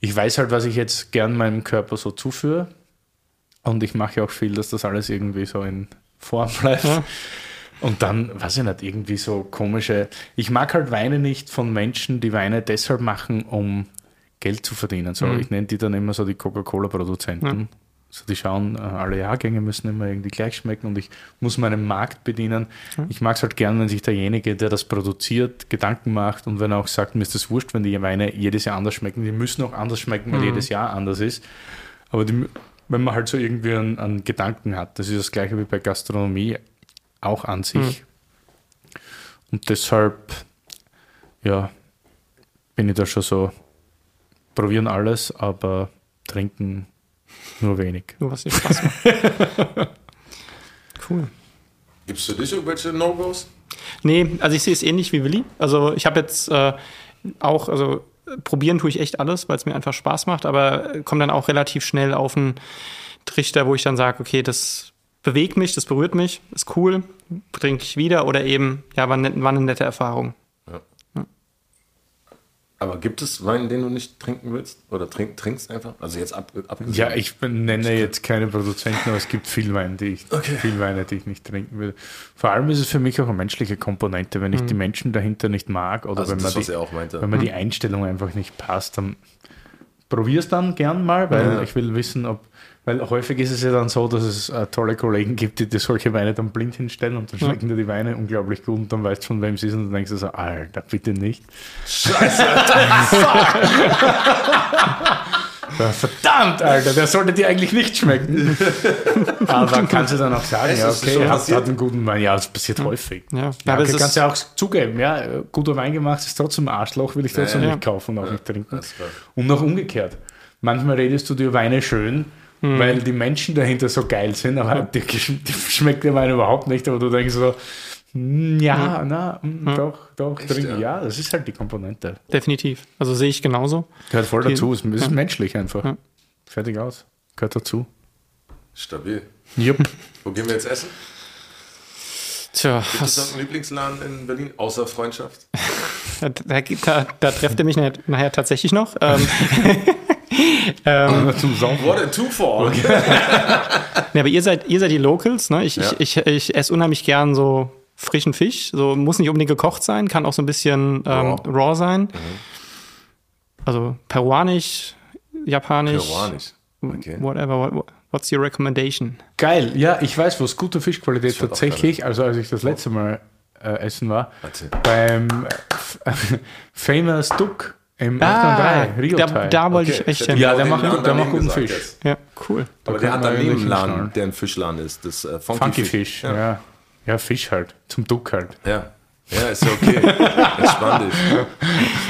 ich weiß halt, was ich jetzt gern meinem Körper so zuführe. Und ich mache ja auch viel, dass das alles irgendwie so in Form bleibt. Und dann, weiß ich nicht, irgendwie so komische. Ich mag halt Weine nicht von Menschen, die Weine deshalb machen, um Geld zu verdienen. So, Ich nenne die dann immer so die Coca-Cola-Produzenten. So, die schauen, äh, alle Jahrgänge müssen immer irgendwie gleich schmecken und ich muss meinen Markt bedienen. Ich mag es halt gern, wenn sich derjenige, der das produziert, Gedanken macht und wenn er auch sagt, mir ist das wurscht, wenn die Weine jedes Jahr anders schmecken. Die müssen auch anders schmecken, weil jedes Jahr anders ist. Aber die, wenn man halt so irgendwie einen, einen Gedanken hat, das ist das gleiche wie bei Gastronomie auch an sich. Und deshalb, ja, bin ich da schon so, probieren alles, aber trinken nur wenig. Nur was dir Spaß macht. cool. Gibt es für dich irgendwelche No-Gos? Nee, also ich sehe es ähnlich wie Willi. Also ich habe jetzt äh, auch, also probieren tue ich echt alles, weil es mir einfach Spaß macht, aber komme dann auch relativ schnell auf einen Trichter, wo ich dann sage, okay, das bewegt mich, das berührt mich, ist cool, trinke ich wieder oder eben, ja, war, net, war eine nette Erfahrung. Aber gibt es Wein, den du nicht trinken willst? Oder trink, trinkst einfach? Also jetzt ab, abgesehen. Ja, ich nenne jetzt keine Produzenten, aber es gibt viel Wein, die ich, Okay. viel Weine, die ich nicht trinken will. Vor allem ist es für mich auch eine menschliche Komponente. Wenn ich die Menschen dahinter nicht mag oder Also wenn, das, man die, wenn mir die Einstellung einfach nicht passt, dann probier es dann gern mal, weil Ja. ich will wissen, ob, weil häufig ist es ja dann so, dass es äh, tolle Kollegen gibt, die dir solche Weine dann blind hinstellen und dann schmecken dir die Weine unglaublich gut und dann weißt du von wem sie ist und dann denkst du so, Alter, bitte nicht. Scheiße! Verdammt, Alter, der sollte dir eigentlich nicht schmecken. Aber kannst du dann auch sagen, ja, okay, hat, hat einen guten Wein. Ja, das passiert häufig. Ja, Ja, aber okay, kannst ist, ja auch zugeben, ja, guter Wein gemacht ist trotzdem ein Arschloch, will ich trotzdem Ja, ja. nicht kaufen und auch nicht trinken. Und noch umgekehrt. Manchmal redest du dir Weine schön, Hm. weil die Menschen dahinter so geil sind, aber gesch- dir schmeckt der Wein überhaupt nicht, aber du denkst so, "Hm, ja, na, hm, doch, doch, trink. ja? Ja, das ist halt die Komponente. definitiv. Also sehe ich genauso. Gehört voll dazu, es ist menschlich einfach. Ja. Fertig aus. Gehört dazu. Stabil. Jupp. Wo gehen wir jetzt essen? Tja, Gibt es was, noch einen Lieblingsladen in Berlin, außer Freundschaft? da, da, da, da trefft ihr mich nachher, nachher tatsächlich noch. Ähm, Zum Saufen. What a two-for. Ja, aber ihr seid, ihr seid die Locals, ne? Ich, Ja. ich, ich, ich esse unheimlich gern so frischen Fisch. So muss nicht unbedingt gekocht sein, kann auch so ein bisschen ähm, Raw. raw. sein. Also peruanisch, japanisch, Peruanisch. Okay. whatever. What, what's your recommendation? Geil, ja, ich weiß, was gute Fischqualität tatsächlich, also als ich das letzte Mal äh, essen war, Erzähl. beim äh, F- Famous Duck im Ah, 803 Rio da, da wollte Okay, ich echt ich hin. Ja, der macht der macht guten Fisch. jetzt. Ja, cool. Aber der kann hat daneben einen Laden, der ein Fischladen ist. Das äh, Funky, Funky Fisch. Fisch, ja. ja. Fisch halt, zum Duck halt. Ja. Ja, ist ja okay. Entspann dich.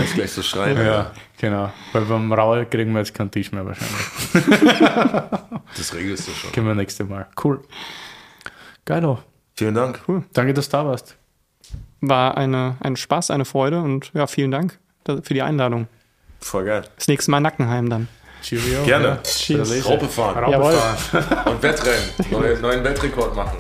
Nicht gleich so schreien. Ja, genau. Weil beim Raue kriegen wir jetzt keinen Tisch mehr wahrscheinlich. Das regelst du schon. Können wir nächstes Mal. Cool. Geilo. Vielen Dank. Cool. Danke, dass du da warst. War eine, ein Spaß, eine Freude und ja, vielen Dank da- für die Einladung. Voll geil. Das nächste Mal Nackenheim dann. Cheerio. Gerne. Ja. Cheers. Raupe fahren. Raupe fahren. Und Wettrennen. Neue, neuen Weltrekord machen.